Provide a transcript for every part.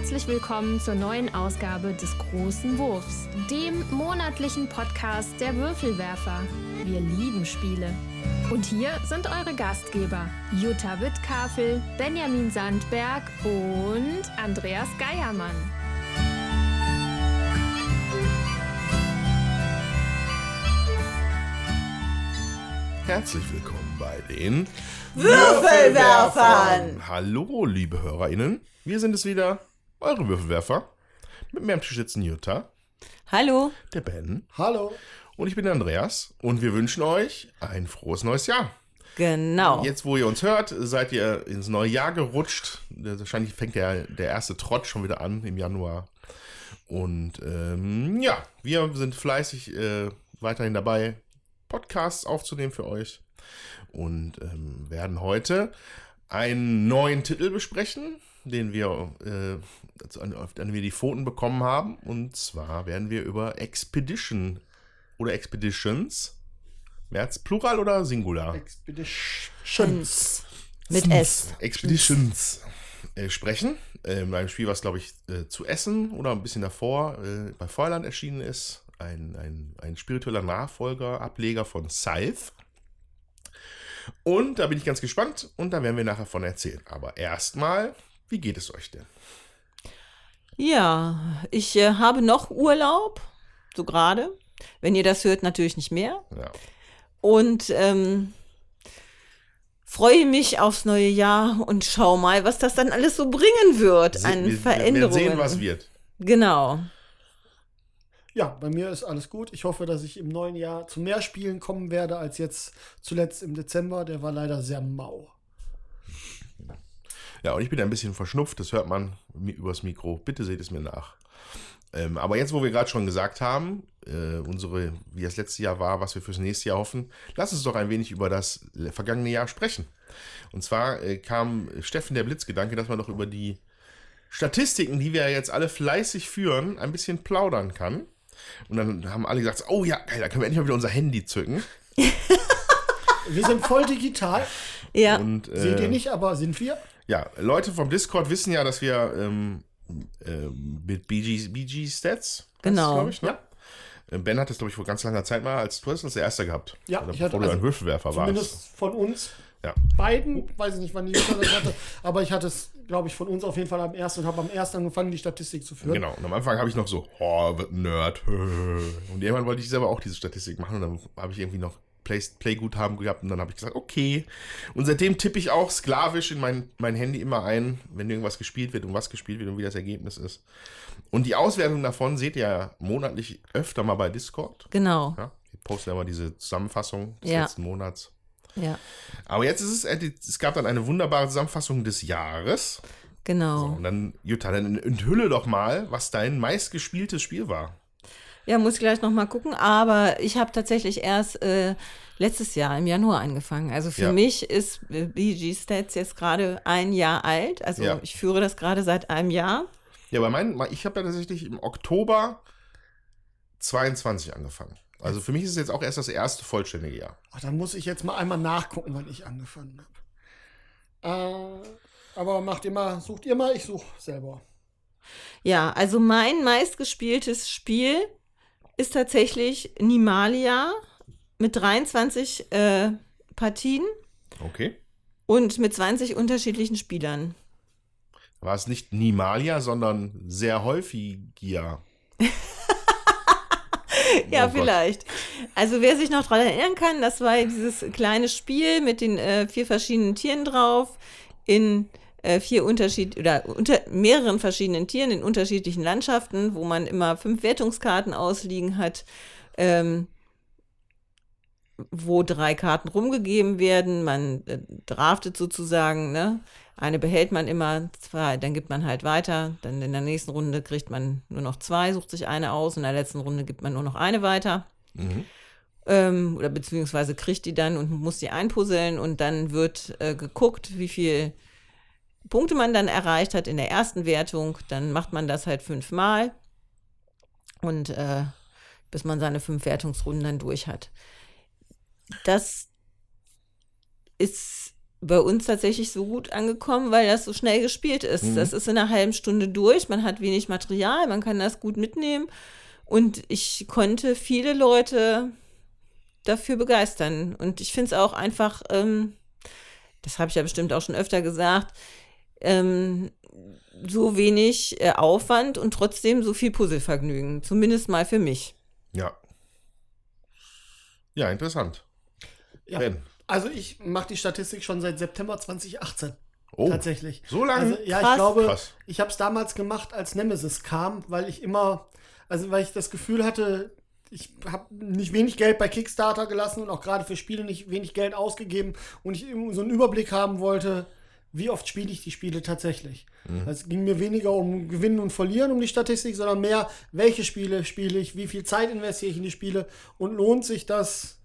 herzlich willkommen zur neuen Ausgabe des Großen Wurfs, dem monatlichen Podcast der Würfelwerfer. Wir lieben Spiele. Und hier sind eure Gastgeber Jutta Wittkafel, Benjamin Sandberg und Andreas Geiermann. Herzlich willkommen bei den Würfelwerfern! Hallo, liebe HörerInnen. Wir sind es wieder, eure Würfelwerfer. Mit mir am Tisch sitzen Jutta, Hallo. der Ben Hallo. und ich bin der Andreas. Und wir wünschen euch ein frohes neues Jahr. Genau. Jetzt, wo ihr uns hört, seid ihr ins neue Jahr gerutscht. Wahrscheinlich fängt der, der erste Trott schon wieder an im Januar. Und ähm, ja, wir sind fleißig äh, weiterhin dabei, Podcasts aufzunehmen für euch. Und ähm, werden heute einen neuen Titel besprechen, den wir, äh, an, auf den wir die Pfoten bekommen haben. Und zwar werden wir über Expedition oder Expeditions. März, Plural oder Singular? Expeditions. Mit S. Expeditions äh, sprechen. Ähm, ein Spiel, was, glaube ich, äh, zu Essen oder ein bisschen davor äh, bei Feuerland erschienen ist. Ein, ein, ein spiritueller Nachfolger, Ableger von Scythe. Und da bin ich ganz gespannt und da werden wir nachher von erzählen. Aber erstmal, wie geht es euch denn? Ja, ich äh, habe noch Urlaub, so gerade. Wenn ihr das hört, natürlich nicht mehr. Ja. Und ähm, freue mich aufs neue Jahr und schau mal, was das dann alles so bringen wird an wir, Veränderungen. Wir sehen, was wird. Genau. Ja, bei mir ist alles gut. Ich hoffe, dass ich im neuen Jahr zu mehr Spielen kommen werde als jetzt zuletzt im Dezember. Der war leider sehr mau. Ja, und ich bin ein bisschen verschnupft, das hört man übers Mikro. Bitte seht es mir nach. Ähm, aber jetzt, wo wir gerade schon gesagt haben, äh, unsere, wie das letzte Jahr war, was wir fürs nächste Jahr hoffen, lass uns doch ein wenig über das vergangene Jahr sprechen. Und zwar äh, kam Steffen der Blitzgedanke, dass man doch über die Statistiken, die wir ja jetzt alle fleißig führen, ein bisschen plaudern kann. Und dann haben alle gesagt, oh ja, geil, da können wir endlich mal wieder unser Handy zücken. Wir sind voll digital. Ja. Und, äh, Seht ihr nicht, aber sind wir? Ja, Leute vom Discord wissen ja, dass wir ähm, ähm, mit BG, BG Stats, Genau. glaube ich, ne? Ja. Äh, Ben hat das, glaube ich, vor ganz langer Zeit mal als, du hast das der Erste gehabt. Ja, Oder ich hatte bevor du also ein Würfelwerfer Zumindest warst. von uns Ja. beiden. Weiß ich nicht, wann die das hatte. Aber ich hatte es, glaube ich, von uns auf jeden Fall am ersten und habe am ersten angefangen, die Statistik zu führen. Genau. Und am Anfang habe ich noch so, oh, Nerd. Und irgendwann wollte ich selber auch diese Statistik machen und dann habe ich irgendwie noch Play, Playguthaben gehabt und dann habe ich gesagt, okay. Und seitdem tippe ich auch sklavisch in mein, mein Handy immer ein, wenn irgendwas gespielt wird und was gespielt wird und wie das Ergebnis ist. Und die Auswertung davon seht ihr ja monatlich öfter mal bei Discord. Genau. Ja, wir posten ja immer diese Zusammenfassung des Ja. letzten Monats. Ja. Aber jetzt ist es, endlich- es gab dann eine wunderbare Zusammenfassung des Jahres. Genau. Und dann, Jutta, dann enthülle doch mal, was dein meistgespieltes Spiel war. Ja, muss ich gleich noch mal gucken. Aber ich habe tatsächlich erst äh, letztes Jahr im Januar angefangen. Also für Ja. mich ist äh, BG Stats jetzt gerade ein Jahr alt. Also Ja. ich führe das gerade seit einem Jahr. Ja, bei meinen, ich habe ja tatsächlich im Oktober 22 angefangen. Also für mich ist es jetzt auch erst das erste vollständige Jahr. Ach, dann muss ich jetzt mal einmal nachgucken, wann ich angefangen habe. Äh, aber macht ihr mal, sucht ihr mal, ich suche selber. Ja, also mein meistgespieltes Spiel ist tatsächlich Nimalia mit 23 äh, Partien Okay. und mit 20 unterschiedlichen Spielern. War es nicht Nimalia, sondern sehr häufiger. Ja, Oh vielleicht. Also wer sich noch daran erinnern kann, das war dieses kleine Spiel mit den äh, vier verschiedenen Tieren drauf in äh, vier Unterschied oder unter mehreren verschiedenen Tieren in unterschiedlichen Landschaften, wo man immer fünf Wertungskarten ausliegen hat, ähm, wo drei Karten rumgegeben werden. Man äh, draftet sozusagen, ne? Eine behält man immer, zwei, dann gibt man halt weiter. Dann in der nächsten Runde kriegt man nur noch zwei, sucht sich eine aus. In der letzten Runde gibt man nur noch eine weiter. Mhm. Ähm, oder beziehungsweise kriegt die dann und muss die einpuzzeln und dann wird äh, geguckt, wie viel Punkte man dann erreicht hat in der ersten Wertung. Dann macht man das halt fünfmal und äh, bis man seine fünf Wertungsrunden dann durch hat. Das ist bei uns tatsächlich so gut angekommen, weil das so schnell gespielt ist. Mhm. Das ist in einer halben Stunde durch, man hat wenig Material, man kann das gut mitnehmen und ich konnte viele Leute dafür begeistern. Und ich finde es auch einfach, ähm, das habe ich ja bestimmt auch schon öfter gesagt, ähm, so wenig äh, Aufwand und trotzdem so viel Puzzlevergnügen. Zumindest mal für mich. Ja. Ja, interessant. Ja. Ben. Also ich mache die Statistik schon seit September 2018. Oh, Tatsächlich. so lange? Also, ja, Krass. ich glaube, Krass. ich habe es damals gemacht, als Nemesis kam, weil ich immer, also weil ich das Gefühl hatte, ich habe nicht wenig Geld bei Kickstarter gelassen und auch gerade für Spiele nicht wenig Geld ausgegeben und ich eben so einen Überblick haben wollte, wie oft spiele ich die Spiele tatsächlich. Mhm. Also es ging mir weniger um Gewinnen und Verlieren, um die Statistik, sondern mehr, welche Spiele spiele ich, wie viel Zeit investiere ich in die Spiele und lohnt sich das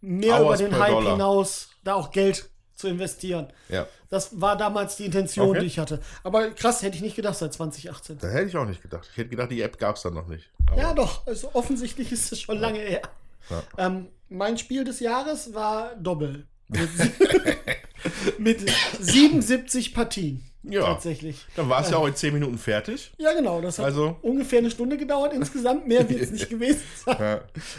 mehr Hours über den Hype Dollar. hinaus, da auch Geld zu investieren. Ja. Das war damals die Intention, Okay. die ich hatte. Aber krass, hätte ich nicht gedacht seit 2018. Das hätte ich auch nicht gedacht. Ich hätte gedacht, die App gab es dann noch nicht. Aber Ja, doch. Also offensichtlich ist es schon lange her. Ja. Ähm, mein Spiel des Jahres war Doppel. Mit, mit 77 Partien. Ja. Tatsächlich. Dann war es ja auch in 10 Minuten fertig. Ja, genau. Das hat Also- ungefähr eine Stunde gedauert insgesamt. Mehr wird es nicht gewesen sein.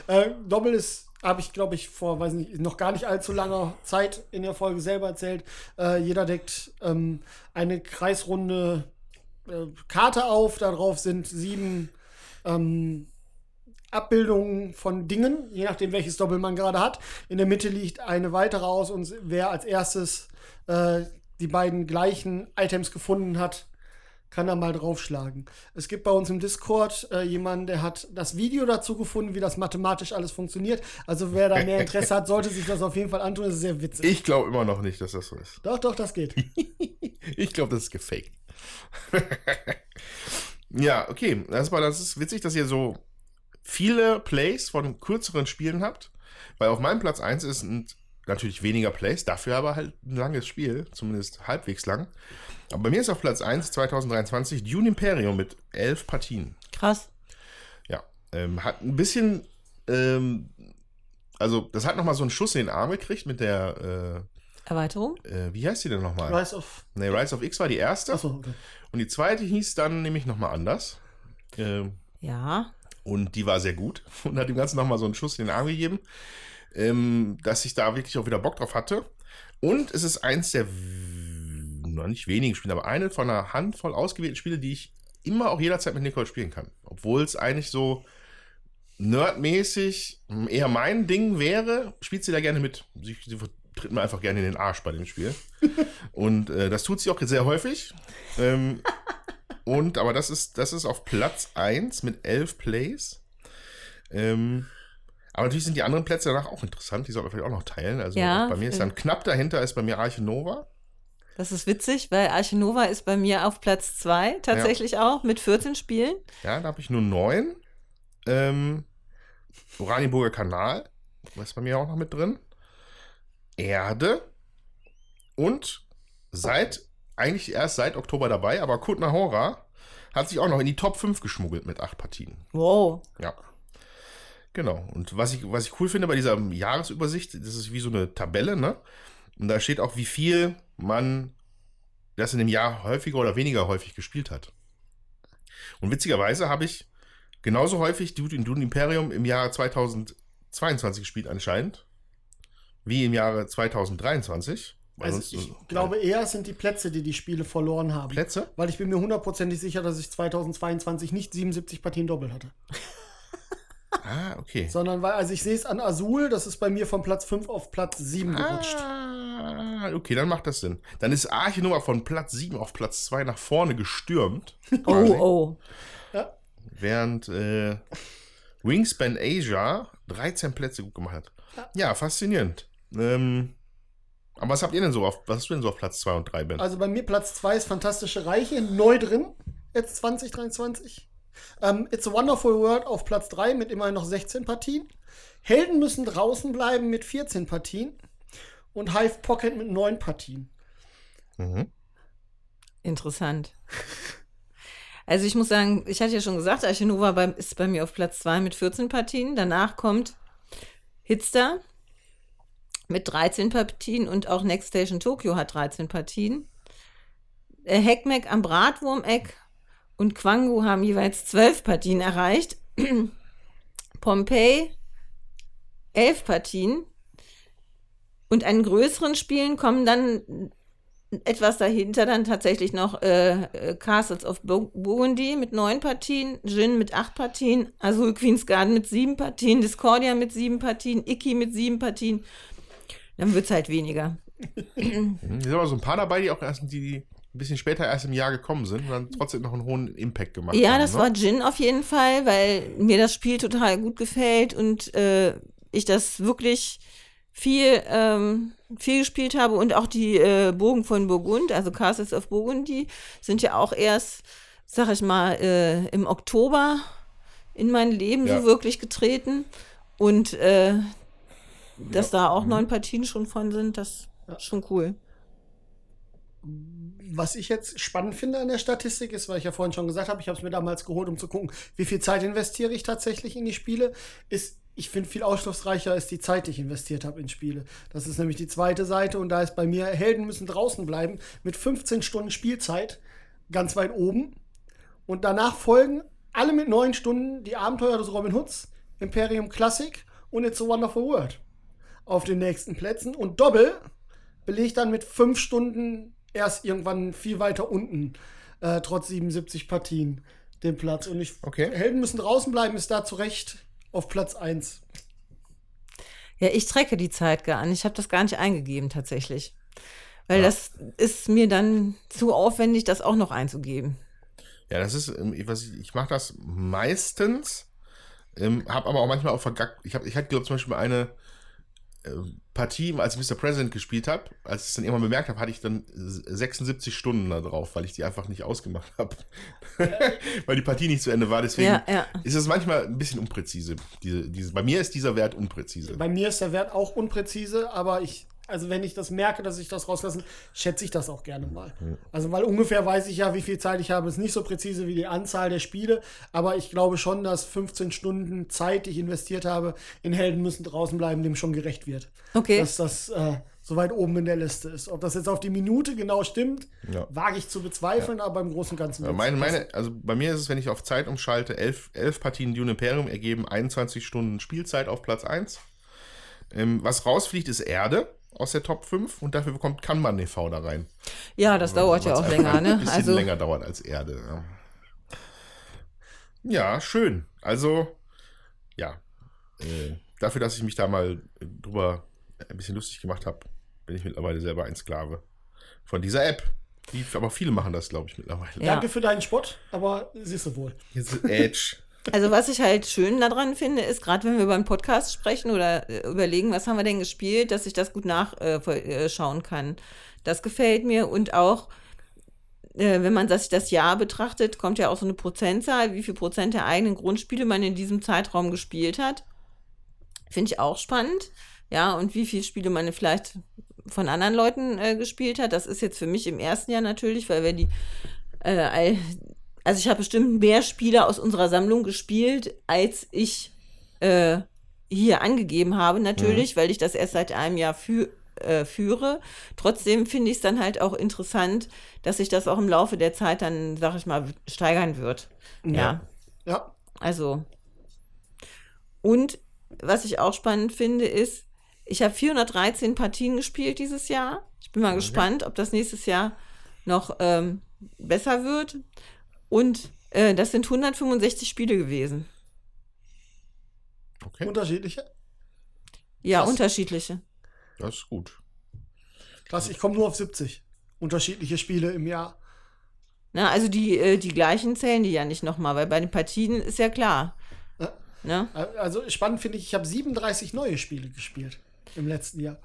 Ja. Äh, Doppel ist, habe ich, glaube ich, vor, weiß nicht, noch gar nicht allzu langer Zeit in der Folge selber erzählt. Äh, jeder deckt ähm, eine kreisrunde äh, Karte auf. Darauf sind sieben ähm, Abbildungen von Dingen, je nachdem, welches Doppel man gerade hat. In der Mitte liegt eine weitere aus und wer als erstes äh, die beiden gleichen Items gefunden hat, kann da mal draufschlagen. Es gibt bei uns im Discord äh, jemanden, der hat das Video dazu gefunden, wie das mathematisch alles funktioniert. Also wer da mehr Interesse hat, sollte sich das auf jeden Fall antun. Das ist sehr witzig. Ich glaube immer noch nicht, dass das so ist. doch, doch, das geht. Ich glaube, das ist gefaked. ja, okay. Erstmal, das ist witzig, dass ihr so viele Plays von kürzeren Spielen habt. Weil auf meinem Platz 1 ist ein, natürlich weniger Plays, dafür aber halt ein langes Spiel, zumindest halbwegs lang. Aber bei mir ist auf Platz 1 2023 Dune Imperium mit elf Partien. Krass. Ja, ähm, hat ein bisschen, ähm, also das hat nochmal so einen Schuss in den Arm gekriegt mit der, Erweiterung? äh, äh, wie heißt die denn nochmal? Rise of. Nee, Rise of X war die erste. Achso, okay. Und die zweite hieß dann nämlich nochmal anders. Ähm, Ja. Und die war sehr gut und hat dem Ganzen nochmal so einen Schuss in den Arm gegeben, ähm, dass ich da wirklich auch wieder Bock drauf hatte. Und es ist eins der noch nicht wenigen Spiele, aber eine von einer Handvoll ausgewählten Spiele, die ich immer auch jederzeit mit Nicole spielen kann. Obwohl es eigentlich so nerdmäßig eher mein Ding wäre, spielt sie da gerne mit. Sie, sie tritt mir einfach gerne in den Arsch bei dem Spiel. und äh, das tut sie auch sehr häufig. Ähm, und, aber das ist, das ist auf Platz 1 mit 11 Plays. Ähm, aber natürlich sind die anderen Plätze danach auch interessant. Die sollten wir vielleicht auch noch teilen. Also Ja, bei mir ist dann knapp dahinter ist bei mir Arche Nova. Das ist witzig, weil Arche Nova ist bei mir auf Platz 2 tatsächlich auch mit 14 Spielen. Ja, da habe ich nur 9. Ähm, Oranienburger Kanal. Ist bei mir auch noch mit drin? Erde. Und seit, eigentlich erst seit Oktober dabei, aber Kut Nahora hat sich auch noch in die Top 5 geschmuggelt mit 8 Partien. Wow. Ja. Genau. Und was ich, was ich cool finde bei dieser Jahresübersicht, das ist wie so eine Tabelle, ne? Und da steht auch, wie viel man das in dem Jahr häufiger oder weniger häufig gespielt hat. Und witzigerweise habe ich genauso häufig Dude in Dune Imperium im Jahre 2022 gespielt anscheinend, wie im Jahre 2023. Also ich glaube eher, es sind die Plätze, die die Spiele verloren haben. Plätze? Weil ich bin mir hundertprozentig sicher, dass ich 2022 nicht 77 Partien Doppel hatte. Ah, okay. Sondern weil, also ich sehe es an Azul, das ist bei mir von Platz 5 auf Platz 7 gerutscht. Ah, okay, dann macht das Sinn. Dann ist Arche Nummer von Platz 7 auf Platz 2 nach vorne gestürmt. Oh, oh. Ja. Während äh, Wingspan Asia 13 Plätze gut gemacht hat. Ja, faszinierend. Ähm, aber was habt ihr denn so auf, was hast du denn so auf Platz 2 und 3, Ben? Also bei mir Platz 2 ist Fantastische Reiche, neu drin, jetzt 2023. Ähm, It's a Wonderful World auf Platz 3 mit immerhin noch 16 Partien. Helden müssen draußen bleiben mit 14 Partien. Und Hive Pocket mit 9 Partien. Mhm. Interessant. Also ich muss sagen, ich hatte ja schon gesagt, Arche Nova bei, ist bei mir auf Platz 2 mit 14 Partien. Danach kommt Hitster mit 13 Partien und auch Next Station Tokyo hat 13 Partien. Äh, Heckmeck am Bratwurmeck und Quangu haben jeweils 12 Partien erreicht. Pompeii 11 Partien. Und an größeren Spielen kommen dann etwas dahinter dann tatsächlich noch äh, äh Castles of Burgundy mit neun Partien, Jin mit acht Partien, Azul Queen's Garden mit sieben Partien, Discordia mit sieben Partien, Iki mit sieben Partien. Dann wird es halt weniger. Mhm. sind aber so ein paar dabei, die auch erst die ein bisschen später erst im Jahr gekommen sind und dann trotzdem noch einen hohen Impact gemacht ja, haben. Ja, das ne? war Jin auf jeden Fall, weil mir das Spiel total gut gefällt und äh, ich das wirklich viel, ähm, viel gespielt habe und auch die äh, Bogen von Burgund, also Castles of Burgundy, sind ja auch erst, sag ich mal, äh, im Oktober in mein Leben ja. so wirklich getreten. Und äh, dass ja. da auch mhm. neun Partien schon von sind, das ist schon cool. Was ich jetzt spannend finde an der Statistik ist, weil ich ja vorhin schon gesagt habe, ich habe es mir damals geholt, um zu gucken, wie viel Zeit investiere ich tatsächlich in die Spiele, ist ich finde, viel ausschlussreicher ist die Zeit, die ich investiert habe in Spiele. Das ist nämlich die zweite Seite und da ist bei mir, Helden müssen draußen bleiben, mit 15 Stunden Spielzeit ganz weit oben. Und danach folgen alle mit 9 Stunden die Abenteuer des Robin Hoods, Imperium Classic und It's a Wonderful World auf den nächsten Plätzen. Und Doppel belegt dann mit 5 Stunden erst irgendwann viel weiter unten, äh, trotz 77 Partien, den Platz. Und ich, okay. Helden müssen draußen bleiben, ist da zu Recht auf Platz 1. Ja, ich trecke die Zeit gar nicht. Ich habe das gar nicht eingegeben tatsächlich. Weil ja. das ist mir dann zu aufwendig, das auch noch einzugeben. Ja, das ist, ähm, ich, ich mache das meistens, ähm, habe aber auch manchmal auch vergackt. Ich, hab, ich hatte, glaube zum Beispiel eine, Partie, als ich Mr. President gespielt habe, als ich es dann irgendwann bemerkt habe, hatte ich dann 76 Stunden da drauf, weil ich die einfach nicht ausgemacht habe. weil die Partie nicht zu Ende war. Deswegen ja, ja. ist es manchmal ein bisschen unpräzise. Diese, diese, bei mir ist dieser Wert unpräzise. Bei mir ist der Wert auch unpräzise, aber ich also wenn ich das merke, dass ich das rauslasse, schätze ich das auch gerne mal. Also weil ungefähr weiß ich ja, wie viel Zeit ich habe. Es ist nicht so präzise wie die Anzahl der Spiele, aber ich glaube schon, dass 15 Stunden Zeit, die ich investiert habe, in Helden müssen draußen bleiben, dem schon gerecht wird. Okay. Dass das äh, so weit oben in der Liste ist. Ob das jetzt auf die Minute genau stimmt, ja. wage ich zu bezweifeln, ja. aber im Großen und Ganzen. Ja, meine, meine, also bei mir ist es, wenn ich auf Zeit umschalte, elf, elf Partien Dune Imperium ergeben 21 Stunden Spielzeit auf Platz 1. Ähm, was rausfliegt, ist Erde aus der Top 5 und dafür bekommt Kanban e.V. da rein. Ja, das also, dauert ja auch länger, ne? Ein bisschen also länger dauert als Erde. Ja, ja schön. Also, ja. Äh, dafür, dass ich mich da mal drüber ein bisschen lustig gemacht habe, bin ich mittlerweile selber ein Sklave von dieser App. Die, aber viele machen das, glaube ich, mittlerweile. Ja. Danke für deinen Spott, aber siehst du wohl. Jetzt Edge. Also was ich halt schön daran finde, ist gerade wenn wir über einen Podcast sprechen oder äh, überlegen, was haben wir denn gespielt, dass ich das gut nachschauen äh, kann. Das gefällt mir und auch äh, wenn man sich das Jahr betrachtet, kommt ja auch so eine Prozentzahl, wie viel Prozent der eigenen Grundspiele man in diesem Zeitraum gespielt hat. Finde ich auch spannend. Ja, und wie viele Spiele man vielleicht von anderen Leuten äh, gespielt hat. Das ist jetzt für mich im ersten Jahr natürlich, weil wir die äh, also ich habe bestimmt mehr Spiele aus unserer Sammlung gespielt, als ich äh, hier angegeben habe, natürlich, mhm. weil ich das erst seit einem Jahr fü äh, führe. Trotzdem finde ich es dann halt auch interessant, dass sich das auch im Laufe der Zeit dann, sag ich mal, steigern wird. Ja. Ja. ja. Also. Und was ich auch spannend finde, ist, ich habe 413 Partien gespielt dieses Jahr. Ich bin mal okay. gespannt, ob das nächstes Jahr noch ähm, besser wird. Und äh, das sind 165 Spiele gewesen. Okay. Unterschiedliche? Ja, Krass. unterschiedliche. Das ist gut. Krass, ich komme nur auf 70 unterschiedliche Spiele im Jahr. Na, also die, äh, die gleichen zählen die ja nicht nochmal, weil bei den Partien ist ja klar. Ja. Ne? Also spannend finde ich, ich habe 37 neue Spiele gespielt im letzten Jahr.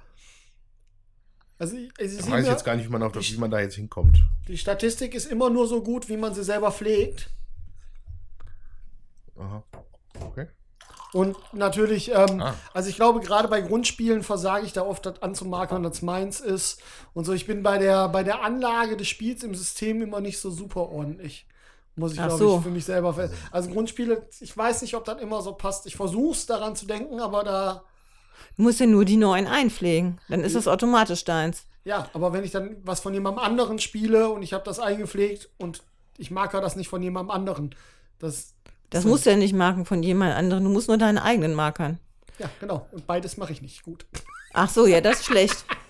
Also, also ich weiß ja, jetzt gar nicht, wie man, auf das, wie man da jetzt hinkommt. Die Statistik ist immer nur so gut, wie man sie selber pflegt. Aha. Okay. Und natürlich, ähm, ah. also ich glaube, gerade bei Grundspielen versage ich da oft das anzumarkern, dass meins ist. Und so, ich bin bei der, bei der Anlage des Spiels im System immer nicht so super ordentlich. Muss ich, glaube so. ich, für mich selber fest. Also Grundspiele, ich weiß nicht, ob das immer so passt. Ich versuche es daran zu denken, aber da Du musst ja nur die neuen einpflegen. Dann ist das automatisch deins. Ja, aber wenn ich dann was von jemandem anderen spiele und ich habe das eingepflegt und ich marker das nicht von jemandem anderen, das. Das musst du ja nicht marken von jemand anderem. Du musst nur deinen eigenen markern. Ja, genau. Und beides mache ich nicht gut. Ach so, ja, das ist schlecht.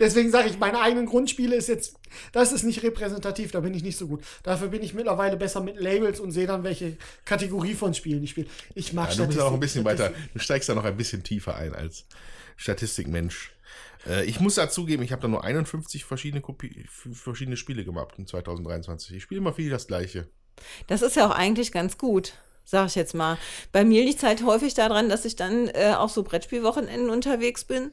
Deswegen sage ich, meine eigenen Grundspiele ist jetzt, das ist nicht repräsentativ, da bin ich nicht so gut. Dafür bin ich mittlerweile besser mit Labels und sehe dann, welche Kategorie von Spielen ich spiele. Ich mag Ja, du bist auch ein bisschen weiter, Statistik. du steigst da noch ein bisschen tiefer ein als Statistikmensch. Äh, ich muss dazugeben, ich habe da nur 51 verschiedene, Kopie, verschiedene Spiele gemacht in 2023. Ich spiele immer viel das gleiche. Das ist ja auch eigentlich ganz gut, sag ich jetzt mal. Bei mir liegt es halt häufig daran, dass ich dann äh, auch so Brettspielwochenenden unterwegs bin.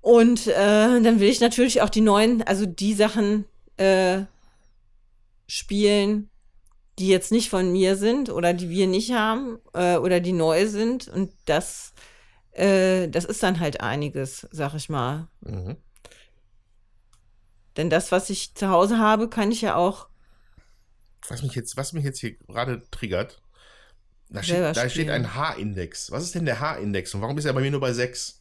Und äh, dann will ich natürlich auch die neuen, also die Sachen äh, spielen, die jetzt nicht von mir sind oder die wir nicht haben äh, oder die neu sind. Und das, äh, das ist dann halt einiges, sag ich mal. Mhm. Denn das, was ich zu Hause habe, kann ich ja auch Was mich jetzt, was mich jetzt hier gerade triggert, da steht, da steht ein H-Index. Was ist denn der H-Index und warum ist er bei mir nur bei 6?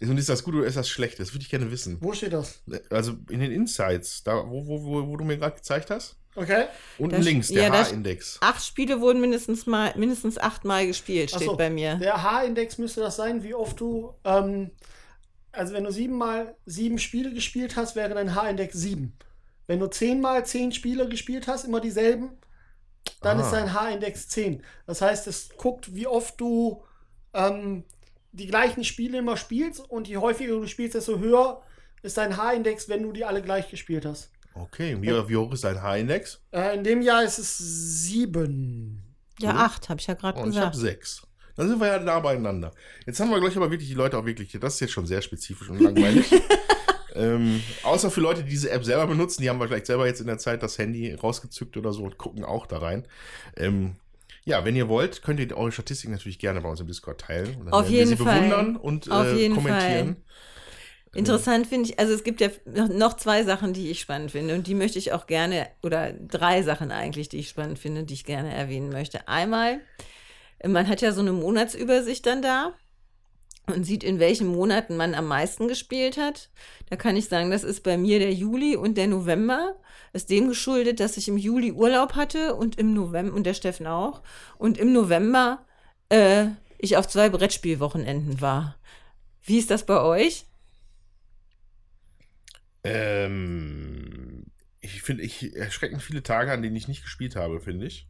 Und ist das gut oder ist das schlecht? Das würde ich gerne wissen. Wo steht das? Also in den Insights, da wo, wo, wo, wo du mir gerade gezeigt hast. Okay. Unten Da st- links, der ja, H-Index. acht Spiele wurden mindestens mal mindestens achtmal gespielt, steht so, bei mir. Der H-Index müsste das sein, wie oft du, ähm, also wenn du siebenmal sieben Spiele gespielt hast, wäre dein H-Index sieben. Wenn du zehnmal zehn Spiele gespielt hast, immer dieselben, dann Ah. ist dein H-Index 10. Das heißt, es guckt, wie oft du ähm, die gleichen Spiele immer spielst und je häufiger du spielst, desto höher ist dein H-Index, wenn du die alle gleich gespielt hast. Okay, wie, wie hoch ist dein H-Index? Äh, in dem Jahr ist es sieben. Ja, acht, habe ich ja gerade Und ich habe gesagt. sechs. Dann sind wir ja nah beieinander. Jetzt haben wir gleich aber wirklich die Leute auch wirklich, das ist jetzt schon sehr spezifisch und langweilig. ähm, außer für Leute, die diese App selber benutzen, die haben wir vielleicht selber jetzt in der Zeit das Handy rausgezückt oder so und gucken auch da rein. Ähm, ja, wenn ihr wollt, könnt ihr eure Statistik natürlich gerne bei uns im Discord teilen. Und dann Auf jeden sie Fall. bewundern und Auf äh, jeden kommentieren. Interessant finde ich, also es gibt ja noch zwei Sachen, die ich spannend finde und die möchte ich auch gerne, oder drei Sachen eigentlich, die ich spannend finde, die ich gerne erwähnen möchte. Einmal, man hat ja so eine Monatsübersicht dann da und sieht, in welchen Monaten man am meisten gespielt hat. Da kann ich sagen, das ist bei mir der Juli und der November. Ist dem geschuldet, dass ich im Juli Urlaub hatte und im November, und der Steffen auch, und im November äh, ich auf zwei Brettspielwochenenden war. Wie ist das bei euch? Ähm, ich finde, ich erschreckend viele Tage, an denen ich nicht gespielt habe, finde ich.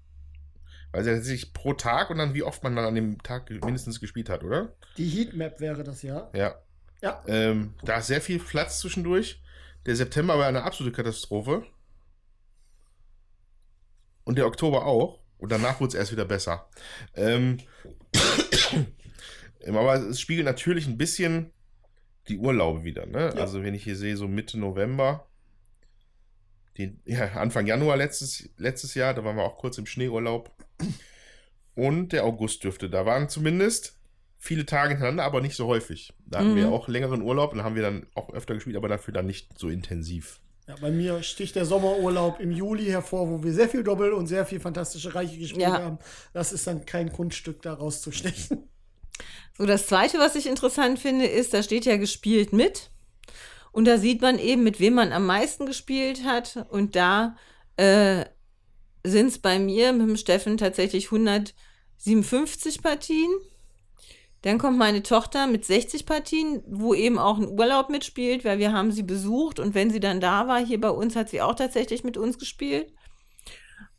Weil es ja tatsächlich pro Tag und dann wie oft man dann an dem Tag mindestens gespielt hat, oder? Die Heatmap wäre das ja. Ja. Ja. Ähm, da ist sehr viel Platz zwischendurch. Der September war eine absolute Katastrophe. Und der Oktober auch. Und danach wurde es erst wieder besser. Ähm, ähm, aber es spiegelt natürlich ein bisschen die Urlaube wieder. Ne? Ja. Also wenn ich hier sehe, so Mitte November, den, ja, Anfang Januar letztes, letztes Jahr, da waren wir auch kurz im Schneeurlaub. Und der August dürfte. Da waren zumindest viele Tage hintereinander, aber nicht so häufig. Da hatten Mhm. wir auch längeren Urlaub und da haben wir dann auch öfter gespielt, aber dafür dann nicht so intensiv. Ja, bei mir sticht der Sommerurlaub im Juli hervor, wo wir sehr viel Doppel und sehr viel fantastische Reiche gespielt Ja. haben. Das ist dann kein Kunststück, da rauszustechen. So, das zweite, was ich interessant finde, ist, da steht ja gespielt mit. Und da sieht man eben, mit wem man am meisten gespielt hat. Und da äh, sind es bei mir mit dem Steffen tatsächlich 157 Partien. Dann kommt meine Tochter mit 60 Partien, wo eben auch ein Urlaub mitspielt, weil wir haben sie besucht und wenn sie dann da war, hier bei uns, hat sie auch tatsächlich mit uns gespielt.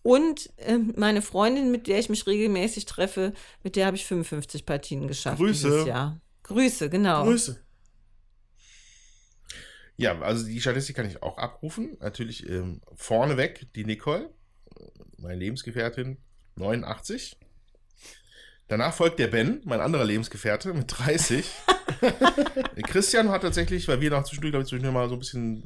Und äh, meine Freundin, mit der ich mich regelmäßig treffe, mit der habe ich 55 Partien geschafft Grüße. dieses Jahr. Grüße, genau. Grüße. Ja, also die Statistik kann ich auch abrufen. Natürlich ähm, vorneweg die Nicole, meine Lebensgefährtin, 89. Danach folgt der Ben, mein anderer Lebensgefährte, mit 30. Christian hat tatsächlich, weil wir noch zwischendurch, glaube ich, zwischendurch mal so ein bisschen.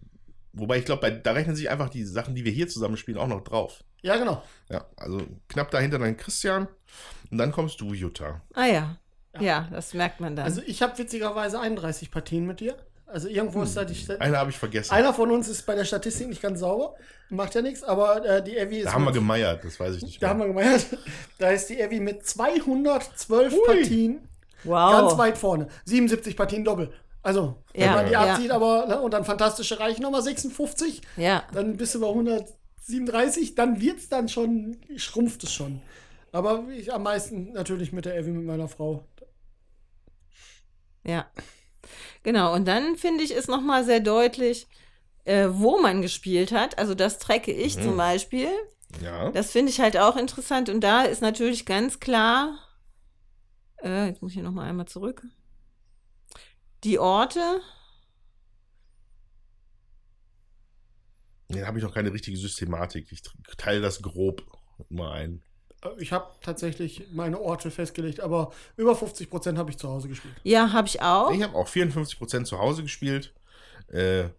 Wobei ich glaube, da rechnen sich einfach die Sachen, die wir hier zusammen spielen, auch noch drauf. Ja, genau. Ja, also knapp dahinter dann Christian. Und dann kommst du, Jutta. Ah ja. ja. das merkt man dann. Also ich habe witzigerweise 31 Partien mit dir. Also irgendwo ist da die Sta- Eine habe ich vergessen. Einer von uns ist bei der Statistik nicht ganz sauber. Macht ja nichts, aber äh, die Evi ist. da haben wir gemeiert, das weiß ich nicht Da haben mehr. wir gemeint. Da ist die Evi mit 212 Ui. Partien. Wow. Ganz weit vorne. 77 Partien Doppel. Also, wenn Ja, man die ja. abzieht, aber ne, und dann fantastische Reich nochmal 56, Ja. dann bist du bei 137, dann wird's dann schon, schrumpft es schon. Aber ich am meisten natürlich mit der Evi, mit meiner Frau. Ja. Genau, und dann finde ich es nochmal sehr deutlich, äh, wo man gespielt hat. Also das trecke ich Mhm. zum Beispiel. Ja. Das finde ich halt auch interessant. Und da ist natürlich ganz klar, äh, jetzt muss ich nochmal einmal zurück. Die Orte, Da habe ich noch keine richtige Systematik. Ich teile das grob mal ein. Äh, Ich habe tatsächlich meine Orte festgelegt, aber über 50 Prozent habe ich zu Hause gespielt. ja, habe ich auch. Ich habe auch 54% zu Hause gespielt. Äh,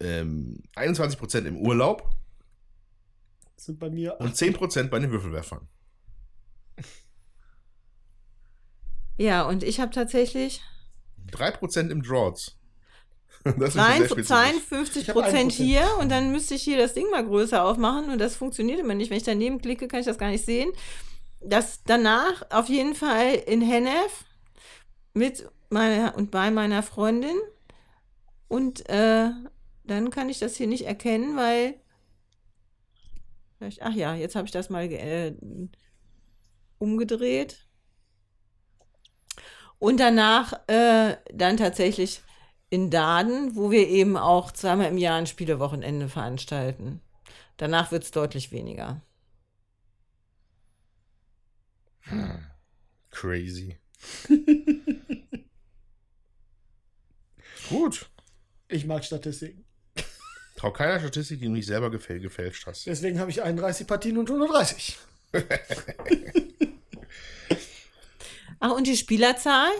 ähm, 21% im Urlaub Das sind bei mir und 10% bei den Würfelwerfern. Ja, und ich habe tatsächlich 3% im Droughts. Sehr 52 spezifisch. 52 Ich hab ein Prozent hier und dann müsste ich hier das Ding mal größer aufmachen und das funktioniert immer nicht. Wenn ich daneben klicke, kann ich das gar nicht sehen. Das danach auf jeden Fall in Hennef mit meiner und bei meiner Freundin und äh, dann kann ich das hier nicht erkennen, weil ach ja, jetzt habe ich das mal äh, umgedreht. Und danach äh, dann tatsächlich in Daden, wo wir eben auch zweimal im Jahr ein Spielewochenende veranstalten. Danach wird es deutlich weniger. Crazy. Gut. Ich mag Statistiken. Trau keiner Statistik, die du nicht selber gefäl gefälscht hast. Deswegen habe ich 31 Partien und 130. Ach, und die Spielerzahl?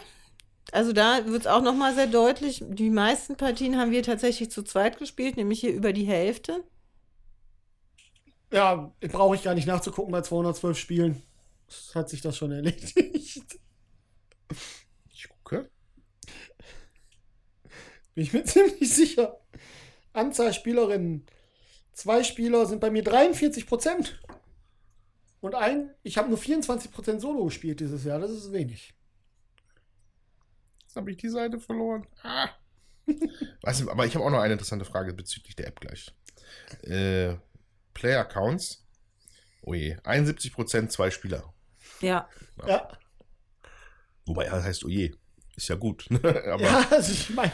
Also da wird es auch nochmal sehr deutlich. Die meisten Partien haben wir tatsächlich zu zweit gespielt, nämlich hier über die Hälfte. Ja, brauche ich gar nicht nachzugucken bei 212 Spielen. Das hat sich das schon erledigt. Ich gucke. Bin ich mir ziemlich sicher. Anzahl Spielerinnen. Zwei Spieler sind bei mir 43 Prozent. Und ein, ich habe nur 24 Prozent Solo gespielt dieses Jahr. Das ist wenig. Jetzt habe ich die Seite verloren. Ah. Weißt du, aber ich habe auch noch eine interessante Frage bezüglich der App gleich. Äh, Player Counts. Oh je, 71% zwei Spieler. Ja. Ja, Wobei, das heißt, oh je, ist ja gut. aber ja also ich meine,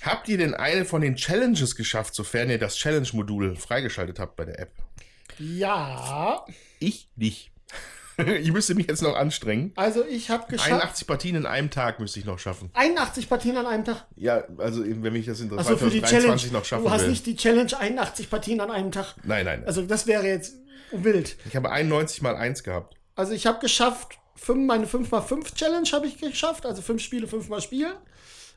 habt ihr denn eine von den Challenges geschafft, sofern ihr das Challenge-Modul freigeschaltet habt bei der App? ja. Ich nicht. ich müsste mich jetzt noch anstrengen. Also ich habe geschafft. 81 Partien in einem Tag müsste ich noch schaffen. 81 Partien an einem Tag. Ja, also wenn ich das in Also für die Challenge. 2023 noch schaffen Du hast will. nicht die Challenge 81 Partien an einem Tag. nein, nein. Also das wäre jetzt wild. ich habe 91 mal 1 gehabt. Also ich habe geschafft, fünf, meine 5x5 Challenge habe ich geschafft, also fünf Spiele, fünfmal spielen.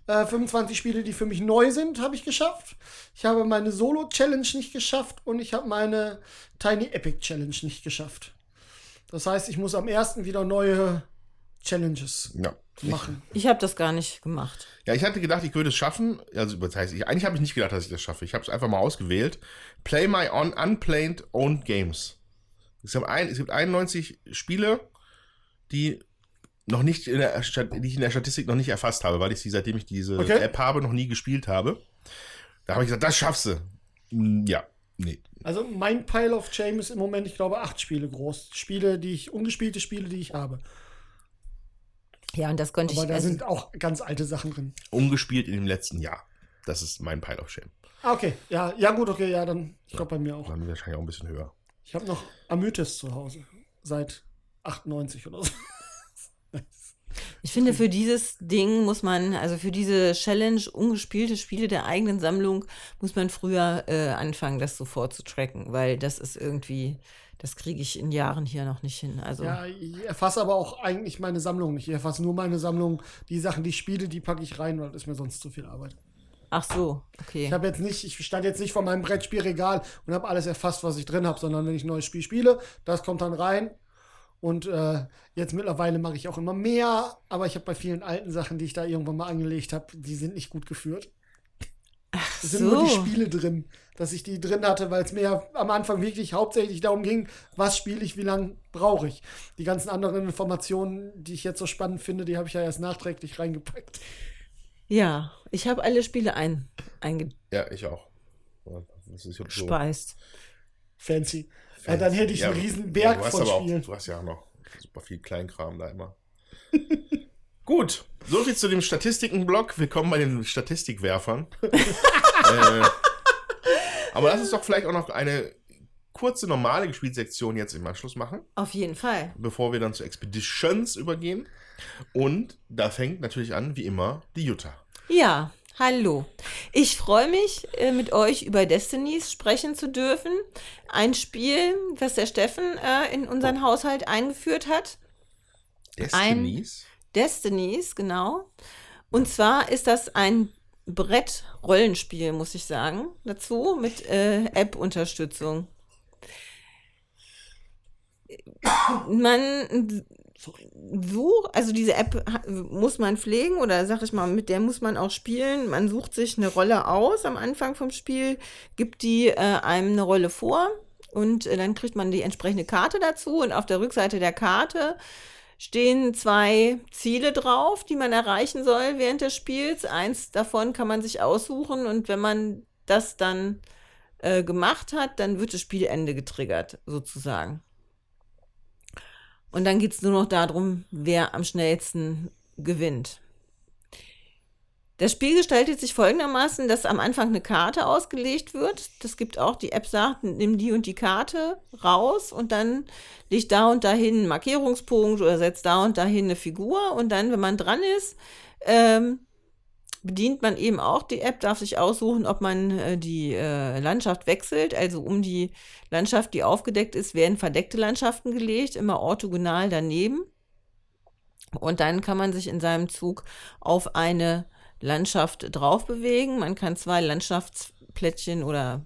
Äh, 25 Spiele, die für mich neu sind, habe ich geschafft. Ich habe meine Solo-Challenge nicht geschafft und ich habe meine Tiny Epic Challenge nicht geschafft. Das heißt, ich muss am ersten wieder neue Challenges Ja. machen. Ich habe das gar nicht gemacht. Ja, ich hatte gedacht, ich würde es schaffen. Also, das heißt, ich, eigentlich habe ich nicht gedacht, dass ich das schaffe. Ich habe es einfach mal ausgewählt. Play my on unplayed owned games. Es gibt, ein, es gibt 91 Spiele, die noch nicht in der, die ich in der Statistik noch nicht erfasst habe, weil ich sie, seitdem ich diese Okay. App habe, noch nie gespielt habe. Da habe ich gesagt, das schaffst du. Hm, Ja, nee. Also mein Pile of Shame ist im Moment, ich glaube, acht Spiele groß. Spiele, die ich, ungespielte Spiele, die ich habe. Ja, und das konnte Aber ich. da also- sind auch ganz alte Sachen drin. Ungespielt in dem letzten Jahr. Das ist mein Pile of Shame. Ah, okay. Ja, ja gut, okay, ja, dann, ich glaube bei mir auch. Dann wahrscheinlich auch ein bisschen höher. Ich habe noch Amythis zu Hause. Seit 98 oder so. Ich finde, für dieses Ding muss man, also für diese Challenge, ungespielte Spiele der eigenen Sammlung, muss man früher äh, anfangen, das sofort zu tracken, weil das ist irgendwie, das kriege ich in Jahren hier noch nicht hin. Also, Ja, ich erfasse aber auch eigentlich meine Sammlung nicht. Ich erfasse nur meine Sammlung. Die Sachen, die ich spiele, die packe ich rein, weil das ist mir sonst zu viel Arbeit. ach so, okay. Ich habe jetzt nicht, ich stand jetzt nicht vor meinem Brettspielregal und habe alles erfasst, was ich drin habe, sondern wenn ich ein neues Spiel spiele, das kommt dann rein. Und äh, jetzt mittlerweile mache ich auch immer mehr, aber ich habe bei vielen alten Sachen, die ich da irgendwann mal angelegt habe, die sind nicht gut geführt. Es sind so. nur die Spiele drin, dass ich die drin hatte, weil es mir ja am Anfang wirklich hauptsächlich darum ging, was spiele ich, wie lange brauche ich. Die ganzen anderen Informationen, die ich jetzt so spannend finde, die habe ich ja erst nachträglich reingepackt. Ja, ich habe alle Spiele ein, eingespeist. Ja, ich auch. Das ist so. Fancy. Ja, dann hätte ich Ja, einen riesen ja, Berg du hast von aber auch, Spielen. Du hast ja auch noch super viel Kleinkram da immer. Gut, soviel zu dem Statistikenblock. Willkommen bei den Statistikwerfern. äh, aber lass uns doch vielleicht auch noch eine kurze normale Gespielsektion jetzt im Anschluss machen, Auf jeden Fall. bevor wir dann zu Expeditions übergehen. Und da fängt natürlich an, wie immer, die Jutta. Ja, hallo. Ich freue mich, äh, mit euch über Destinies sprechen zu dürfen. Ein Spiel, das der Steffen äh, in unseren Haushalt eingeführt hat. Destinies. Destinies, genau. Und zwar ist das ein Brett-Rollenspiel, muss ich sagen, dazu mit äh, App-Unterstützung. Man sucht, also diese App muss man pflegen oder sag ich mal, mit der muss man auch spielen. Man sucht sich eine Rolle aus am Anfang vom Spiel, gibt die äh, einem eine Rolle vor und äh, dann kriegt man die entsprechende Karte dazu und auf der Rückseite der Karte stehen zwei Ziele drauf, die man erreichen soll während des Spiels. Eins davon kann man sich aussuchen und wenn man das dann äh, gemacht hat, dann wird das Spielende getriggert, sozusagen. Und dann geht es nur noch darum, wer am schnellsten gewinnt. Das Spiel gestaltet sich folgendermaßen, dass am Anfang eine Karte ausgelegt wird. Das gibt auch, die App sagt, nimm die und die Karte raus und dann legt da und dahin einen Markierungspunkt oder setzt da und dahin eine Figur. Und dann, wenn man dran ist, ähm, bedient man eben auch die App, darf sich aussuchen, ob man äh, die äh, Landschaft wechselt. Also um die Landschaft, die aufgedeckt ist, werden verdeckte Landschaften gelegt, immer orthogonal daneben. Und dann kann man sich in seinem Zug auf eine Landschaft drauf bewegen. Man kann zwei Landschaftsplättchen oder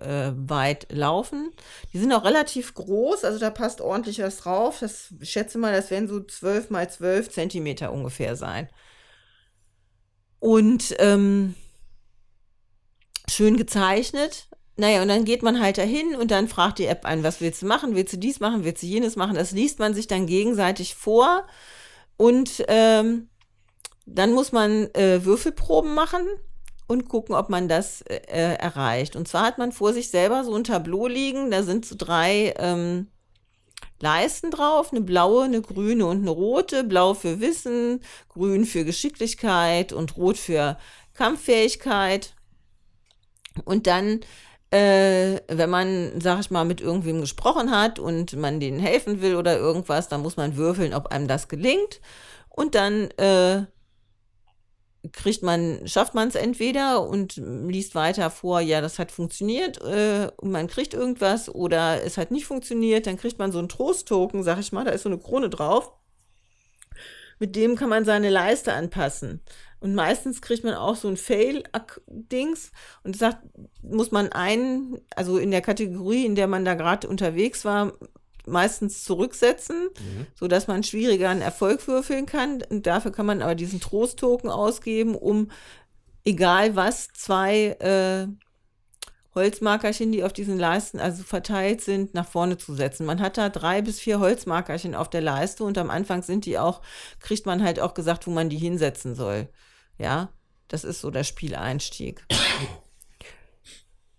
äh, weit laufen. Die sind auch relativ groß, also da passt ordentlich was drauf. Das, ich schätze mal, das werden so 12 mal 12 Zentimeter ungefähr sein. Und ähm, schön gezeichnet. Naja, und dann geht man halt dahin und dann fragt die App einen, was willst du machen? Willst du dies machen? Willst du jenes machen? Das liest man sich dann gegenseitig vor und ähm, dann muss man äh, Würfelproben machen und gucken, ob man das äh, erreicht. Und zwar hat man vor sich selber so ein Tableau liegen, da sind so drei ähm, Leisten drauf, eine blaue, eine grüne und eine rote. Blau für Wissen, grün für Geschicklichkeit und rot für Kampffähigkeit. Und dann, äh, wenn man, sag ich mal, mit irgendwem gesprochen hat und man denen helfen will oder irgendwas, dann muss man würfeln, ob einem das gelingt. Und dann äh, kriegt man, schafft man es entweder und liest weiter vor, ja, das hat funktioniert äh, und man kriegt irgendwas oder es hat nicht funktioniert, dann kriegt man so einen Trost-Token, sag ich mal, da ist so eine Krone drauf. Mit dem kann man seine Leiste anpassen. Und meistens kriegt man auch so ein Fail-Dings und sagt, muss man einen, also in der Kategorie, in der man da gerade unterwegs war, meistens zurücksetzen, mhm. sodass man schwieriger einen Erfolg würfeln kann. Und dafür kann man aber diesen Trost-Token ausgeben, um egal was, zwei äh, Holzmarkerchen, die auf diesen Leisten also verteilt sind, nach vorne zu setzen. Man hat da drei bis vier Holzmarkerchen auf der Leiste und am Anfang sind die auch, kriegt man halt auch gesagt, wo man die hinsetzen soll. Ja, das ist so der Spieleinstieg.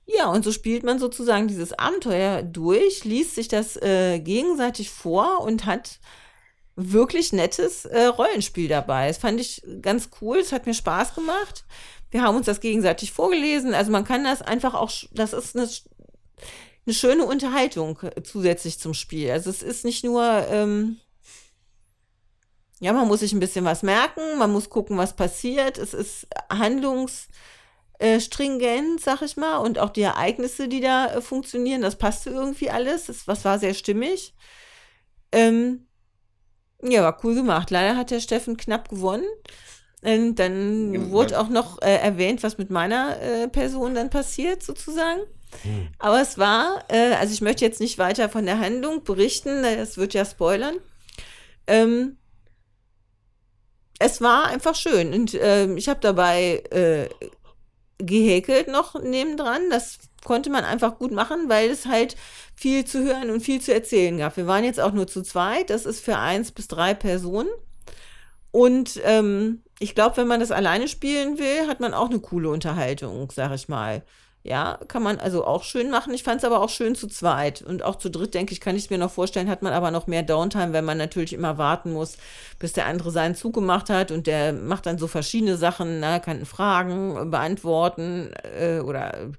Ja, und so spielt man sozusagen dieses Abenteuer durch, liest sich das äh, gegenseitig vor und hat wirklich nettes äh, Rollenspiel dabei. Das fand ich ganz cool, es hat mir Spaß gemacht. Wir haben uns das gegenseitig vorgelesen. Also man kann das einfach auch, das ist eine, eine schöne Unterhaltung äh, zusätzlich zum Spiel. Also es ist nicht nur, ähm, ja, man muss sich ein bisschen was merken, man muss gucken, was passiert. Es ist Handlungs- äh, stringent, sag ich mal, und auch die Ereignisse, die da äh, funktionieren, das passte irgendwie alles. Das was war sehr stimmig. Ähm, ja, war cool gemacht. Leider hat der Steffen knapp gewonnen. Und dann Ja, wurde auch noch äh, erwähnt, was mit meiner äh, Person dann passiert, sozusagen. Aber es war, äh, also ich möchte jetzt nicht weiter von der Handlung berichten, das wird ja spoilern. Ähm, es war einfach schön und ähm, ich habe dabei äh, gehäkelt noch nebendran. Das konnte man einfach gut machen, weil es halt viel zu hören und viel zu erzählen gab. Wir waren jetzt auch nur zu zweit. Das ist für eins bis drei Personen. Und ähm, ich glaube, wenn man das alleine spielen will, hat man auch eine coole Unterhaltung, sag ich mal. Ja, kann man also auch schön machen. Ich fand es aber auch schön zu zweit. Und auch zu dritt, denke ich, kann ich es mir noch vorstellen, hat man aber noch mehr Downtime, wenn man natürlich immer warten muss, bis der andere seinen Zug gemacht hat. Und der macht dann so verschiedene Sachen, ne? kann Fragen beantworten äh, oder.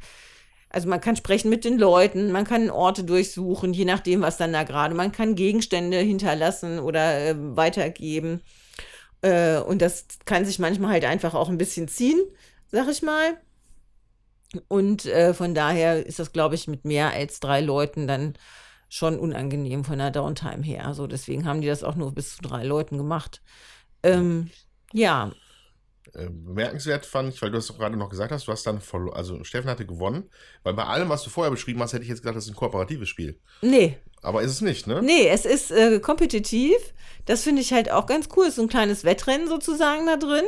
Also man kann sprechen mit den Leuten, man kann Orte durchsuchen, je nachdem, was dann da gerade. Man kann Gegenstände hinterlassen oder äh, weitergeben. Äh, und das kann sich manchmal halt einfach auch ein bisschen ziehen, sag ich mal. Und äh, von daher ist das, glaube ich, mit mehr als drei Leuten dann schon unangenehm von der Downtime her. Also deswegen haben die das auch nur bis zu drei Leuten gemacht. Ähm, ja. Äh, bemerkenswert fand ich, weil du es gerade noch gesagt hast, du hast dann verloren, also Steffen hatte gewonnen, weil bei allem, was du vorher beschrieben hast, hätte ich jetzt gedacht, das ist ein kooperatives Spiel. Nee. Aber ist es nicht, ne? Nee, es ist äh, kompetitiv. Das finde ich halt auch ganz cool. Es ist so ein kleines Wettrennen sozusagen da drin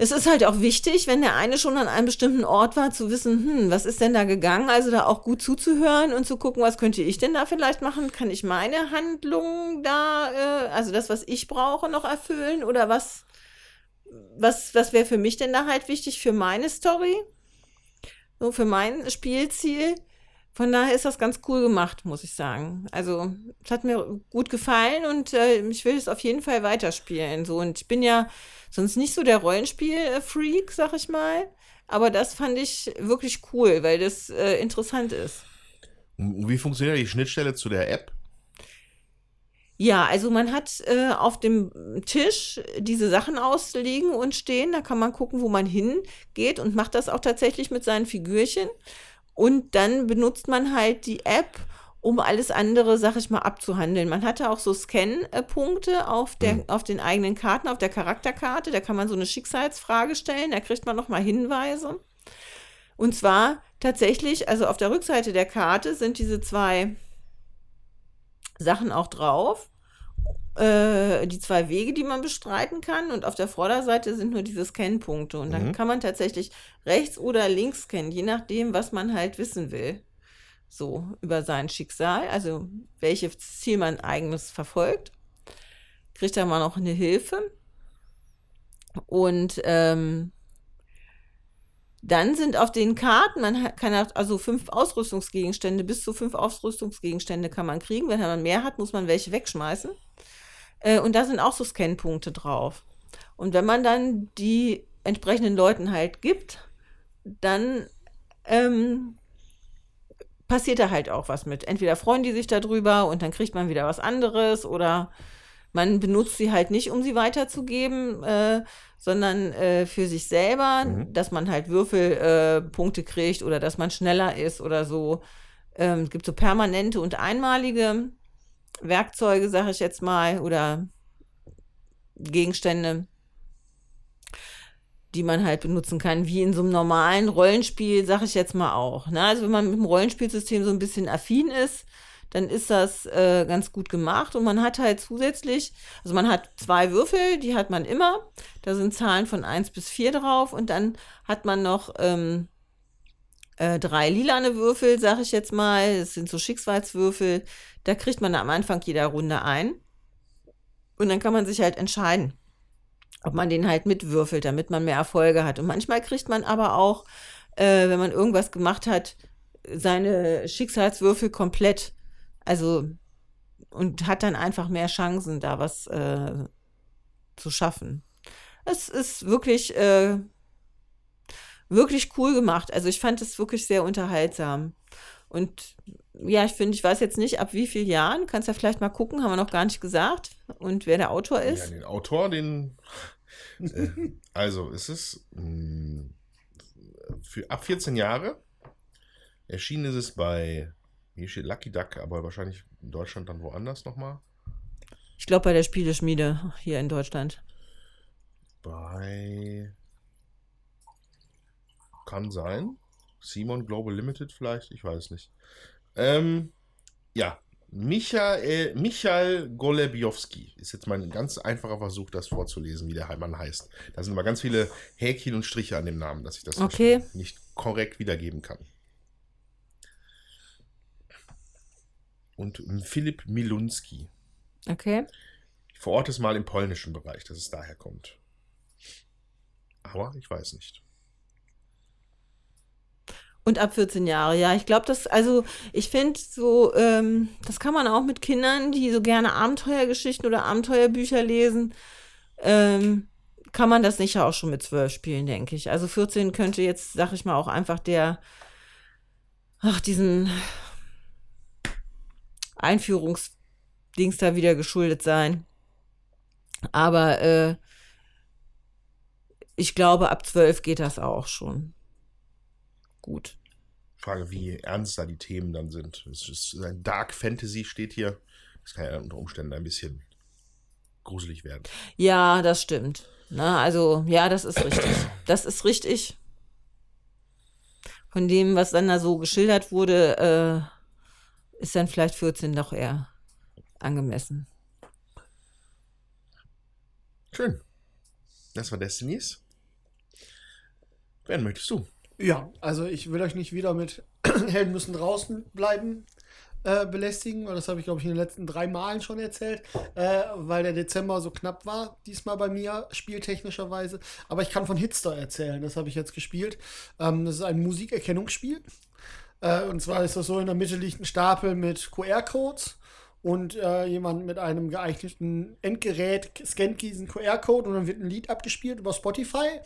es ist halt auch wichtig, wenn der eine schon an einem bestimmten Ort war, zu wissen, hm, was ist denn da gegangen? Also da auch gut zuzuhören und zu gucken, was könnte ich denn da vielleicht machen? Kann ich meine Handlung da, äh, also das, was ich brauche, noch erfüllen? Oder was, was, was wäre für mich denn da halt wichtig für meine Story? So für mein Spielziel? Von daher ist das ganz cool gemacht, muss ich sagen. Also, es hat mir gut gefallen und äh, ich will es auf jeden Fall weiterspielen. So, und ich bin ja sonst nicht so der Rollenspiel-Freak, sag ich mal. Aber das fand ich wirklich cool, weil das äh, interessant ist. Wie funktioniert die Schnittstelle zu der App? Ja, also man hat äh, auf dem Tisch diese Sachen ausliegen und stehen. Da kann man gucken, wo man hingeht und macht das auch tatsächlich mit seinen Figürchen. Und dann benutzt man halt die App, um alles andere, sag ich mal, abzuhandeln. Man hatte auch so Scan-Punkte auf, mhm. auf den eigenen Karten, auf der Charakterkarte. Da kann man so eine Schicksalsfrage stellen, da kriegt man nochmal Hinweise. Und zwar tatsächlich, also auf der Rückseite der Karte sind diese zwei Sachen auch drauf. Äh, die zwei Wege, die man bestreiten kann. Und auf der Vorderseite sind nur diese Scan-Punkte. Und dann mhm. kann man tatsächlich rechts oder links scannen, je nachdem, was man halt wissen will so über sein Schicksal, also welches Ziel man eigenes verfolgt, kriegt er mal noch eine Hilfe. Und ähm, dann sind auf den Karten, man kann also fünf Ausrüstungsgegenstände, bis zu fünf Ausrüstungsgegenstände kann man kriegen. Wenn man mehr hat, muss man welche wegschmeißen. Äh, und da sind auch so Scanpunkte drauf. Und wenn man dann die entsprechenden Leuten halt gibt, dann ähm, passiert da halt auch was mit. Entweder freuen die sich darüber und dann kriegt man wieder was anderes oder man benutzt sie halt nicht, um sie weiterzugeben, äh, sondern äh, für sich selber, mhm. dass man halt Würfelpunkte äh, kriegt oder dass man schneller ist oder so. Ähm, es gibt so permanente und einmalige Werkzeuge, sage ich jetzt mal, oder Gegenstände die man halt benutzen kann, wie in so einem normalen Rollenspiel, sag ich jetzt mal auch. Ne? Also wenn man mit dem Rollenspielsystem so ein bisschen affin ist, dann ist das äh, ganz gut gemacht und man hat halt zusätzlich, also man hat zwei Würfel, die hat man immer, da sind Zahlen von 1 bis 4 drauf und dann hat man noch ähm, äh, drei lilane Würfel, sag ich jetzt mal, das sind so Schicksalswürfel, da kriegt man am Anfang jeder Runde ein und dann kann man sich halt entscheiden, ob man den halt mitwürfelt, damit man mehr Erfolge hat. Und manchmal kriegt man aber auch, äh, wenn man irgendwas gemacht hat, seine Schicksalswürfel komplett. Also und hat dann einfach mehr Chancen, da was äh, zu schaffen. Es ist wirklich, äh, wirklich cool gemacht. Also ich fand es wirklich sehr unterhaltsam. Und ja, ich finde, ich weiß jetzt nicht, ab wie vielen Jahren, kannst ja vielleicht mal gucken, haben wir noch gar nicht gesagt. Und wer der Autor ist. Ja, den Autor, den. Äh, also, es ist mh, hm, für ab 14 Jahre. Erschienen ist es bei, hier steht Lucky Duck, aber wahrscheinlich in Deutschland dann woanders nochmal. Ich glaube bei der Spieleschmiede hier in Deutschland. Bei. Kann sein. Simon Global Limited vielleicht, ich weiß nicht. Ähm, ja, Michael, Michael Golebiowski ist jetzt mein ganz einfacher Versuch, das vorzulesen, wie der Mann heißt. Da sind immer ganz viele Häkchen und Striche an dem Namen, dass ich das Okay. nicht korrekt wiedergeben kann. Und Philipp Milunski. Okay. Ich verorte es mal im polnischen Bereich, dass es daher kommt. Aber ich weiß nicht. Und ab 14 Jahre, ja. Ich glaube, das, also ich finde so, ähm, das kann man auch mit Kindern, die so gerne Abenteuergeschichten oder Abenteuerbücher lesen, ähm, kann man das sicher auch schon mit 12 spielen, denke ich. Also 14 könnte jetzt, sag ich mal, auch einfach der, ach, diesen Einführungsdings da wieder geschuldet sein. Aber äh, ich glaube, ab 12 geht das auch schon. Gut. Frage, wie ernst da die Themen dann sind. Es ist ein Dark Fantasy, steht hier. Das kann ja unter Umständen ein bisschen gruselig werden. Ja, das stimmt. Na, also, ja, das ist richtig. Das ist richtig. Von dem, was dann da so geschildert wurde, äh, ist dann vielleicht 14 doch eher angemessen. Schön. Das war Destinies. Wen möchtest du? Ja, also ich will euch nicht wieder mit Helden müssen draußen bleiben äh, belästigen, weil das habe ich, glaube ich, in den letzten drei Malen schon erzählt, äh, weil der Dezember so knapp war, diesmal bei mir, spieltechnischerweise. Aber ich kann von Hitster erzählen, das habe ich jetzt gespielt. Ähm, das ist ein Musikerkennungsspiel. Äh, und zwar ist das so, in der Mitte liegt ein Stapel mit QR-Codes und äh, jemand mit einem geeigneten Endgerät scannt diesen QR-Code und dann wird ein Lied abgespielt über Spotify.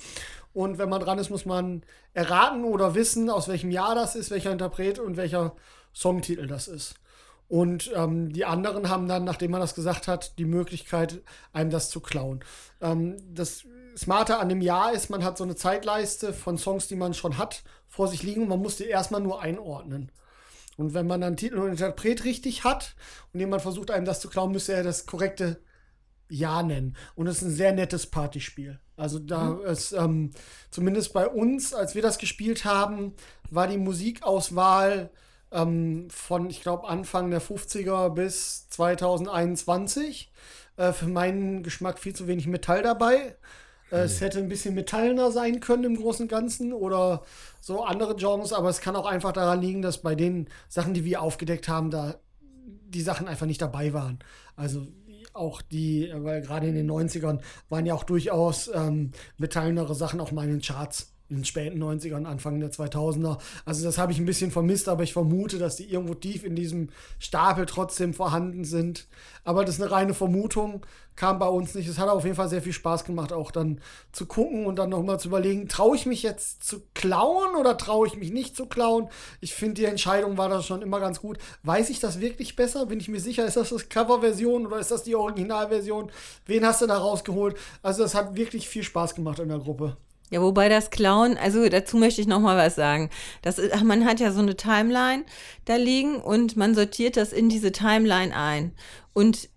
Und wenn man dran ist, muss man erraten oder wissen, aus welchem Jahr das ist, welcher Interpret und welcher Songtitel das ist. Und ähm, die anderen haben dann, nachdem man das gesagt hat, die Möglichkeit, einem das zu klauen. Ähm, das Smarte an dem Jahr ist, man hat so eine Zeitleiste von Songs, die man schon hat, vor sich liegen und man muss die erstmal nur einordnen. Und wenn man dann Titel und Interpret richtig hat und jemand versucht, einem das zu klauen, müsste er das korrekte Ja nennen. Und es ist ein sehr nettes Partyspiel. Also da Mhm. ist ähm, zumindest bei uns, als wir das gespielt haben, war die Musikauswahl ähm, von, ich glaube, Anfang der 50er bis 2021 äh, für meinen Geschmack viel zu wenig Metall dabei. Äh, Es hätte ein bisschen metallender sein können im Großen und Ganzen oder so andere Genres, aber es kann auch einfach daran liegen, dass bei den Sachen, die wir aufgedeckt haben, da die Sachen einfach nicht dabei waren. Also auch die, weil gerade in den 90ern waren ja auch durchaus ähm, metallendere Sachen auch mal in den Charts. In den späten 90ern, Anfang der 2000er. Also das habe ich ein bisschen vermisst, aber ich vermute, dass die irgendwo tief in diesem Stapel trotzdem vorhanden sind. Aber das ist eine reine Vermutung, kam bei uns nicht. Es hat auf jeden Fall sehr viel Spaß gemacht, auch dann zu gucken und dann nochmal zu überlegen, traue ich mich jetzt zu klauen oder traue ich mich nicht zu klauen? Ich finde, die Entscheidung war da schon immer ganz gut. Weiß ich das wirklich besser? Bin ich mir sicher, ist das das Coverversion oder ist das die Originalversion? Wen hast du da rausgeholt? Also das hat wirklich viel Spaß gemacht in der Gruppe. Ja, wobei das Klauen, also dazu möchte ich noch mal was sagen. Das, ist- man hat ja so eine Timeline da liegen und man sortiert das in diese Timeline ein. Und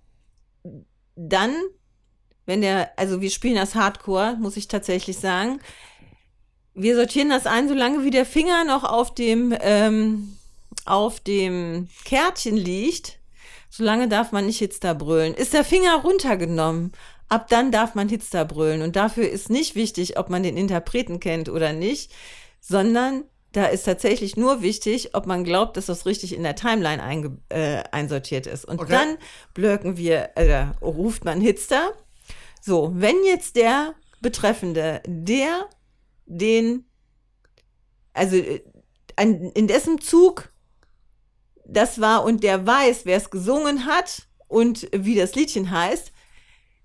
dann, wenn der, also wir spielen das Hardcore, muss ich tatsächlich sagen. Wir sortieren das ein, solange wie der Finger noch auf dem, ähm, auf dem Kärtchen liegt. Solange darf man nicht Hitster brüllen. Ist der Finger runtergenommen, ab dann darf man Hitster brüllen. Und dafür ist nicht wichtig, ob man den Interpreten kennt oder nicht, sondern da ist tatsächlich nur wichtig, ob man glaubt, dass das richtig in der Timeline einge äh, einsortiert ist. Und Okay. dann blöcken wir, äh, ruft man Hitster. So, wenn jetzt der Betreffende, der den, also äh, an, in dessen Zug das war und der weiß, wer es gesungen hat und wie das Liedchen heißt,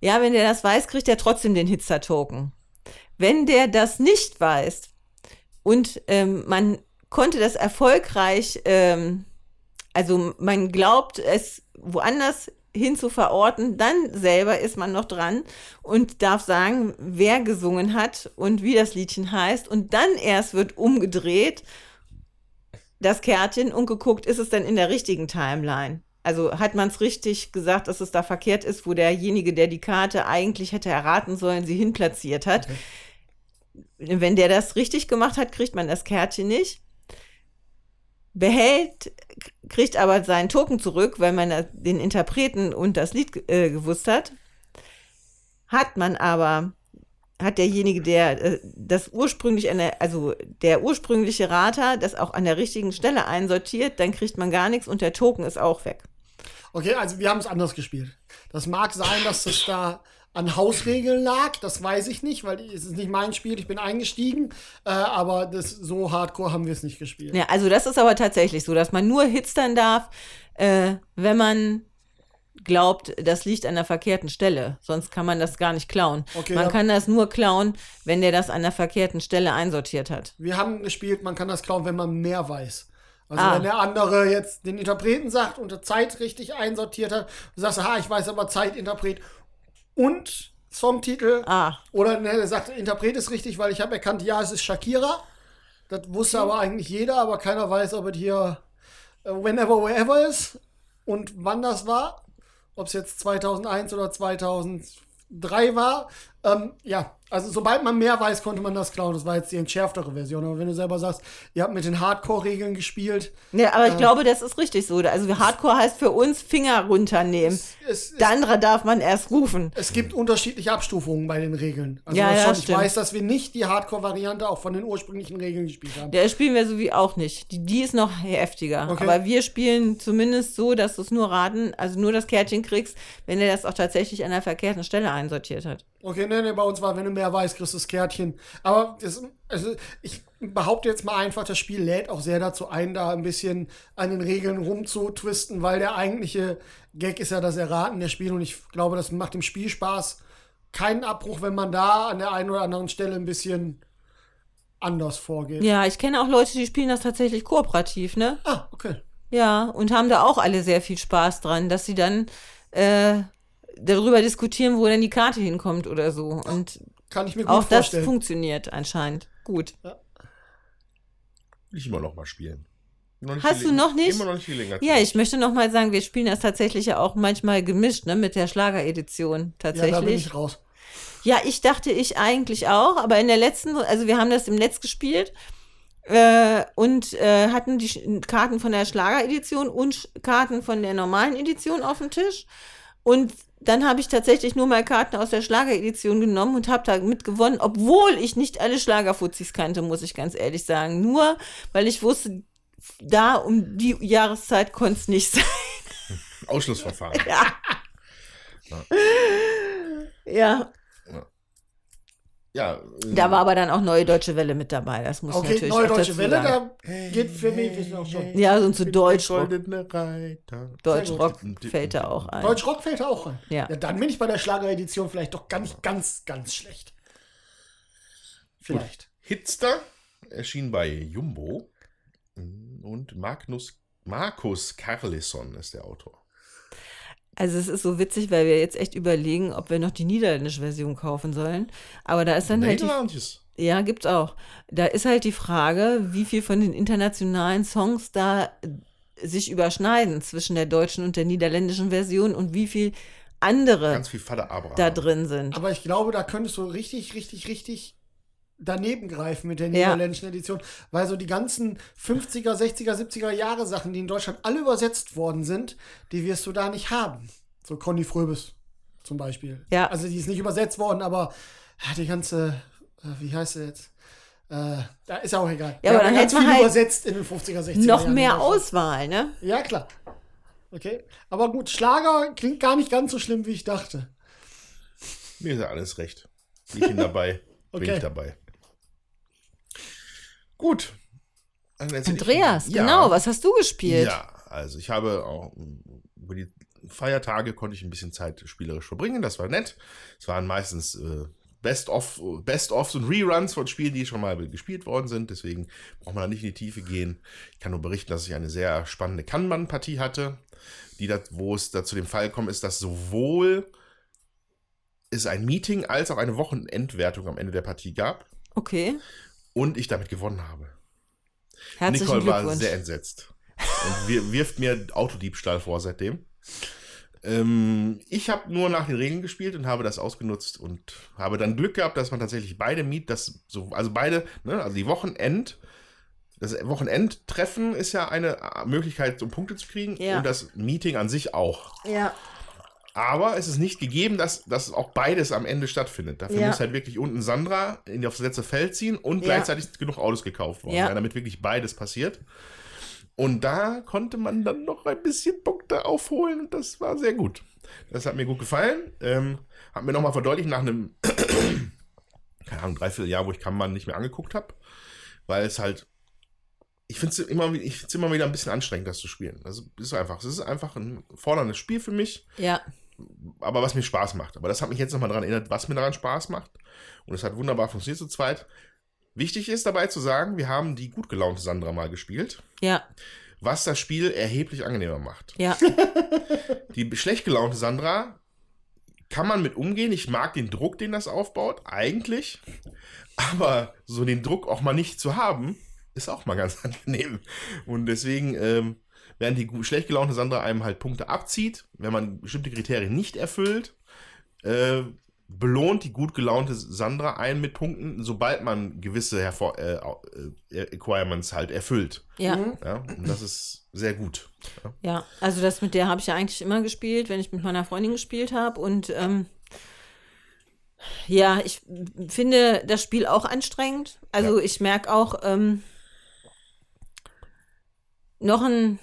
ja, wenn der das weiß, kriegt er trotzdem den Hitzer-Token. Wenn der das nicht weiß und ähm, man konnte das erfolgreich, ähm, also man glaubt es woanders hin zu verorten, dann selber ist man noch dran und darf sagen, wer gesungen hat und wie das Liedchen heißt und dann erst wird umgedreht das Kärtchen und geguckt, ist es denn in der richtigen Timeline? Also hat man es richtig gesagt, dass es da verkehrt ist, wo derjenige, der die Karte eigentlich hätte erraten sollen, sie hinplatziert hat. Wenn der das richtig gemacht hat, kriegt man das Kärtchen nicht. behält, kriegt aber seinen Token zurück, weil man den Interpreten und das Lied äh, gewusst hat. Hat man aber, hat derjenige, der äh, das ursprünglich, der, also der ursprüngliche Rater, das auch an der richtigen Stelle einsortiert, dann kriegt man gar nichts und der Token ist auch weg. Okay, also wir haben es anders gespielt. Das mag sein, dass es da an Hausregeln lag, das weiß ich nicht, weil es ist nicht mein Spiel, ich bin eingestiegen, äh, aber das, so hardcore haben wir es nicht gespielt. Ja, also das ist aber tatsächlich so, dass man nur hitstern darf, äh, wenn man glaubt, das liegt an der verkehrten Stelle. Sonst kann man das gar nicht klauen. Okay, man ja. kann das nur klauen, wenn der das an der verkehrten Stelle einsortiert hat. Wir haben gespielt, man kann das klauen, wenn man mehr weiß. Also Ah. wenn der andere jetzt den Interpreten sagt und der Zeit richtig einsortiert hat, du sagst, ha, ich weiß aber Zeit, Interpret und Songtitel. Ah, Oder ne, der sagt, Interpret ist richtig, weil ich habe erkannt, ja, es ist Shakira. Das wusste aber eigentlich jeder, aber keiner weiß, ob es hier äh, Whenever, Wherever ist und wann das war. Ob es jetzt 2001 oder 2003 war. Ähm, ja, also sobald man mehr weiß, konnte man das klauen. Das war jetzt die entschärftere Version. Aber wenn du selber sagst, ihr habt mit den Hardcore-Regeln gespielt, ja, aber ich glaube, das ist richtig so. Also Hardcore heißt für uns Finger runternehmen. es, es, Dann darf man erst rufen. es gibt unterschiedliche Abstufungen bei den Regeln. Also Ja, ja, schon, ich stimmt. weiß, dass wir nicht die Hardcore-Variante auch von den ursprünglichen Regeln gespielt haben. Der spielen wir so wie auch nicht. Die, die ist noch heftiger. Okay. Aber wir spielen zumindest so, dass du es nur raten, also nur das Kärtchen kriegst, wenn er das auch tatsächlich an der verkehrten Stelle einsortiert hat. Okay, nee, nee, bei uns war, wenn du mehr weißt, kriegst du das Kärtchen. Aber das, also ich behaupte jetzt mal einfach, das Spiel lädt auch sehr dazu ein, da ein bisschen an den Regeln rumzutwisten, weil der eigentliche Gag ist ja das Erraten der Spiele und ich glaube, das macht dem Spiel Spaß. Keinen Abbruch, wenn man da an der einen oder anderen Stelle ein bisschen anders vorgeht. Ja, ich kenne auch Leute, die spielen das tatsächlich kooperativ, ne? Ah, okay. Ja, und haben da auch alle sehr viel Spaß dran, dass sie dann äh, darüber diskutieren, wo denn die Karte hinkommt oder so. Und Kann ich mir gut auch das vorstellen. funktioniert anscheinend. Gut. Will ich immer noch mal spielen. Noch Hast du noch nicht? Immer noch nicht Gelegenheit. Ja, ich möchte noch mal sagen, wir spielen das tatsächlich ja auch manchmal gemischt, ne, mit der Schlageredition ja, tatsächlich. da bin ich raus. Ja, ich dachte ich eigentlich auch, aber in der letzten, also wir haben das im Netz gespielt äh, und äh, hatten die Karten von der Schlageredition und Sch- Karten von der normalen Edition auf dem Tisch. Und dann habe ich tatsächlich nur mal Karten aus der Schlageredition genommen und habe damit gewonnen, obwohl ich nicht alle Schlagerfuzis kannte, muss ich ganz ehrlich sagen. Nur weil ich wusste, da um die Jahreszeit konnte es nicht sein. Ausschlussverfahren. Ja. Ja, Ja, äh, da war aber dann auch Neue Deutsche Welle mit dabei. Das muss Okay, natürlich Neue Deutsche Welle, sagen. da geht für mich wissen auch schon. Ja, und zu. Deutschrock gut. fällt da auch ein. Deutschrock fällt da auch rein. Ja. ja. Dann bin ich bei der Schlageredition vielleicht doch ganz, ganz, ganz schlecht. Vielleicht. Hitster erschien bei Jumbo und Magnus, Markus Carlisson ist der Autor. Also es ist so witzig, weil wir jetzt echt überlegen, ob wir noch die niederländische Version kaufen sollen. Aber da ist dann halt die, ja, gibt's auch. Da ist halt die Frage, wie viel von den internationalen Songs da äh, sich überschneiden zwischen der deutschen und der niederländischen Version und wie viel andere Ganz viel da drin sind. Aber ich glaube, da könntest du richtig, richtig, richtig daneben greifen mit der Ja. niederländischen Edition, weil so die ganzen 50er, 60er, 70er Jahre Sachen, die in Deutschland alle übersetzt worden sind, die wirst du da nicht haben. So Conny Fröbis zum Beispiel. Ja. Also die ist nicht übersetzt worden, aber die ganze, äh, wie heißt sie jetzt? Äh, da ist ja auch egal. Ja, aber dann hätte man viel halt übersetzt in den 50er, 60er Noch Jahren mehr. Auswahl, ne? Ja, klar. Okay. Aber gut, Schlager klingt gar nicht ganz so schlimm, wie ich dachte. Mir ist ja alles recht. Ich bin dabei. Bin Okay. ich dabei. Gut. Ich- Andreas, Ja. genau, was hast du gespielt? Ja, also ich habe auch über die Feiertage konnte ich ein bisschen Zeit spielerisch verbringen. Das war nett. Es waren meistens äh, Best-of, Best-ofs und Reruns von Spielen, die schon mal gespielt worden sind. Deswegen braucht man da nicht in die Tiefe gehen. Ich kann nur berichten, dass ich eine sehr spannende Kanban-Partie hatte, die da, wo es da zu dem Fall gekommen ist, dass sowohl es ein Meeting als auch eine Wochenendwertung am Ende der Partie gab Okay. Und ich damit gewonnen habe. Herzlichen Nicole war sehr entsetzt. Und wir, wirft mir Autodiebstahl vor seitdem. Ähm, ich habe nur nach den Regeln gespielt und habe das ausgenutzt und habe dann Glück gehabt, dass man tatsächlich beide Miet, das so, also beide, ne, also die Wochenend das Wochenendtreffen ist ja eine Möglichkeit, um Punkte zu kriegen Ja. und das Meeting an sich auch. Ja. Aber es ist nicht gegeben, dass, dass auch beides am Ende stattfindet. Dafür Ja. muss halt wirklich unten Sandra in aufs letzte Feld ziehen und Ja. gleichzeitig genug Autos gekauft worden, Ja. damit wirklich beides passiert. Und da konnte man dann noch ein bisschen Punkte aufholen und das war sehr gut. Das hat mir gut gefallen. Ähm, hat mir nochmal verdeutlicht nach einem, keine Ahnung, dreiviertel Jahr, wo ich Kanban nicht mehr angeguckt habe, weil es halt, ich finde es immer, ich find's immer wieder ein bisschen anstrengend, das zu spielen. Also es ist einfach, es ist einfach ein forderndes Spiel für mich Ja. Aber was mir Spaß macht. Aber das hat mich jetzt nochmal daran erinnert, was mir daran Spaß macht. Und es hat wunderbar funktioniert zu zweit. Wichtig ist dabei zu sagen, wir haben die gut gelaunte Sandra mal gespielt, Ja. was das Spiel erheblich angenehmer macht. Ja. Die schlecht gelaunte Sandra kann man mit umgehen. Ich mag den Druck, den das aufbaut, eigentlich. Aber so den Druck auch mal nicht zu haben, ist auch mal ganz angenehm. Und deswegen, ähm, während die schlecht gelaunte Sandra einem halt Punkte abzieht, wenn man bestimmte Kriterien nicht erfüllt, äh, belohnt die gut gelaunte Sandra einen mit Punkten, sobald man gewisse Hervor äh, äh, Requirements halt erfüllt. Ja. Mhm. Ja? Und das ist sehr gut. Ja. Ja, also das mit der habe ich ja eigentlich immer gespielt, wenn ich mit meiner Freundin gespielt habe. Und ähm, ja, ich finde das Spiel auch anstrengend. Also ich merke auch ähm, noch ein,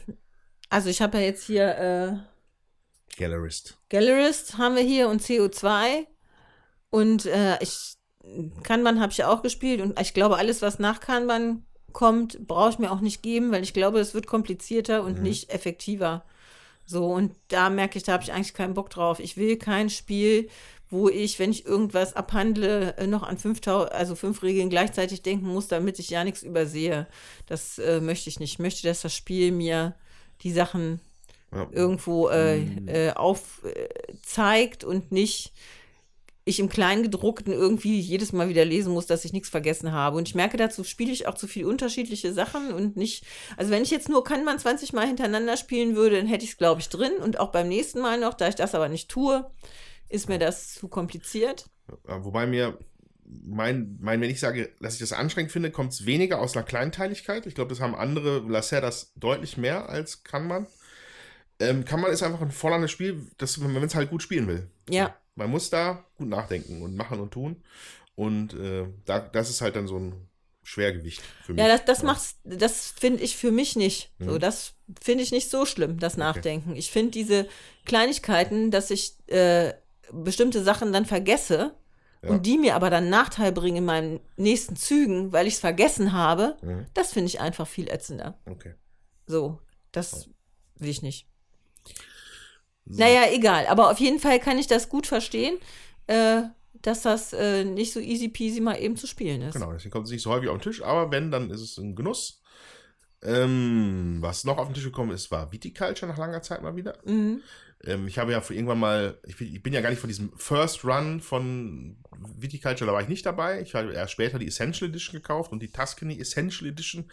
also ich habe ja jetzt hier äh, Gallerist. Gallerist haben wir hier und CO2. Und äh, ich Kanban habe ich ja auch gespielt und ich glaube, alles, was nach Kanban kommt, brauche ich mir auch nicht geben, weil ich glaube, es wird komplizierter und nicht effektiver. So, und da merke ich, da habe ich eigentlich keinen Bock drauf. Ich will kein Spiel, wo ich, wenn ich irgendwas abhandle, äh, noch an 5000, also fünf Regeln gleichzeitig denken muss, damit ich ja nichts übersehe. Das äh, möchte ich nicht. Ich möchte, dass das Spiel mir die Sachen Ja. irgendwo äh, Mhm. äh, aufzeigt und nicht ich im Kleingedruckten irgendwie jedes Mal wieder lesen muss, dass ich nichts vergessen habe. Und ich merke, dazu spiele ich auch zu viel unterschiedliche Sachen und nicht, also wenn ich jetzt nur kann man 20 Mal hintereinander spielen würde, dann hätte ich es, glaube ich, drin. Und auch beim nächsten Mal noch, da ich das aber nicht tue, ist mir das zu kompliziert. Wobei mir, mein, mein, wenn ich sage, dass ich das anstrengend finde, kommt es weniger aus einer Kleinteiligkeit. Ich glaube, das haben andere Lasser deutlich mehr als Kanban. Ähm, Kanban ist einfach ein vollandes Spiel, das, wenn man es halt gut spielen will. Ja. Man muss da gut nachdenken und machen und tun. Und äh, da, das ist halt dann so ein Schwergewicht für mich. Ja, das, das macht's, das finde ich für mich nicht. So, Mhm. das finde ich nicht so schlimm, das Nachdenken. Ich finde diese Kleinigkeiten, dass ich äh, bestimmte Sachen dann vergesse Ja. und die mir aber dann Nachteil bringen in meinen nächsten Zügen, weil ich es vergessen habe, Mhm. das finde ich einfach viel ätzender. Okay. So, das will ich nicht. Naja, egal. Aber auf jeden Fall kann ich das gut verstehen, äh, dass das äh, nicht so easy peasy mal eben zu spielen ist. Genau, deswegen kommt es nicht so häufig auf den Tisch, aber wenn, dann ist es ein Genuss. Ähm, was noch auf den Tisch gekommen ist, war Viticulture nach langer Zeit mal wieder. Mhm. Ähm, ich habe ja irgendwann mal, ich bin, ich bin ja gar nicht von diesem First Run von Viticulture, da war ich nicht dabei. Ich habe erst später die Essential Edition gekauft und die Tuscany Essential Edition,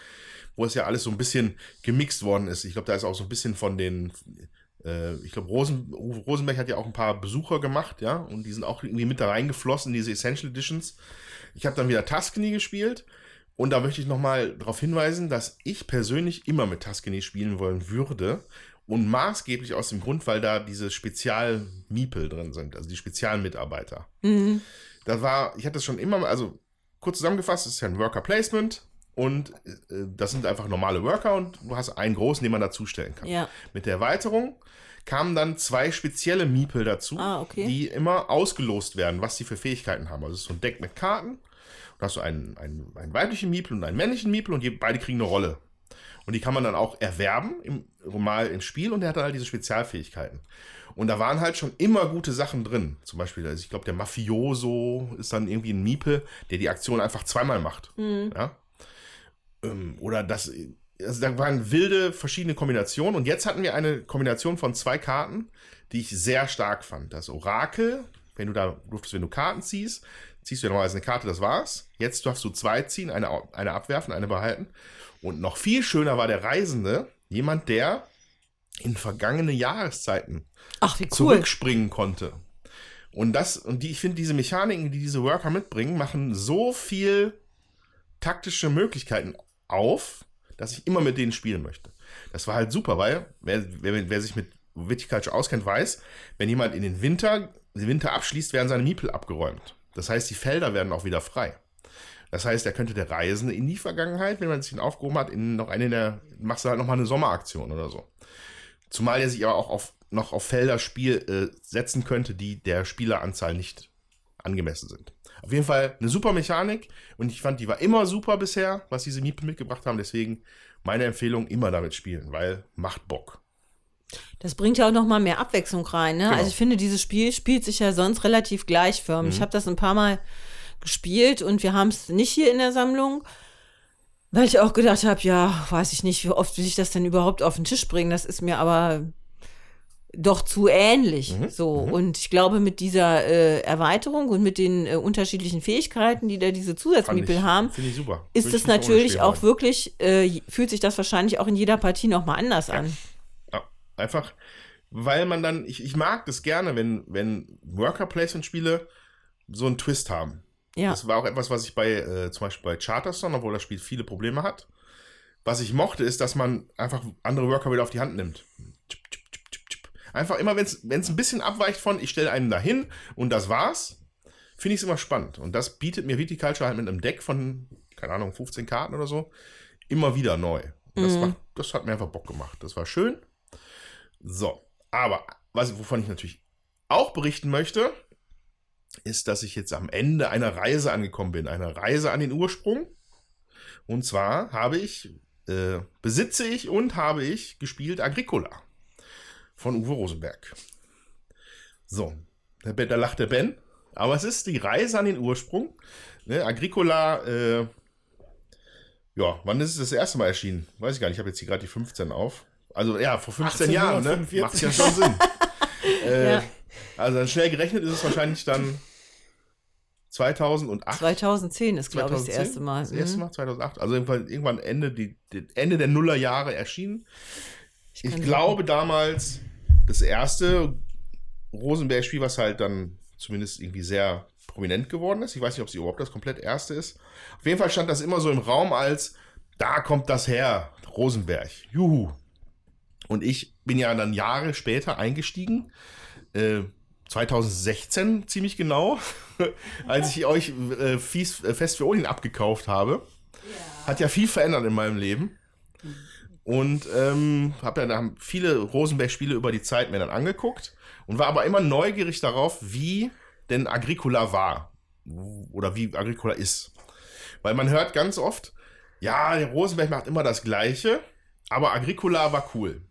wo es ja alles so ein bisschen gemixt worden ist. Ich glaube, da ist auch so ein bisschen von den, äh, ich glaube, Rosen, Rosenberg hat ja auch ein paar Besucher gemacht, ja, und die sind auch irgendwie mit da reingeflossen in diese Essential Editions. Ich habe dann wieder Tuscany gespielt. Und da möchte ich nochmal darauf hinweisen, dass ich persönlich immer mit Tuscany spielen wollen würde. Und maßgeblich aus dem Grund, weil da diese Spezial-Miepel drin sind, also die Spezialmitarbeiter. Mhm. Da war, ich hatte das schon immer also kurz zusammengefasst, es ist ja ein Worker-Placement und äh, das sind einfach normale Worker und du hast einen großen, den man dazustellen kann. Ja. Mit der Erweiterung kamen dann zwei spezielle Miepel dazu, Ah, okay. die immer ausgelost werden, was sie für Fähigkeiten haben. Also es ist so ein Deck mit Karten. Da hast du einen, einen, einen weiblichen Miepel und einen männlichen Miepel und die, beide kriegen eine Rolle. Und die kann man dann auch erwerben, im, mal im Spiel und der hat dann halt diese Spezialfähigkeiten. Und da waren halt schon immer gute Sachen drin. Zum Beispiel, also ich glaube, der Mafioso ist dann irgendwie ein Miepel, der die Aktion einfach zweimal macht. Ja? Ähm, oder das, also da waren wilde verschiedene Kombinationen. Und jetzt hatten wir eine Kombination von zwei Karten, die ich sehr stark fand. Das Orakel, wenn du da durftest, wenn du Karten ziehst, ziehst du ja normalerweise eine Karte, das war's. Jetzt darfst du zwei ziehen, eine, eine abwerfen, eine behalten. Und noch viel schöner war der Reisende, jemand, der in vergangene Jahreszeiten Ach, cool. zurückspringen konnte. Und das, und die, ich finde, diese Mechaniken, die diese Worker mitbringen, machen so viel taktische Möglichkeiten auf, dass ich immer mit denen spielen möchte. Das war halt super, weil wer, wer, wer sich mit Viticulture auskennt, weiß, wenn jemand in den Winter, den Winter abschließt, werden seine Miepel abgeräumt. Das heißt, die Felder werden auch wieder frei. Das heißt, er könnte der Reisende in die Vergangenheit, wenn man sich ihn aufgehoben hat, in noch eine der, machst du halt nochmal eine Sommeraktion oder so. Zumal er sich aber auch auf, noch auf Felder Spiel äh, setzen könnte, die der Spieleranzahl nicht angemessen sind. Auf jeden Fall eine super Mechanik und ich fand, die war immer super bisher, was diese Miepel mitgebracht haben. Deswegen meine Empfehlung, immer damit spielen, weil macht Bock. Das bringt ja auch noch mal mehr Abwechslung rein. Ne? Genau. Also ich finde, dieses Spiel spielt sich ja sonst relativ gleichförmig. Ich habe das ein paar Mal gespielt und wir haben es nicht hier in der Sammlung, weil ich auch gedacht habe, ja, weiß ich nicht, wie oft will ich das denn überhaupt auf den Tisch bringen. Das ist mir aber doch zu ähnlich. So und ich glaube, mit dieser äh, Erweiterung und mit den äh, unterschiedlichen Fähigkeiten, die da diese Zusatzmiepel haben, ist es natürlich auch wirklich, äh, fühlt sich das wahrscheinlich auch in jeder Partie noch mal anders an. Ja, einfach, weil man dann, ich, ich mag das gerne, wenn, wenn Worker-Placement-Spiele so einen Twist haben. Ja. Das war auch etwas, was ich bei, äh, zum Beispiel bei Charterstone, obwohl das Spiel viele Probleme hat. Was ich mochte, ist, dass man einfach andere Worker wieder auf die Hand nimmt. Einfach immer, wenn es ein bisschen abweicht von, ich stelle einen dahin und das war's, finde ich es immer spannend. Und das bietet mir Viticulture halt mit einem Deck von, keine Ahnung, 15 Karten oder so, immer wieder neu. Und Das, macht, das hat mir einfach Bock gemacht. Das war schön. So, aber was, wovon ich natürlich auch berichten möchte, ist, dass ich jetzt am Ende einer Reise angekommen bin. Eine Reise an den Ursprung. Und zwar habe ich, äh, besitze ich und habe ich gespielt Agricola von Uwe Rosenberg. So, da, da lacht der Ben. Aber es ist die Reise an den Ursprung. Ne, Agricola, äh, ja, wann ist es das erste Mal erschienen? Weiß ich gar nicht. Ich habe jetzt hier gerade die 15 auf. Also ja, vor 15 Jahren, ne? 1845. Macht ja schon Sinn. äh, Ja. Also dann schnell gerechnet ist es wahrscheinlich dann 2008. 2010 ist, glaube ich, das 2010? erste Mal. Das erste Mhm. Mal 2008. Also irgendwann, irgendwann Ende, die, Ende der Nullerjahre erschienen. Ich, kann glaube damals das erste Rosenberg-Spiel, was halt dann zumindest irgendwie sehr prominent geworden ist. Ich weiß nicht, ob es überhaupt das komplett erste ist. Auf jeden Fall stand das immer so im Raum als, da kommt das her, Rosenberg. Juhu. Und ich bin ja dann Jahre später eingestiegen. Äh, 2016 ziemlich genau, als ich euch äh, fies, äh, Fest für Odin abgekauft habe. Hat ja viel verändert in meinem Leben. Und ähm, habe ja dann viele Rosenberg-Spiele über die Zeit mir dann angeguckt und war aber immer neugierig darauf, wie denn Agricola war. Oder wie Agricola ist. Weil man hört ganz oft, ja, der Rosenberg macht immer das Gleiche, aber Agricola war cool.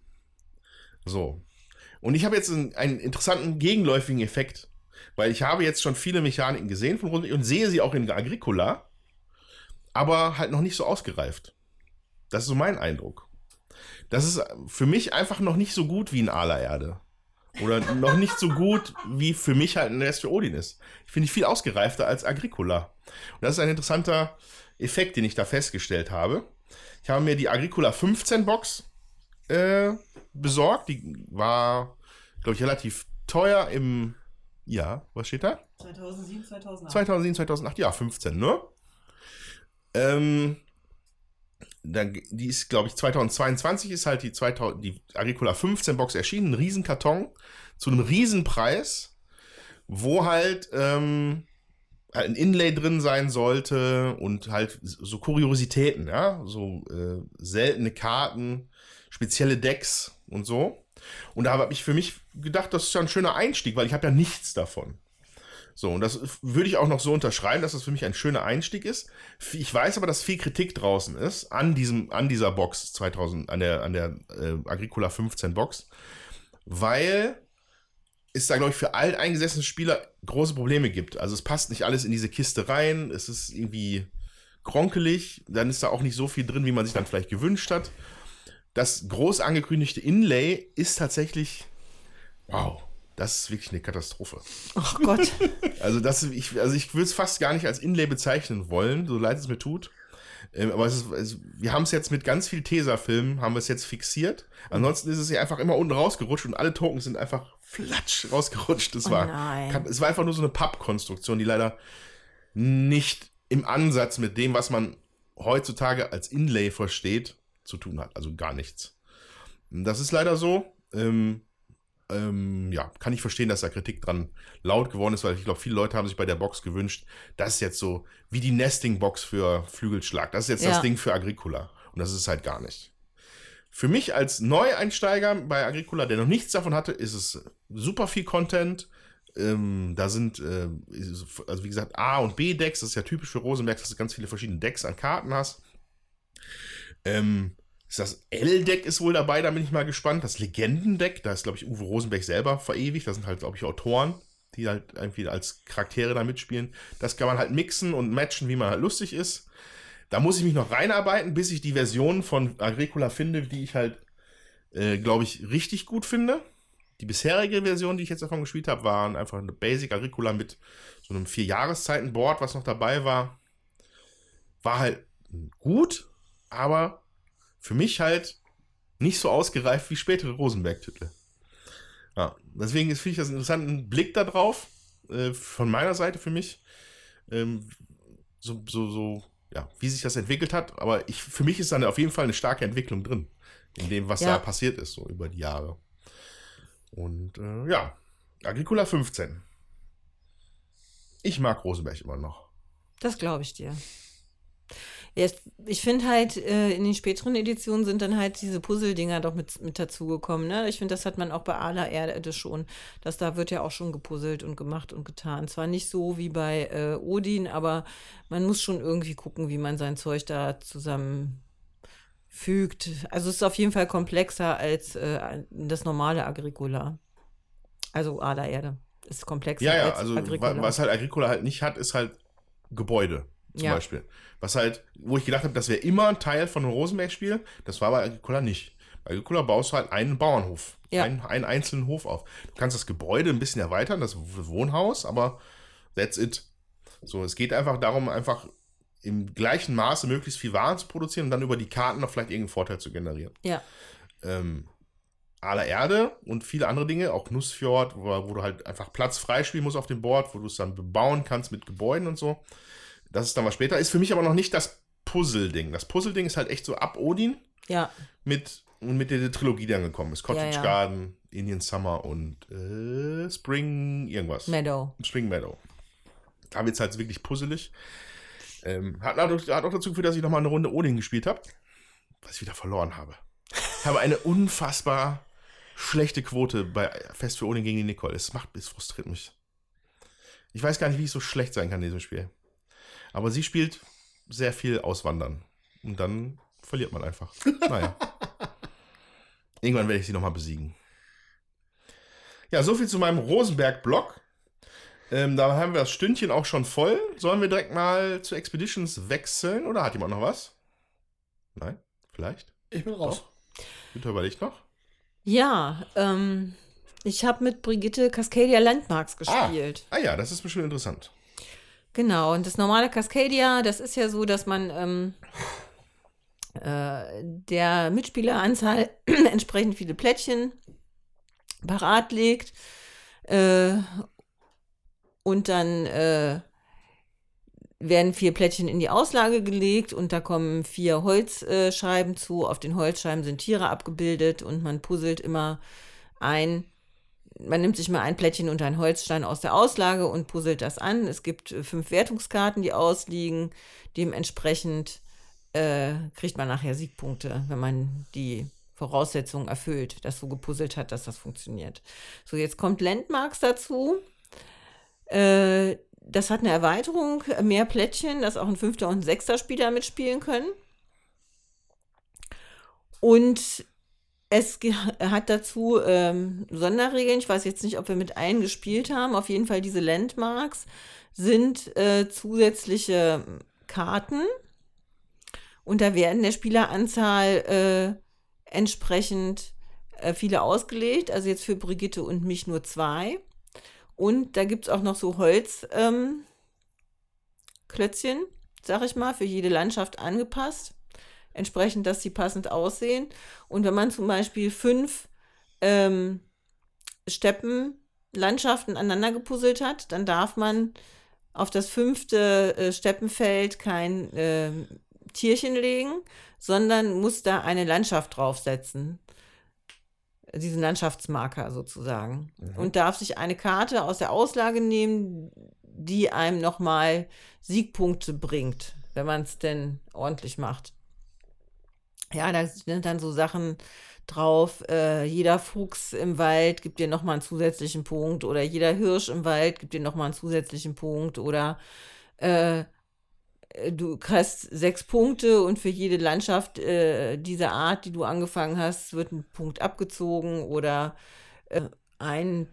So. Und ich habe jetzt einen, einen interessanten gegenläufigen Effekt, weil ich habe jetzt schon viele Mechaniken gesehen von Rosenberg und sehe sie auch in Agricola, aber halt noch nicht so ausgereift. Das ist so mein Eindruck. Das ist für mich einfach noch nicht so gut wie ein Ala Erde. Oder noch nicht so gut, wie für mich halt ein Rest für Odin ist. Ich finde ich viel ausgereifter als Agricola. Und das ist ein interessanter Effekt, den ich da festgestellt habe. Ich habe mir die Agricola 15 Box äh, besorgt. Die war, glaube ich, relativ teuer im. Ja, was steht da? 2007, 2008. 2007, 2008, ja, 15, ne? Ähm, dann, die ist, glaube ich, 2022 ist halt die, 2000, die Agricola 15 Box erschienen, ein Riesenkarton zu einem Riesenpreis, wo halt ähm, ein Inlay drin sein sollte und halt so Kuriositäten, ja, so äh, seltene Karten, spezielle Decks und so. Und da habe ich für mich gedacht, das ist ja ein schöner Einstieg, weil ich habe ja nichts davon. So, und das würde ich auch noch so unterschreiben, dass das für mich ein schöner Einstieg ist. Ich weiß aber, dass viel Kritik draußen ist an diesem, an dieser Box 2000, an der, an der äh, Agricola 15 Box, weil es da, glaube ich, für alteingesessene Spieler große Probleme gibt. Also es passt nicht alles in diese Kiste rein, es ist irgendwie kronkelig, dann ist da auch nicht so viel drin, wie man sich dann vielleicht gewünscht hat. Das groß angekündigte Inlay ist tatsächlich, wow, das ist wirklich eine Katastrophe. Ach Gott. Also, das, ich, also ich würde es fast gar nicht als Inlay bezeichnen wollen, so leid es mir tut. Ähm, aber es ist, es, wir haben es jetzt mit ganz viel Tesafilm, haben wir es jetzt fixiert. Ansonsten ist es ja einfach immer unten rausgerutscht und alle Tokens sind einfach flatsch rausgerutscht. Das Oh war, kann, es war einfach nur so eine Pappkonstruktion, die leider nicht im Ansatz mit dem, was man heutzutage als Inlay versteht, zu tun hat. Also gar nichts. Das ist leider so. Ähm, ähm, ja, kann ich verstehen, dass da Kritik dran laut geworden ist, weil ich glaube, viele Leute haben sich bei der Box gewünscht, das ist jetzt so wie die Nesting-Box für Flügelschlag. Das ist jetzt Ja. das Ding für Agricola. Und das ist es halt gar nicht. Für mich als Neueinsteiger bei Agricola, der noch nichts davon hatte, ist es super viel Content. Ähm, da sind, äh, also wie gesagt, A- und B-Decks, das ist ja typisch für Rosenberg, dass du ganz viele verschiedene Decks an Karten hast. Ähm, ist das L-Deck ist wohl dabei, da bin ich mal gespannt. Das Legendendeck, da ist, glaube ich, Uwe Rosenberg selber verewigt. Da sind halt, glaube ich, Autoren, die halt irgendwie als Charaktere da mitspielen. Das kann man halt mixen und matchen, wie man halt lustig ist. Da muss ich mich noch reinarbeiten, bis ich die Version von Agricola finde, die ich halt, äh, glaube ich, richtig gut finde. Die bisherige Version, die ich jetzt davon gespielt habe, waren einfach eine Basic Agricola mit so einem Vier-Jahreszeiten-Board, was noch dabei war. War halt gut, aber für mich halt nicht so ausgereift wie spätere Rosenberg-Titel. Ja, deswegen ist- finde ich das einen interessanten Blick da drauf, äh, von meiner Seite für mich. Ähm, so, so, so, ja, wie sich das entwickelt hat, aber ich, für mich ist da auf jeden Fall eine starke Entwicklung drin, in dem, was Ja. da passiert ist, so über die Jahre. Und äh, ja, Agricola 15. Ich mag Rosenberg immer noch. Das glaube ich dir. Ja, ich- finde halt, äh, in den späteren Editionen sind dann halt diese Puzzle-Dinger doch mit, mit dazugekommen. Ne? Ich finde, das hat man auch bei Ala Erde schon. Dass da wird ja auch schon gepuzzelt und gemacht und getan. Zwar nicht so wie bei äh, Odin, aber man muss schon irgendwie gucken, wie man sein Zeug da zusammenfügt. Also es ist auf jeden Fall komplexer als äh, das normale Agricola. Also Ala Erde ist komplexer Ja, ja, als also Agricola. was halt Agricola halt nicht hat, ist halt Gebäude zum Ja. Beispiel. Was halt, wo ich gedacht habe, das wäre immer ein Teil von einem Rosenberg-Spiel, das war bei Agricola nicht. Bei Agricola baust du halt einen Bauernhof, Ja. einen, einen einzelnen Hof auf. Du kannst das Gebäude ein bisschen erweitern, das Wohnhaus, aber that's it. So, es geht einfach darum, einfach im gleichen Maße möglichst viel Waren zu produzieren und dann über die Karten noch vielleicht irgendeinen Vorteil zu generieren ja. ähm, aller Erde und viele andere Dinge, auch Nussfjord, wo, wo du halt einfach Platz freispielen musst auf dem Board, wo du es dann bebauen kannst mit Gebäuden und so. Das ist dann was später. Ist für mich aber noch nicht das Puzzle-Ding. Das Puzzle-Ding ist halt echt so ab Odin Ja, mit, mit der Trilogie, die dann gekommen ist. Cottage Ja, ja. Garden, Indian Summer und äh, Spring irgendwas. Meadow. Spring Meadow. Da wird es halt wirklich puzzelig. Ähm, hat, auch, hat auch dazu geführt, dass ich nochmal eine Runde Odin gespielt habe, was ich wieder verloren habe. Ich habe eine unfassbar schlechte Quote bei Fest für Odin gegen die Nicole. Es macht, es frustriert mich. Ich weiß gar nicht, wie ich so schlecht sein kann in diesem Spiel. Aber sie spielt sehr viel Auswandern. Und dann verliert man einfach. Naja. Irgendwann werde ich sie nochmal besiegen. Ja, soviel zu meinem Rosenberg-Blog. Ähm, da haben wir das Stündchen auch schon voll. Sollen wir direkt mal zu Expeditions wechseln oder hat jemand noch was? Nein? Vielleicht? Ich bin raus. Günther überlegt noch? Ja, ähm, ich habe mit Brigitte Cascadia Landmarks gespielt. Ah ja, das ist bestimmt interessant. Genau, und das normale Cascadia, das ist ja so, dass man ähm, äh, der Mitspieleranzahl entsprechend viele Plättchen parat legt äh, und dann äh, werden vier Plättchen in die Auslage gelegt und da kommen vier Holzscheiben zu. Auf den Holzscheiben sind Tiere abgebildet und man puzzelt immer ein man nimmt sich mal ein Plättchen und einen Holzstein aus der Auslage und puzzelt das an. Es gibt äh, fünf Wertungskarten, die ausliegen. Dementsprechend äh, kriegt man nachher Siegpunkte, wenn man die Voraussetzungen erfüllt, dass so gepuzzelt hat, dass das funktioniert. So, jetzt kommt Landmarks dazu. Äh, das hat eine Erweiterung, mehr Plättchen, dass auch ein fünfter und ein sechster Spieler mitspielen können. Und es ge- hat dazu ähm, Sonderregeln. Ich weiß jetzt nicht, ob wir mit allen gespielt haben. Auf jeden Fall diese Landmarks sind äh, zusätzliche Karten. Und da werden der Spieleranzahl äh, entsprechend äh, viele ausgelegt. Also jetzt für Brigitte und mich nur zwei. Und da gibt es auch noch so Holzklötzchen, ähm, sag ich mal, für jede Landschaft angepasst entsprechend, dass sie passend aussehen. Und wenn man zum Beispiel fünf ähm, Steppenlandschaften aneinander gepuzzelt hat, dann darf man auf das fünfte äh, Steppenfeld kein äh, Tierchen legen, sondern muss da eine Landschaft draufsetzen. Diesen Landschaftsmarker sozusagen. Und darf sich eine Karte aus der Auslage nehmen, die einem nochmal Siegpunkte bringt, wenn man es denn ordentlich macht. Ja, da sind dann so Sachen drauf, äh, jeder Fuchs im Wald gibt dir nochmal einen zusätzlichen Punkt oder jeder Hirsch im Wald gibt dir nochmal einen zusätzlichen Punkt oder äh, du kriegst sechs Punkte und für jede Landschaft äh, dieser Art, die du angefangen hast, wird ein Punkt abgezogen oder äh, ein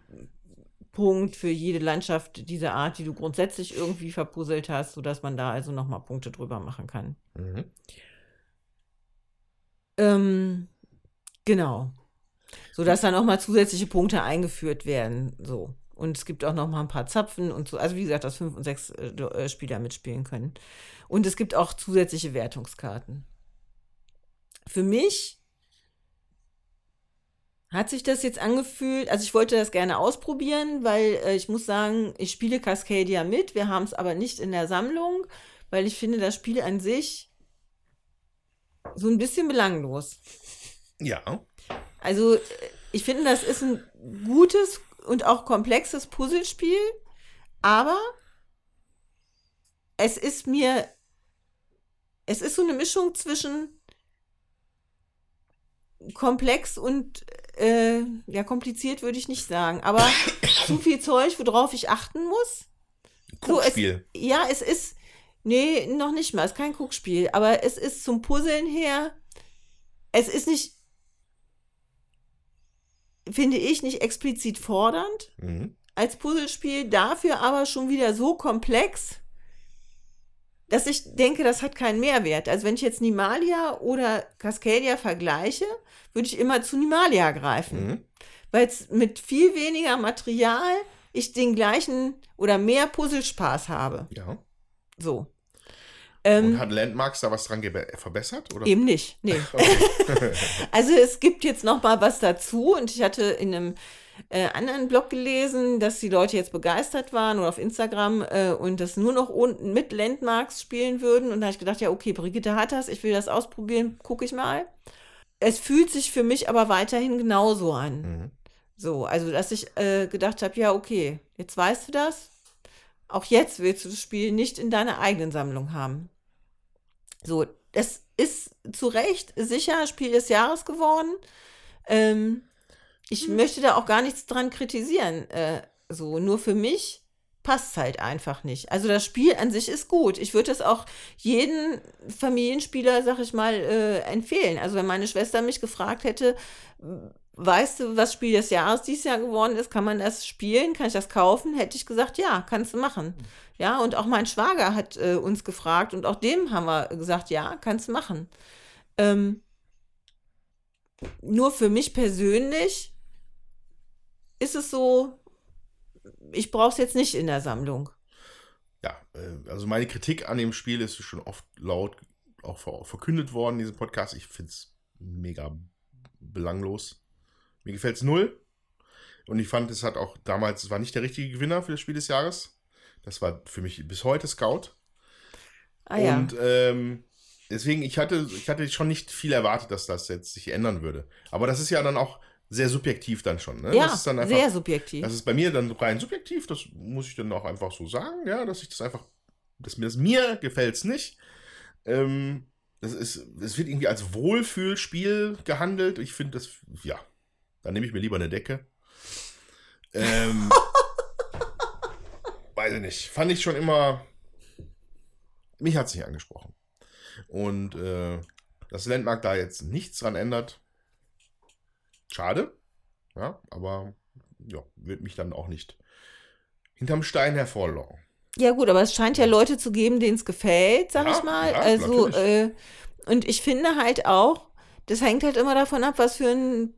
Punkt für jede Landschaft dieser Art, die du grundsätzlich irgendwie verpuzzelt hast, sodass man da also nochmal Punkte drüber machen kann. Mhm. Ähm, genau. Sodass dann nochmal zusätzliche Punkte eingeführt werden. So. Und es gibt auch noch mal ein paar Zapfen und so. Also wie gesagt, dass fünf und sechs äh, äh, Spieler mitspielen können. Und es gibt auch zusätzliche Wertungskarten. Für mich hat sich das jetzt angefühlt, also ich wollte das gerne ausprobieren, weil äh, ich muss sagen, ich spiele Cascadia mit, wir haben es aber nicht in der Sammlung, weil ich finde das Spiel an sich so ein bisschen belanglos. Ja. Also, äh, ich finde, das ist ein gutes und auch komplexes Puzzlespiel, aber es ist mir, es ist so eine Mischung zwischen komplex und äh, ja, kompliziert würde ich nicht sagen, aber zu viel Zeug, worauf ich achten muss. So, es, ja, es ist, nee, noch nicht mal, es ist kein Guckspiel, aber es ist zum Puzzeln her, es ist nicht, finde ich, nicht explizit fordernd Mhm. als Puzzlespiel, dafür aber schon wieder so komplex, dass ich denke, das hat keinen Mehrwert. Also wenn ich jetzt Nimalia oder Cascadia vergleiche, würde ich immer zu Nimalia greifen, Mhm. weil es mit viel weniger Material ich den gleichen oder mehr Puzzlespaß habe. Ja. So. Ähm, Und hat Landmarks da was dran verbessert? Oder? Eben nicht, nee. also es gibt jetzt noch mal was dazu und ich hatte in einem äh, anderen Blog gelesen, dass die Leute jetzt begeistert waren oder auf Instagram äh, und das nur noch unten mit Landmarks spielen würden und da habe ich gedacht, ja okay, Brigitte hat das, ich will das ausprobieren, gucke ich mal. Es fühlt sich für mich aber weiterhin genauso an. Mhm. So, also dass ich äh, gedacht habe, ja okay, jetzt weißt du das. Auch jetzt willst du das Spiel nicht in deiner eigenen Sammlung haben. So, das ist zu Recht sicher Spiel des Jahres geworden. Ähm, ich möchte da auch gar nichts dran kritisieren. Äh, so, nur für mich passt es halt einfach nicht. Also das Spiel an sich ist gut. Ich würde es auch jeden Familienspieler, sag ich mal, äh, empfehlen. Also wenn meine Schwester mich gefragt hätte, weißt du, was Spiel des Jahres dieses Jahr geworden ist, kann man das spielen, kann ich das kaufen, hätte ich gesagt, ja, kannst du machen. Ja, und auch mein Schwager hat äh, uns gefragt und auch dem haben wir gesagt, ja, kannst du machen. Ähm, nur für mich persönlich ist es so, ich brauche es jetzt nicht in der Sammlung. Ja, äh, also meine Kritik an dem Spiel ist schon oft laut auch ver verkündet worden in diesem Podcast. Ich finde es mega belanglos. Mir gefällt es null. Und ich fand, es hat auch damals, es war nicht der richtige Gewinner für das Spiel des Jahres. Das war für mich bis heute Scout. Ah ja. Und ähm, deswegen, ich hatte, ich hatte schon nicht viel erwartet, dass das jetzt sich ändern würde. Aber das ist ja dann auch sehr subjektiv dann schon. Ne? ja, das ist dann einfach, sehr subjektiv. Das ist bei mir dann rein subjektiv, das muss ich dann auch einfach so sagen, ja, dass ich das einfach, dass mir das mir gefällt es nicht. Ähm, das ist, es wird irgendwie als Wohlfühlspiel gehandelt. Ich finde das, ja, dann nehme ich mir lieber eine Decke. Ähm, weiß ich nicht. Fand ich schon immer. Mich hat es nicht angesprochen. Und äh, dass Landmark da jetzt nichts dran ändert, schade. Ja, aber ja, wird mich dann auch nicht hinterm Stein hervorlocken. Ja, gut, aber es scheint ja Leute zu geben, denen es gefällt, sag Ja, ich mal. ja, also, äh, und ich finde halt auch, das hängt halt immer davon ab, was für ein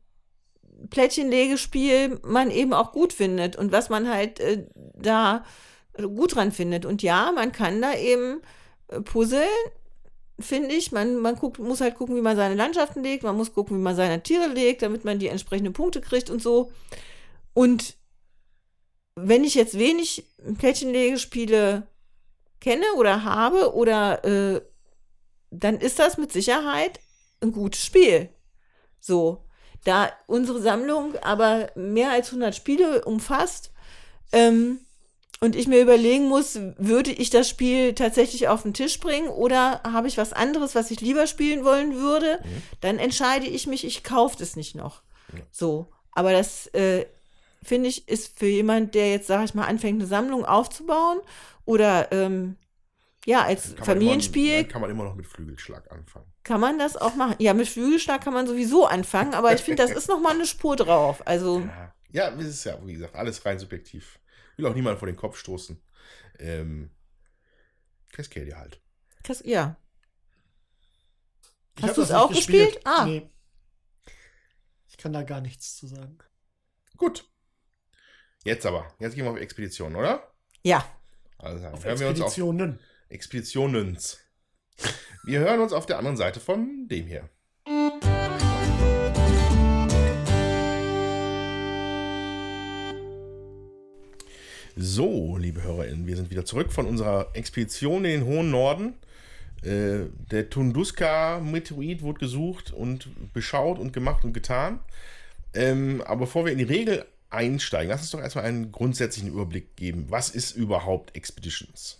Plättchenlegespiel man eben auch gut findet und was man halt äh, da gut dran findet. Und ja, man kann da eben äh, puzzeln, finde ich. Man, man guckt, muss halt gucken, wie man seine Landschaften legt, man muss gucken, wie man seine Tiere legt, damit man die entsprechenden Punkte kriegt und so. Und wenn ich jetzt wenig Plättchenlegespiele kenne oder habe oder äh, dann ist das mit Sicherheit ein gutes Spiel. So, da unsere Sammlung aber mehr als 100 Spiele umfasst ähm, und ich mir überlegen muss, würde ich das Spiel tatsächlich auf den Tisch bringen oder habe ich was anderes, was ich lieber spielen wollen würde, dann entscheide ich mich, ich kaufe das nicht noch. So, aber das äh, finde ich, ist für jemand, der jetzt, sage ich mal, anfängt, eine Sammlung aufzubauen oder ähm, ja, als Familienspiel Immer, kann man immer noch mit Flügelschlag anfangen. Kann man das auch machen. Ja, mit Flügelschlag kann man sowieso anfangen, aber ich finde, das ist noch mal eine Spur drauf. Also, Ja, ja, es ist ja, wie gesagt, alles rein subjektiv. Will auch niemand vor den Kopf stoßen. Ähm, Cascadia halt. das, ja. Ich Hast du es auch gespielt? Ah. Nee. Ich kann da gar nichts zu sagen. Gut. Jetzt aber. Jetzt gehen wir auf Expedition, oder? Ja. Also Auf hören wir uns auf Expeditionen. Expeditionens. Wir hören uns auf der anderen Seite von dem hier. So, liebe HörerInnen, wir sind wieder zurück von unserer Expedition in den hohen Norden. Äh, der Tunduska-Meteorit wurde gesucht und beschaut und gemacht und getan. Ähm, aber bevor wir in die Regel einsteigen, lass uns doch erstmal einen grundsätzlichen Überblick geben. Was ist überhaupt Expeditions?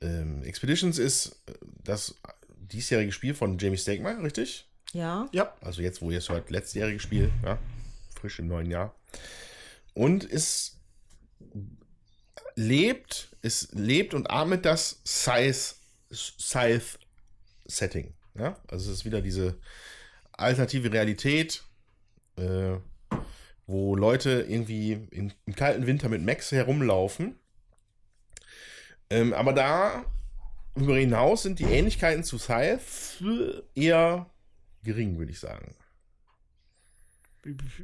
Ähm, Expeditions ist äh, das diesjährige Spiel von Jamie Stegmaier, richtig? Ja. Ja, Also jetzt, wo ihr es hört, letztjährige Spiel, ja, frisch im neuen Jahr. Und es lebt, es lebt und atmet das Scythe, Scythe-Setting. Ja? Also es ist wieder diese alternative Realität, äh, wo Leute irgendwie in, im kalten Winter mit Max herumlaufen. Ähm, aber da darüber hinaus sind die Ähnlichkeiten zu Scythe eher gering, würde ich sagen.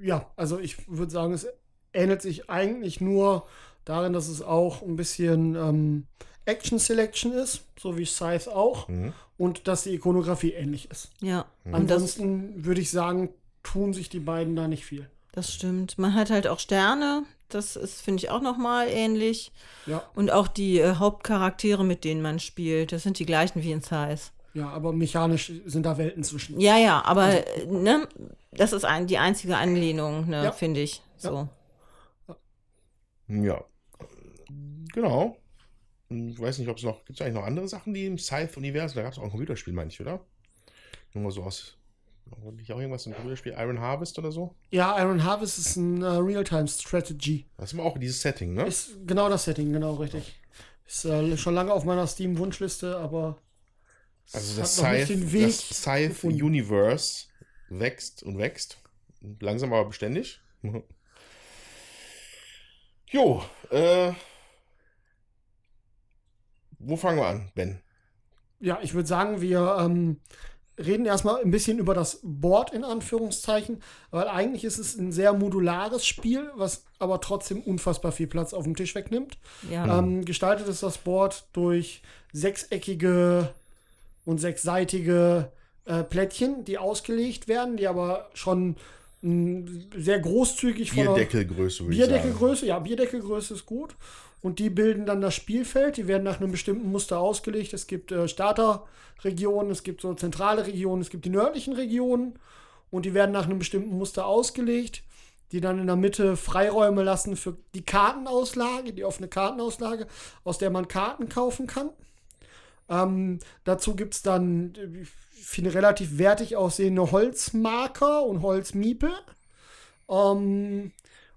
ja, also ich würde sagen, es ähnelt sich eigentlich nur darin, dass es auch ein bisschen ähm, Action Selection ist, so wie Scythe auch, Mhm. und dass die Ikonografie ähnlich ist. Ja. Das, Ansonsten würde ich sagen, tun sich die beiden da nicht viel. das stimmt. Man hat halt auch Sterne. Das ist, finde ich, auch noch mal ähnlich. Ja, Und auch die äh, Hauptcharaktere, mit denen man spielt, das sind die gleichen wie in Size. ja, aber mechanisch sind da Welten zwischen. Ja, ja, aber äh, ne, das ist ein, die einzige Anlehnung, ne, Ja. finde ich. So. Ja. Genau. Ich weiß nicht, ob es noch. Gibt es eigentlich noch andere Sachen, die im Scythe-Universum? Da gab es auch ein Computerspiel, meine ich, oder? Nur mal so aus. Nicht auch irgendwas im Computerspiel? Iron Harvest oder so? Ja, Iron Harvest ist ein äh, Real-Time-Strategy. Das ist immer auch dieses Setting, ne? Ist genau das Setting, genau richtig. Ist äh, schon lange auf meiner Steam-Wunschliste, aber Also das Scythe, das Scythe. Universe wächst und wächst. Langsam aber beständig. Jo, äh. Wo fangen wir an, Ben? Ja, ich würde sagen, wir ähm, reden erstmal ein bisschen über das Board in Anführungszeichen, weil eigentlich ist es ein sehr modulares Spiel, was aber trotzdem unfassbar viel Platz auf dem Tisch wegnimmt. Ja. Ähm, gestaltet ist das Board durch sechseckige und sechsseitige äh, Plättchen, die ausgelegt werden, die aber schon mh, sehr großzügig von Bierdeckelgröße, würde ich sagen. Bierdeckelgröße, ja, Bierdeckelgröße ist gut. Und die bilden dann das Spielfeld. Die werden nach einem bestimmten Muster ausgelegt. Es gibt äh, Starterregionen, es gibt so zentrale Regionen, es gibt die nördlichen Regionen. Und die werden nach einem bestimmten Muster ausgelegt, die dann in der Mitte Freiräume lassen für die Kartenauslage, die offene Kartenauslage, aus der man Karten kaufen kann. Ähm, dazu gibt es dann, äh, ich finde, relativ wertig aussehende Holzmarker und Holzmiepel. Ähm,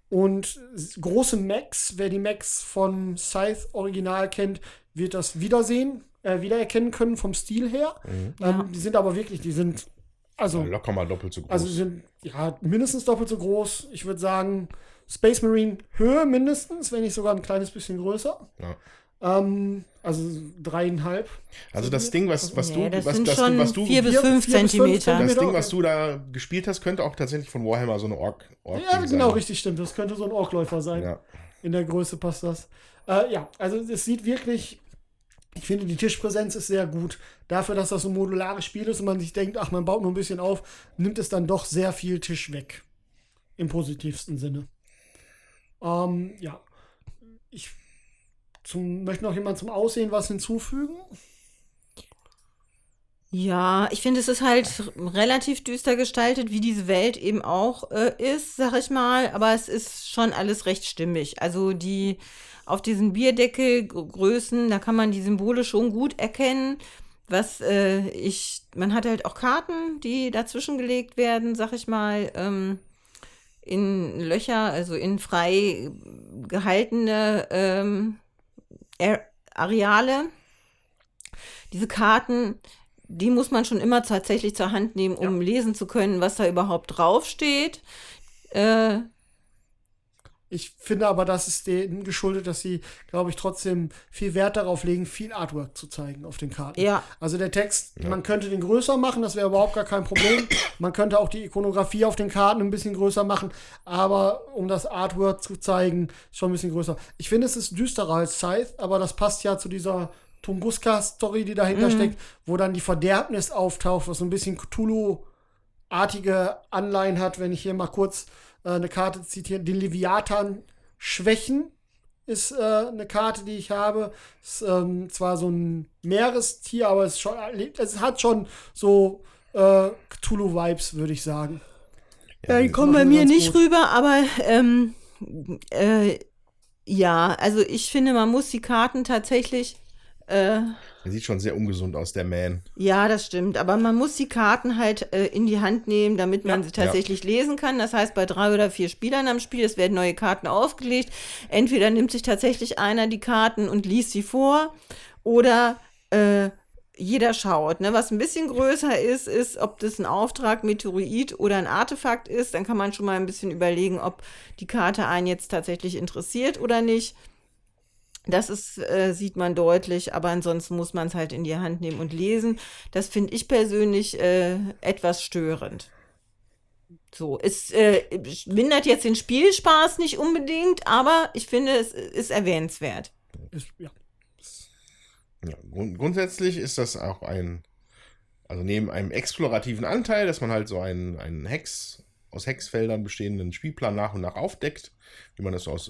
und große Macs, wer die Macs von Scythe Original kennt, wird das wiedersehen, äh, wiedererkennen können vom Stil her. Ähm, die sind aber wirklich, die sind, also, Ja, locker mal doppelt so groß. also die sind ja mindestens doppelt so groß. Ich würde sagen, Space Marine Höhe mindestens, wenn nicht sogar ein kleines bisschen größer. ja. Ähm, also dreieinhalb. Also das Ding, was, was du, ja, das was, sind das, schon was du, vier bis fünf vier bis fünf Zentimeter. das. Ding, was du da gespielt hast, könnte auch tatsächlich von Warhammer so eine Ork. Ork Ja, Ding genau, sein. richtig stimmt. Das könnte so ein Orkläufer sein. Ja. In der Größe passt das. Äh, ja, also es sieht wirklich, ich finde, die Tischpräsenz ist sehr gut. Dafür, dass das so ein modulares Spiel ist und man sich denkt, ach, man baut nur ein bisschen auf, nimmt es dann doch sehr viel Tisch weg. Im positivsten Sinne. Ähm, ja. Ich zum, möchte noch jemand zum Aussehen was hinzufügen? Ja, ich finde, es ist halt relativ düster gestaltet, wie diese Welt eben auch äh, ist, sag ich mal. Aber es ist schon alles recht stimmig. Also die auf diesen Bierdeckelgrößen, da kann man die Symbole schon gut erkennen. Was äh, ich, man hat halt auch Karten, die dazwischen gelegt werden, sag ich mal, ähm, in Löcher, also in frei gehaltene ähm, Areale. Diese Karten die muss man schon immer tatsächlich zur Hand nehmen, um ja. lesen zu können, was da überhaupt draufsteht. Äh, ich finde aber, das ist denen geschuldet, dass sie, glaube ich, trotzdem viel Wert darauf legen, viel Artwork zu zeigen auf den Karten. Ja. Also der Text, ja. man könnte den größer machen, das wäre überhaupt gar kein Problem. man könnte auch die Ikonografie auf den Karten ein bisschen größer machen, aber um das Artwork zu zeigen, schon ein bisschen größer. Ich finde, es ist düsterer als Scythe, aber das passt ja zu dieser Tunguska-Story, die dahinter mhm. steckt, wo dann die Verderbnis auftaucht, was so ein bisschen Cthulhu-artige Anleihen hat. Wenn ich hier mal kurz äh, eine Karte zitiere, den Leviathan Schwächen ist äh, eine Karte, die ich habe. Ist ähm, zwar so ein Meerestier, aber es, schon, es hat schon so äh, Cthulhu-Vibes, würde ich sagen. Ja, die kommen bei mir nicht gut. rüber, aber ähm, äh, ja, also ich finde, man muss die Karten tatsächlich äh, er sieht schon sehr ungesund aus, der Man. Ja, das stimmt. Aber man muss die Karten halt äh, in die Hand nehmen, damit man ja. sie tatsächlich ja. lesen kann. Das heißt, bei drei oder vier Spielern am Spiel, es werden neue Karten aufgelegt. Entweder nimmt sich tatsächlich einer die Karten und liest sie vor oder äh, jeder schaut. Ne? Was ein bisschen größer ist, ist, ob das ein Auftrag, Meteorit oder ein Artefakt ist. Dann kann man schon mal ein bisschen überlegen, ob die Karte einen jetzt tatsächlich interessiert oder nicht. Das ist, äh, sieht man deutlich, aber ansonsten muss man es halt in die Hand nehmen und lesen. Das finde ich persönlich äh, etwas störend. So, es äh, mindert jetzt den Spielspaß nicht unbedingt, aber ich finde, es ist erwähnenswert. Ist, ja. ja grund grundsätzlich ist das auch ein, also neben einem explorativen Anteil, dass man halt so einen, einen Hex, aus Hexfeldern bestehenden Spielplan nach und nach aufdeckt, wie man das so aus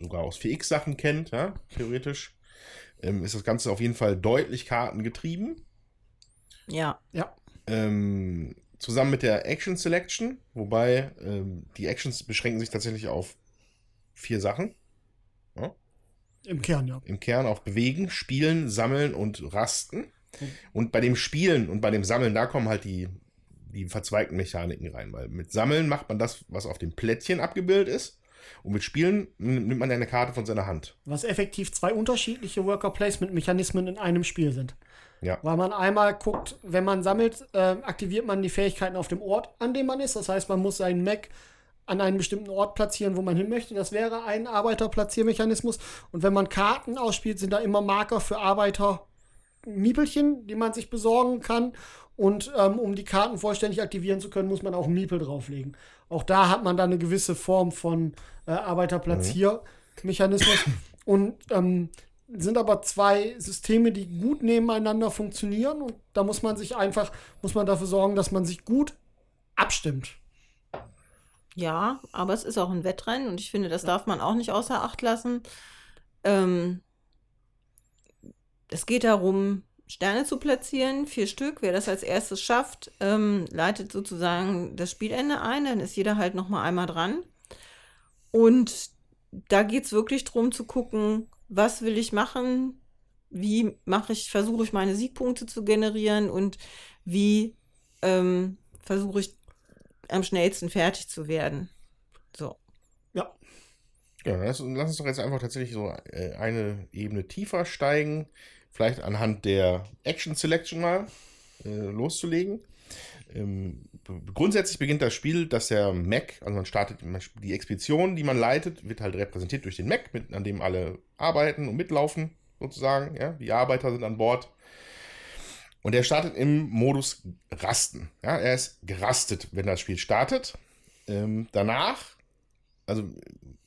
sogar aus 4X-Sachen kennt, ja, theoretisch, ähm, ist das Ganze auf jeden Fall deutlich kartengetrieben. Ja. Ja. Ähm, zusammen mit der Action Selection, wobei ähm, die Actions beschränken sich tatsächlich auf vier Sachen. Ja. Im Kern, ja. Im Kern auf Bewegen, Spielen, Sammeln und Rasten. Mhm. Und bei dem Spielen und bei dem Sammeln, da kommen halt die, die verzweigten Mechaniken rein, weil mit Sammeln macht man das, was auf dem Plättchen abgebildet ist. Und mit Spielen nimmt man eine Karte von seiner Hand. Was effektiv zwei unterschiedliche Worker-Placement-Mechanismen in einem Spiel sind. Ja. Weil man einmal guckt, wenn man sammelt, äh, aktiviert man die Fähigkeiten auf dem Ort, an dem man ist. Das heißt, man muss seinen Mac an einen bestimmten Ort platzieren, wo man hin möchte. Das wäre ein Arbeiterplatziermechanismus. Und wenn man Karten ausspielt, sind da immer Marker für Arbeiter. Miepelchen, die man sich besorgen kann. Und ähm, um die Karten vollständig aktivieren zu können, muss man auch einen Miepel drauflegen. Auch da hat man dann eine gewisse Form von äh, Arbeiterplatziermechanismus. Und ähm, sind aber zwei Systeme, die gut nebeneinander funktionieren. Und da muss man sich einfach, muss man dafür sorgen, dass man sich gut abstimmt. Ja, aber es ist auch ein Wettrennen und ich finde, das darf man auch nicht außer Acht lassen. Ähm, es geht darum, Sterne zu platzieren, vier Stück. Wer das als erstes schafft, ähm, leitet sozusagen das Spielende ein. Dann ist jeder halt noch mal einmal dran. Und da geht es wirklich darum zu gucken, was will ich machen, wie mache ich, versuche ich meine Siegpunkte zu generieren und wie ähm, versuche ich am schnellsten fertig zu werden. So. Ja. Ja, lass, lass uns doch jetzt einfach tatsächlich so äh, eine Ebene tiefer steigen vielleicht anhand der Action Selection mal äh, loszulegen. Ähm, grundsätzlich beginnt das Spiel, dass der Mac, also man startet die Expedition, die man leitet, wird halt repräsentiert durch den Mac, mit, an dem alle arbeiten und mitlaufen, sozusagen. Ja? Die Arbeiter sind an Bord. Und er startet im Modus Rasten. Ja? Er ist gerastet, wenn das Spiel startet. Ähm, danach, also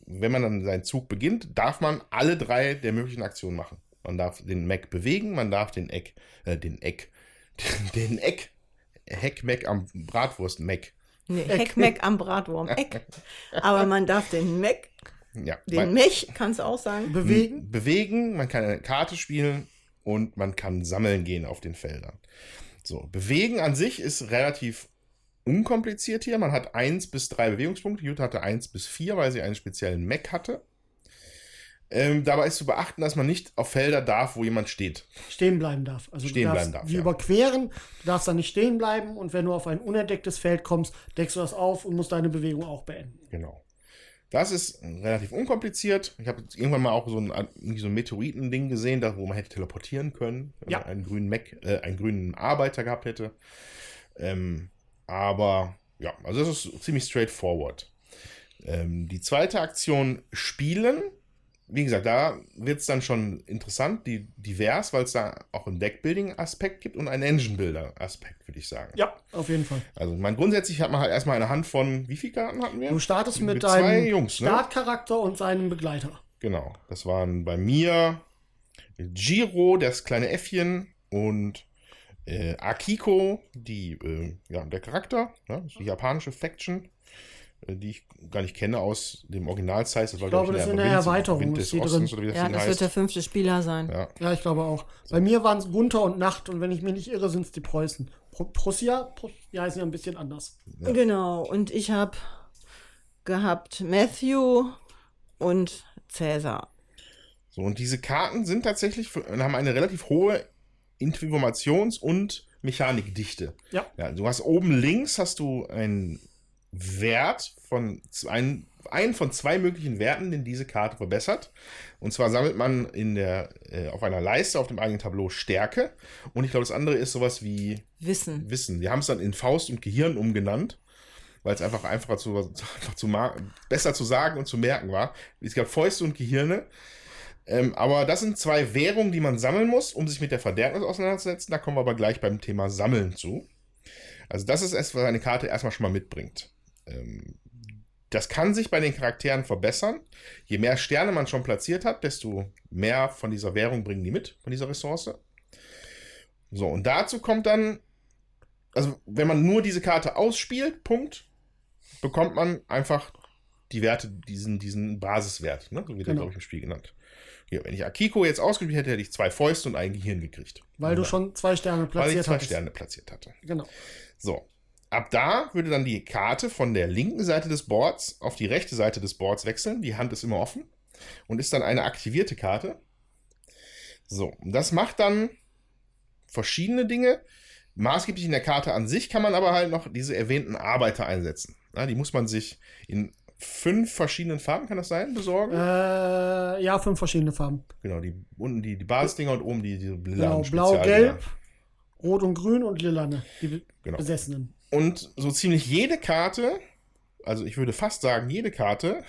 wenn man dann seinen Zug beginnt, darf man alle drei der möglichen Aktionen machen. Man darf den Mac bewegen, man darf den Eck, äh, den Eck, den Eck, Heck-Mac am Bratwurst-Mac. Nee, Heck-Mac am Bratwurm-Eck. Aber man darf den Mac, ja, den Mech, kannst du auch sagen. Bewegen. Bewegen, man kann eine Karte spielen und man kann sammeln gehen auf den Feldern. So, bewegen an sich ist relativ unkompliziert hier. Man hat 1 bis 3 Bewegungspunkte. Jutta hatte 1 bis 4, weil sie einen speziellen Mech hatte. Ähm, dabei ist zu beachten, dass man nicht auf Felder darf, wo jemand steht. Stehen bleiben darf. Also Stehen du darfst bleiben darf, die ja. überqueren, du darfst da nicht stehen bleiben und wenn du auf ein unentdecktes Feld kommst, deckst du das auf und musst deine Bewegung auch beenden. Genau. Das ist relativ unkompliziert. Ich habe irgendwann mal auch so ein, so ein Meteoriten-Ding gesehen, da, wo man hätte teleportieren können, wenn Ja. man einen grünen Mac, äh, einen grünen Arbeiter gehabt hätte. Ähm, aber ja, also das ist ziemlich straightforward. Ähm, die zweite Aktion spielen. Wie gesagt, da wird es dann schon interessant, die, divers, weil es da auch einen Deckbuilding-Aspekt gibt und einen Engine-Builder-Aspekt, würde ich sagen. Ja, auf jeden Fall. Also, mein grundsätzlich hat man halt erstmal eine Hand von, wie viele Karten hatten wir? Du startest mit, Mit deinem Jungs, ne? Startcharakter und seinem Begleiter. Genau, das waren bei mir Giro, das kleine Äffchen, und äh, Akiko, die, äh, ja, der Charakter, ne? die japanische Faction, die ich gar nicht kenne aus dem Original-Size. Ich glaube, das ist eine Erweiterung, Wind ist drin. oder wie das Ja, das heißt. wird der fünfte Spieler sein. ja, Ja, ich glaube auch. Bei mir waren es Gunther und Nacht und wenn ich mich nicht irre, sind es die Preußen. Prussia? Prus die heißen ja ein bisschen anders. Genau, und ich habe gehabt Matthew und Cäsar. so, und diese Karten sind tatsächlich, für, haben eine relativ hohe Informations- und Mechanikdichte. Ja. Ja, du hast oben links hast du einen Wert von ein, einen von zwei möglichen Werten, den diese Karte verbessert. Und zwar sammelt man in der, äh, auf einer Leiste auf dem eigenen Tableau Stärke. Und ich glaube, das andere ist sowas wie Wissen. Wissen. Wir haben es dann in Faust und Gehirn umgenannt, weil es einfach einfacher zu, einfach zu besser zu sagen und zu merken war. Es gab Fäuste und Gehirne. Ähm, aber das sind zwei Währungen, die man sammeln muss, um sich mit der Verderbnis auseinanderzusetzen. Da kommen wir aber gleich beim Thema Sammeln zu. Also das ist es, was eine Karte erstmal schon mal mitbringt. Ähm, das kann sich bei den Charakteren verbessern. Je mehr Sterne man schon platziert hat, desto mehr von dieser Währung bringen die mit, von dieser Ressource. So, und dazu kommt dann, also wenn man nur diese Karte ausspielt, Punkt, bekommt man einfach die Werte, diesen, diesen Basiswert, ne? so wird Genau. glaube ich, im Spiel genannt. Hier, wenn ich Akiko jetzt ausgespielt hätte, hätte ich zwei Fäuste und ein Gehirn gekriegt. Weil du schon zwei Sterne Weil ich platziert zwei hast. Sterne platziert hatte. Genau. So. Ab da würde dann die Karte von der linken Seite des Boards auf die rechte Seite des Boards wechseln. Die Hand ist immer offen und ist dann eine aktivierte Karte. So, und das macht dann verschiedene Dinge. Maßgeblich in der Karte an sich kann man aber halt noch diese erwähnten Arbeiter einsetzen. Ja, die muss man sich in fünf verschiedenen Farben, kann das sein, besorgen? Äh, ja, fünf verschiedene Farben. Genau, die unten die, die Basisdinger und oben die, die Genau, lilanen blau, Spezialdinger. gelb, rot und grün und lilane, die Genau. Besessenen. Und so ziemlich jede Karte, also ich würde fast sagen, jede Karte,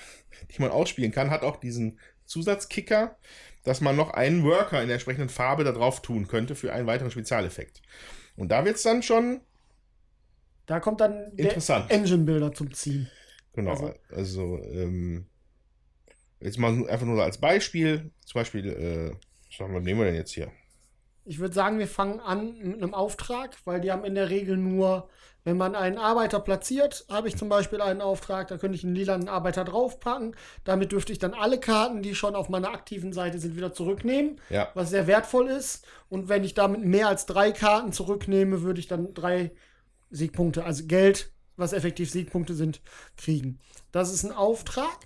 die man ausspielen kann, hat auch diesen Zusatzkicker, dass man noch einen Worker in der entsprechenden Farbe da drauf tun könnte für einen weiteren Spezialeffekt. Und da wird es dann schon Da kommt dann der Interessant. Engine-Builder zum Ziehen. Genau, Also- also, ähm, jetzt mal einfach nur als Beispiel, zum Beispiel, äh, was nehmen wir denn jetzt hier? Ich würde sagen, wir fangen an mit einem Auftrag, weil die haben in der Regel nur, wenn man einen Arbeiter platziert, habe ich zum Beispiel einen Auftrag, da könnte ich einen lilanen Arbeiter draufpacken. Damit dürfte ich dann alle Karten, die schon auf meiner aktiven Seite sind, wieder zurücknehmen, Ja, was sehr wertvoll ist. Und wenn ich damit mehr als drei Karten zurücknehme, würde ich dann drei Siegpunkte, also Geld, was effektiv Siegpunkte sind, kriegen. Das ist ein Auftrag.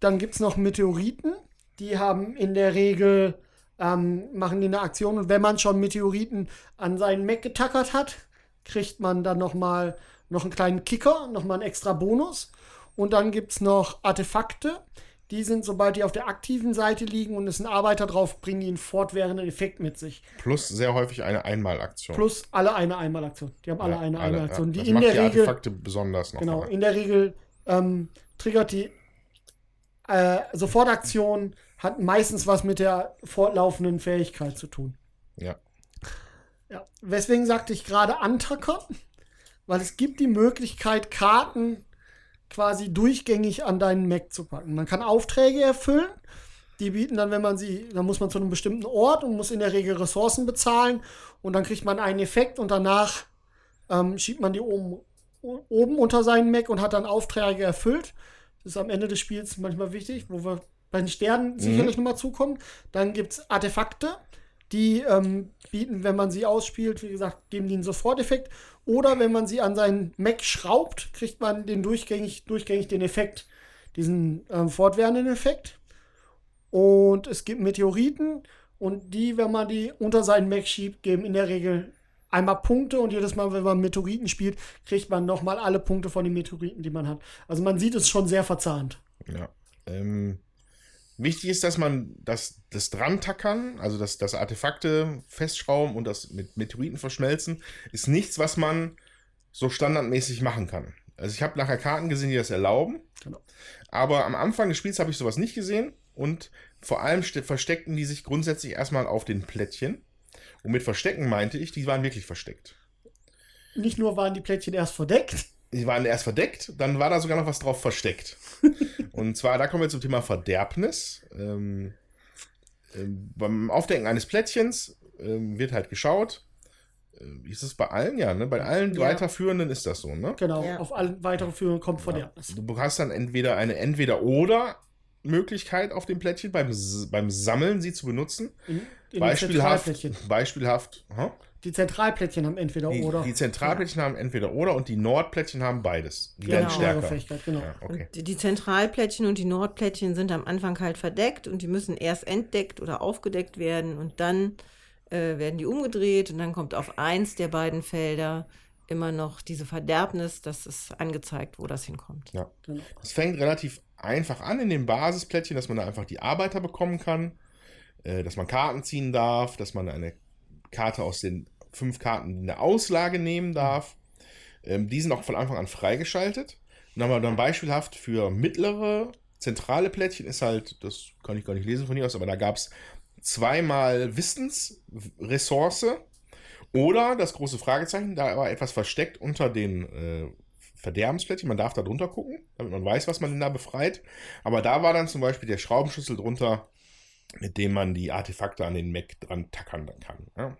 Dann gibt es noch Meteoriten. Die haben in der Regel, ähm, machen die eine Aktion. Und wenn man schon Meteoriten an seinen Mech getackert hat, kriegt man dann noch mal noch einen kleinen Kicker, noch mal einen extra Bonus. Und dann gibt es noch Artefakte. Die sind, sobald die auf der aktiven Seite liegen und es ein Arbeiter drauf, bringen die einen fortwährenden Effekt mit sich. plus sehr häufig eine Einmalaktion. Plus alle eine Einmalaktion. Die haben alle Ja, eine Einmalaktion. ja. Die Das in macht der die Regel, Artefakte besonders noch. genau, mal. in der Regel ähm, triggert die äh, Sofortaktion hat meistens was mit der fortlaufenden Fähigkeit zu tun. Ja. Ja, weswegen sagte ich gerade antackern? Weil es gibt die Möglichkeit, Karten quasi durchgängig an deinen Mac zu packen. Man kann Aufträge erfüllen. Die bieten dann, wenn man sie, dann muss man zu einem bestimmten Ort und muss in der Regel Ressourcen bezahlen und dann kriegt man einen Effekt und danach ähm, schiebt man die oben, oben unter seinen Mac und hat dann Aufträge erfüllt. Das ist am Ende des Spiels manchmal wichtig, wo wir bei den Sternen sicherlich nochmal zukommen. Dann gibt es Artefakte. Die ähm, bieten, wenn man sie ausspielt, wie gesagt, geben die einen Soforteffekt. Oder wenn man sie an seinen Mac schraubt, kriegt man den durchgängig, durchgängig den Effekt, diesen ähm, fortwährenden Effekt. Und es gibt Meteoriten und die, wenn man die unter seinen Mac schiebt, geben in der Regel einmal Punkte und jedes Mal, wenn man Meteoriten spielt, kriegt man nochmal alle Punkte von den Meteoriten, die man hat. Also man sieht es schon sehr verzahnt. Ja. Ähm, wichtig ist, dass man das, das Drantackern, also das, das Artefakte festschrauben und das mit Meteoriten verschmelzen, ist nichts, was man so standardmäßig machen kann. Also ich habe nachher Karten gesehen, die das erlauben. Genau. Aber am Anfang des Spiels habe ich sowas nicht gesehen. Und vor allem versteckten die sich grundsätzlich erstmal auf den Plättchen. Und mit Verstecken meinte ich, die waren wirklich versteckt. Nicht nur waren die Plättchen erst verdeckt. Die waren erst verdeckt, dann war da sogar noch was drauf versteckt. und zwar, da kommen wir zum Thema Verderbnis. Ähm, ähm, beim Aufdecken eines Plättchens ähm, wird halt geschaut. Äh, ist es bei allen? Ja, ne? Bei allen Ja. weiterführenden ist das so, ne? Genau, Ja. auf alle weiteren Führungen kommt Verderbnis. Du hast dann entweder eine Entweder-Oder-Möglichkeit auf dem Plättchen beim, beim Sammeln sie zu benutzen. In, in den Beispielhaft, beispielhaft, hä? Die Zentralplättchen haben entweder Die, oder. die Zentralplättchen haben entweder oder und die Nordplättchen haben beides. Die Genau. werden stärker. Fähigkeit, genau. Ja, okay. Die, die Zentralplättchen und die Nordplättchen sind am Anfang halt verdeckt und die müssen erst entdeckt oder aufgedeckt werden und dann äh, werden die umgedreht und dann kommt auf eins der beiden Felder immer noch diese Verderbnis, das ist angezeigt, wo das hinkommt. Ja. Genau. Es fängt relativ einfach an in dem Basisplättchen, dass man da einfach die Arbeiter bekommen kann, äh, dass man Karten ziehen darf, dass man eine Karte aus den fünf Karten in der Auslage nehmen darf. Ähm, die sind auch von Anfang an freigeschaltet. Dann haben wir dann beispielhaft für mittlere, zentrale Plättchen ist halt, das kann ich gar nicht lesen von hier aus, aber da gab es zweimal Wissensressource oder das große Fragezeichen, da war etwas versteckt unter den äh, Verderbensplättchen. Man darf da drunter gucken, damit man weiß, was man denn da befreit. Aber da war dann zum Beispiel der Schraubenschlüssel drunter, mit dem man die Artefakte an den Mac dran tackern kann. Ja.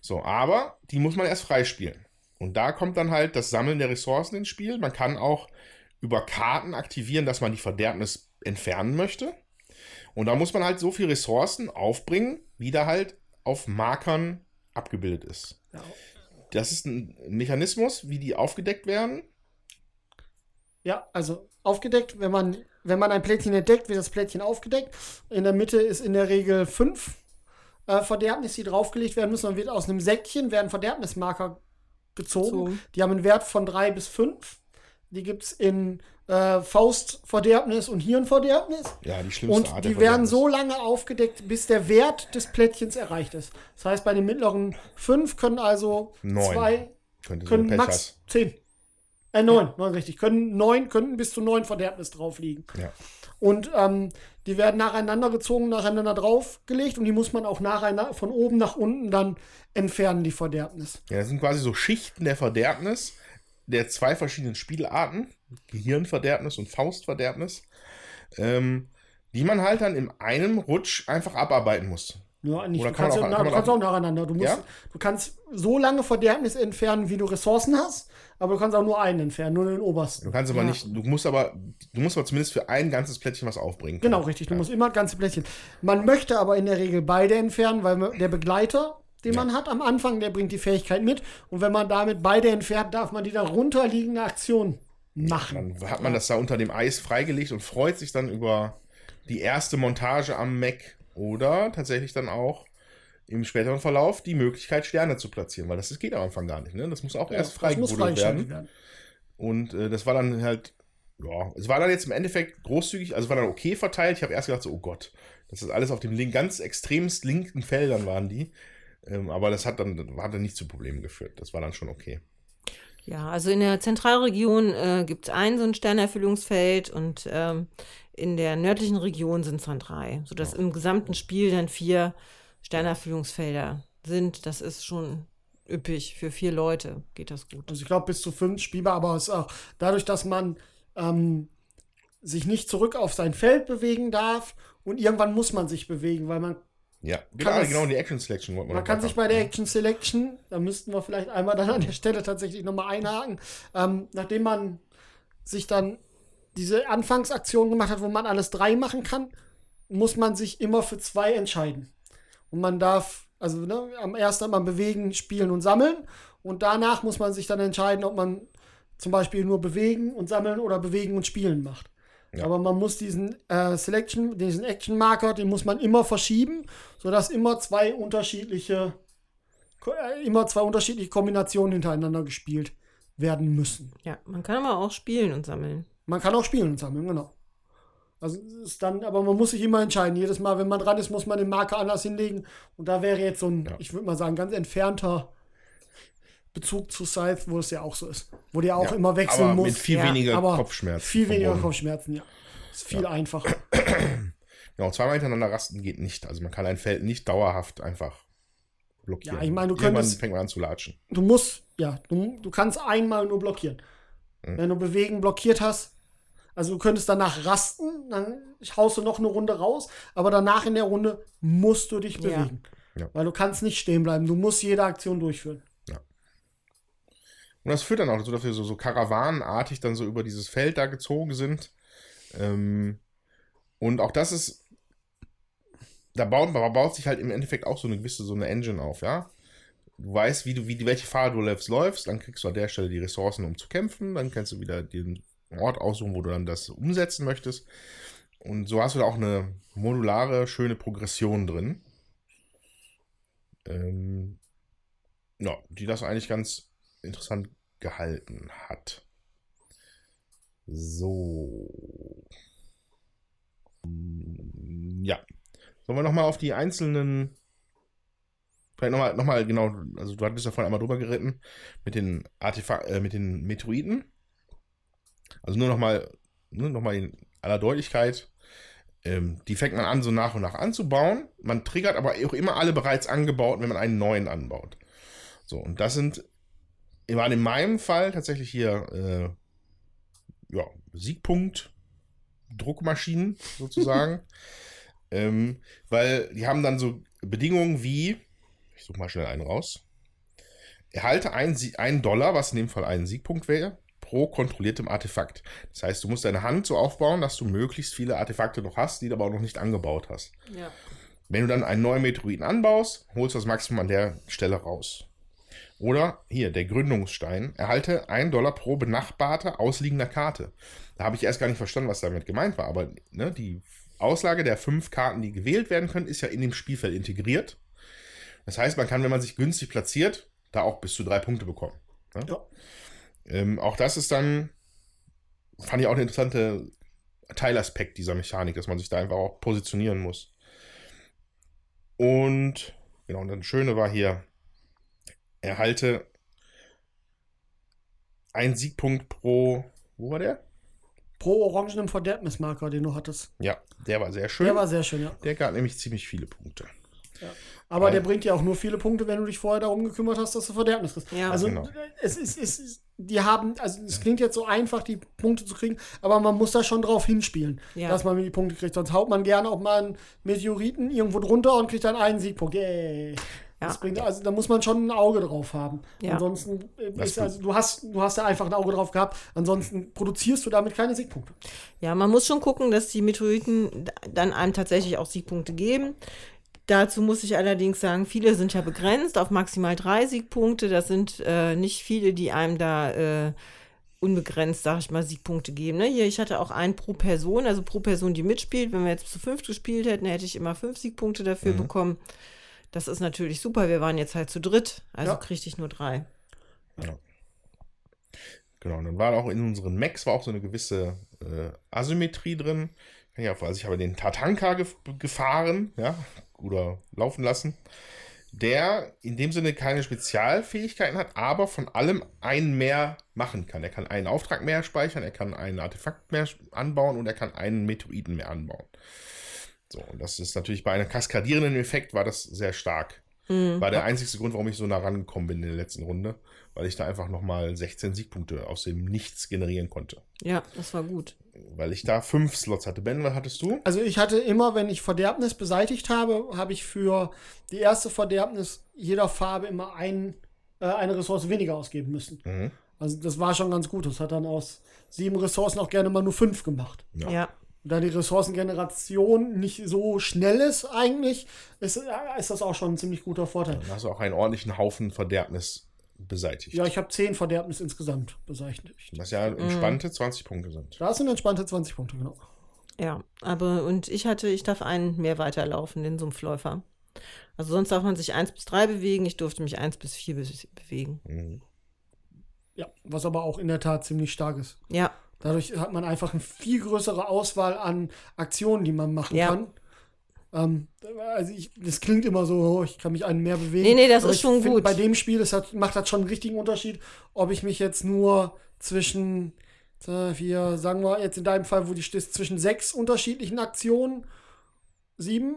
So, aber die muss man erst freispielen. Und da kommt dann halt das Sammeln der Ressourcen ins Spiel. Man kann auch über Karten aktivieren, dass man die Verderbnis entfernen möchte. Und da muss man halt so viele Ressourcen aufbringen, wie da halt auf Markern abgebildet ist. Ja. Das ist ein Mechanismus, wie die aufgedeckt werden. Ja, also aufgedeckt, wenn man, wenn man ein Plättchen entdeckt, wird das Plättchen aufgedeckt. In der Mitte ist in der Regel fünf äh, Verderbnis, die draufgelegt werden müssen. Dann wird aus einem Säckchen werden Verderbnismarker gezogen. Gezogen. Die haben einen Wert von drei bis fünf. Die gibt es in äh, Faustverderbnis und Hirnverderbnis. Ja, die schlimmste Und Art die werden so lange aufgedeckt, bis der Wert des Plättchens erreicht ist. Das heißt, bei den mittleren fünf können also Neun. zwei, Könnte können Pech max hast. zehn. Äh, neun, neun, richtig. Können neun, könnten bis zu neun Verderbnis drauf liegen. Ja. Und ähm, die werden nacheinander gezogen, nacheinander draufgelegt und die muss man auch nacheinander von oben nach unten dann entfernen, die Verderbnis. ja, das sind quasi so Schichten der Verderbnis der zwei verschiedenen Spielarten, Gehirnverderbnis und Faustverderbnis, ähm, die man halt dann in einem Rutsch einfach abarbeiten muss. Ja, nicht. Oder Du kann kannst, auch- ja, kann du kannst auch- auch nacheinander. Du, musst, Ja? du kannst so lange Verderbnis entfernen, wie du Ressourcen hast, aber du kannst auch nur einen entfernen, nur den obersten. Du kannst aber Ja. nicht, du musst aber, du musst aber zumindest für ein ganzes Plättchen was aufbringen. Genau, richtig. Du Ja. musst immer ganze Plättchen. Man möchte aber in der Regel beide entfernen, weil der Begleiter, den Ja. man hat am Anfang, der bringt die Fähigkeit mit. Und wenn man damit beide entfernt, darf man die darunter liegende Aktion machen. Dann hat man das da unter dem Eis freigelegt und freut sich dann über die erste Montage am Mac oder tatsächlich dann auch im späteren Verlauf die Möglichkeit, Sterne zu platzieren, weil das, das geht am Anfang gar nicht. Ne? Das muss auch erst das muss freigebuddelt werden. werden. Und äh, das war dann halt, ja, es war dann jetzt im Endeffekt großzügig, also war dann okay verteilt. Ich habe erst gedacht, so, oh Gott, das ist alles auf dem link, ganz extremst linken Feldern waren die. Ähm, aber das hat dann, hat dann nicht zu Problemen geführt. Das war dann schon okay. Ja, also in der Zentralregion äh, gibt es ein so ein Sternerfüllungsfeld und ähm, in der nördlichen Region sind es dann drei, sodass im gesamten Spiel dann vier Sternerfüllungsfelder sind. Das ist schon üppig. Für vier Leute geht das gut. Also ich glaube bis zu fünf spielbar, aber es ist auch dadurch, dass man ähm, sich nicht zurück auf sein Feld bewegen darf und irgendwann muss man sich bewegen, weil man Ja, genau, das- genau die Action Selection Man noch kann sich bei der Action Selection, da müssten wir vielleicht einmal dann an der Stelle tatsächlich nochmal einhaken, ähm, nachdem man sich dann diese Anfangsaktion gemacht hat, wo man alles drei machen kann, muss man sich immer für zwei entscheiden. Und man darf, also ne, am ersten hat man bewegen, spielen und sammeln und danach muss man sich dann entscheiden, ob man zum Beispiel nur bewegen und sammeln oder bewegen und spielen macht. Ja. Aber man muss diesen äh, Selection, diesen Action-Marker, den muss man immer verschieben, sodass immer zwei unterschiedliche, äh, immer zwei unterschiedliche Kombinationen hintereinander gespielt werden müssen. Ja, man kann aber auch spielen und sammeln. Man kann auch spielen und sammeln, genau. Also ist dann, aber man muss sich immer entscheiden. Jedes Mal, wenn man dran ist, muss man den Marker anders hinlegen. Und da wäre jetzt so ein, Ja. ich würde mal sagen, ganz entfernter Bezug zu Scythe, wo es ja auch so ist. Wo der auch Ja, immer wechseln aber muss. mit viel Ja, weniger aber Kopfschmerzen. Viel weniger verbunden. Kopfschmerzen, ja. Ist viel einfacher. Genau, zweimal hintereinander rasten geht nicht. Also man kann ein Feld nicht dauerhaft einfach blockieren. Ja, ich meine, du Irgendwann könntest- fängt man an zu latschen. Du musst, ja, du, du kannst einmal nur blockieren. Mhm. Wenn du bewegen blockiert hast, also du könntest danach rasten, dann haust du noch eine Runde raus, aber danach in der Runde musst du dich Ja. bewegen. Ja. Weil du kannst nicht stehen bleiben. Du musst jede Aktion durchführen. Und das führt dann auch dazu, dass wir so, so karawanenartig dann so über dieses Feld da gezogen sind. Ähm, und auch das ist, da baut, da baut sich halt im Endeffekt auch so eine gewisse, so eine Engine auf, ja. Du weißt, wie du, wie, welche Fahrer du läufst, läufst, dann kriegst du an der Stelle die Ressourcen, um zu kämpfen, dann kannst du wieder den Ort aussuchen, wo du dann das umsetzen möchtest. Und so hast du da auch eine modulare, schöne Progression drin. Ähm, ja, die das eigentlich ganz interessant gehalten hat. So. Ja. Sollen wir nochmal auf die einzelnen. Vielleicht nochmal, noch mal, genau, also du hattest ja vorhin einmal drüber geritten mit den Artefak äh, mit den Meteoriten. Also nur nochmal, nur nochmal in aller Deutlichkeit. Ähm, die fängt man an, so nach und nach anzubauen. Man triggert aber auch immer alle bereits angebaut, wenn man einen neuen anbaut. So, und das sind, waren in meinem Fall tatsächlich hier, äh, ja, Siegpunkt, Druckmaschinen sozusagen. ähm, weil die haben dann so Bedingungen wie, ich suche mal schnell einen raus, erhalte einen, einen Dollar, was in dem Fall ein Siegpunkt wäre, pro kontrolliertem Artefakt. Das heißt, du musst deine Hand so aufbauen, dass du möglichst viele Artefakte noch hast, die du aber auch noch nicht angebaut hast. Ja. Wenn du dann einen neuen Meteoriten anbaust, holst du das Maximum an der Stelle raus. Oder hier, der Gründungsstein. Erhalte 1 Dollar pro benachbarte ausliegender Karte. Da habe ich erst gar nicht verstanden, was damit gemeint war. Aber ne, die Auslage der fünf Karten, die gewählt werden können, ist ja in dem Spielfeld integriert. Das heißt, man kann, wenn man sich günstig platziert, da auch bis zu drei Punkte bekommen. Ne? Ja. Ähm, auch das ist dann, fand ich auch ein interessanter Teilaspekt dieser Mechanik, dass man sich da einfach auch positionieren muss. Und genau, und das Schöne war hier, erhalte ein Siegpunkt pro, wo war der? Pro orangenen Verderbnismarker, den du hattest. Ja, der war sehr schön. Der war sehr schön, ja. der gab nämlich ziemlich viele Punkte. Aber Weil- der bringt ja auch nur viele Punkte, wenn du dich vorher darum gekümmert hast, dass du Verderbnis kriegst. Ja. also Genau. es ist, es ist, die haben, also es klingt jetzt so einfach, die Punkte zu kriegen, aber man muss da schon drauf hinspielen, Ja. dass man die Punkte kriegt. Sonst haut man gerne auch mal einen Meteoriten irgendwo drunter und kriegt dann einen Siegpunkt. Yay. Das Ja. bringt, also da muss man schon ein Auge drauf haben. Ja. Ansonsten äh, ist, also du hast, du hast da einfach ein Auge drauf gehabt. Ansonsten produzierst du damit keine Siegpunkte. Ja, man muss schon gucken, dass die Meteoriten dann einem tatsächlich auch Siegpunkte geben. Dazu muss ich allerdings sagen, viele sind ja begrenzt auf maximal drei Siegpunkte. Das sind äh, nicht viele, die einem da äh, unbegrenzt, sag ich mal, Siegpunkte geben. Ne? Hier, ich hatte auch einen pro Person, also pro Person, die mitspielt. Wenn wir jetzt zu fünft gespielt hätten, hätte ich immer fünf Siegpunkte dafür bekommen. Das ist natürlich super. Wir waren jetzt halt zu dritt, also Ja. kriegte ich nur drei. Genau, und dann war auch in unseren Macs war auch so eine gewisse äh, Asymmetrie drin. Ja, also ich habe den Tatanka gef gefahren, ja, oder laufen lassen, der in dem Sinne keine Spezialfähigkeiten hat, aber von allem einen mehr machen kann. Er kann einen Auftrag mehr speichern, er kann ein Artefakt mehr anbauen und er kann einen Meteoriten mehr anbauen. So, und das ist natürlich bei einem kaskadierenden Effekt war das sehr stark. War der einzigste Grund, warum ich so nah rangekommen bin in der letzten Runde, weil ich da einfach nochmal 16 Siegpunkte aus dem Nichts generieren konnte. Ja, das war gut. Weil ich da fünf Slots hatte. Ben, was hattest du? Also ich hatte immer, wenn ich Verderbnis beseitigt habe, habe ich für die erste Verderbnis jeder Farbe immer ein, äh, eine Ressource weniger ausgeben müssen. Also das war schon ganz gut. Das hat dann aus sieben Ressourcen auch gerne mal nur fünf gemacht. Ja. Ja. da die Ressourcengeneration nicht so schnell ist eigentlich, ist, ist das auch schon ein ziemlich guter Vorteil. Dann hast du auch einen ordentlichen Haufen Verderbnis beseitigt. Ja, ich habe 10 Verderbnis insgesamt beseitigt. Was ja entspannte 20 Punkte sind. Da sind entspannte 20 Punkte, genau. Ja, aber und ich hatte, ich darf einen mehr weiterlaufen, den Sumpfläufer. Also sonst darf man sich 1 bis 3 bewegen, ich durfte mich 1 bis 4 be bewegen. Mhm. Ja, was aber auch in der Tat ziemlich stark ist. Ja, Dadurch hat man einfach eine viel größere Auswahl an Aktionen, die man machen Ja. kann. Ähm, also ich, das klingt immer so, oh, ich kann mich einen mehr bewegen. Nee, nee, das ist schon find, gut. Bei dem Spiel das hat, macht das schon einen richtigen Unterschied, ob ich mich jetzt nur zwischen äh, vier, sagen wir jetzt in deinem Fall, wo du stehst, zwischen sechs unterschiedlichen Aktionen, sieben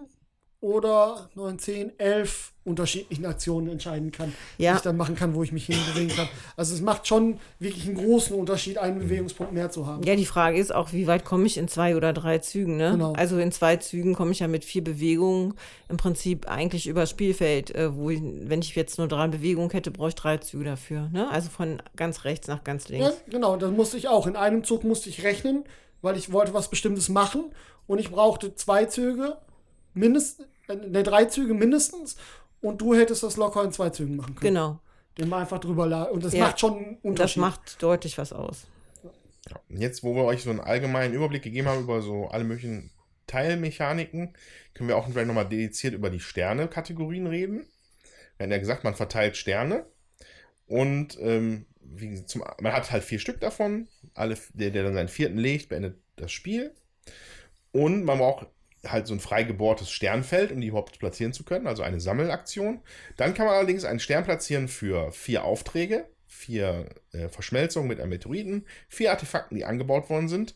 oder neun, zehn, elf unterschiedlichen Aktionen entscheiden kann, Ja. die ich dann machen kann, wo ich mich hinbewegen kann. Also es macht schon wirklich einen großen Unterschied, einen Bewegungspunkt mehr zu haben. Ja, die Frage ist auch, wie weit komme ich in zwei oder drei Zügen, ne? Genau. Also in zwei Zügen komme ich ja mit vier Bewegungen im Prinzip eigentlich übers Spielfeld, äh, wo ich, wenn ich jetzt nur drei Bewegungen hätte, brauche ich drei Züge dafür, ne? Also von ganz rechts nach ganz links. Ja, genau, das musste ich auch. In einem Zug musste ich rechnen, weil ich wollte was Bestimmtes machen und ich brauchte zwei Züge, mindestens, äh, ne, drei Züge mindestens und du hättest das locker in zwei Zügen machen können. Genau. Den mal einfach drüber la- Und das Ja. macht schon einen Und das Unterschied. macht deutlich was aus. Und Jetzt, wo wir euch so einen allgemeinen Überblick gegeben haben über so alle möglichen Teilmechaniken, können wir auch vielleicht nochmal dediziert über die Sterne-Kategorien reden. Wir haben ja gesagt, man verteilt Sterne und ähm, wie, zum, man hat halt vier Stück davon. Alle, der, der dann seinen vierten legt, beendet das Spiel. Und man braucht halt so ein frei gebohrtes Sternfeld, um die überhaupt platzieren zu können, also eine Sammelaktion. Dann kann man allerdings einen Stern platzieren für vier Aufträge, vier äh, Verschmelzungen mit einem Meteoriten, vier Artefakten, die angebaut worden sind.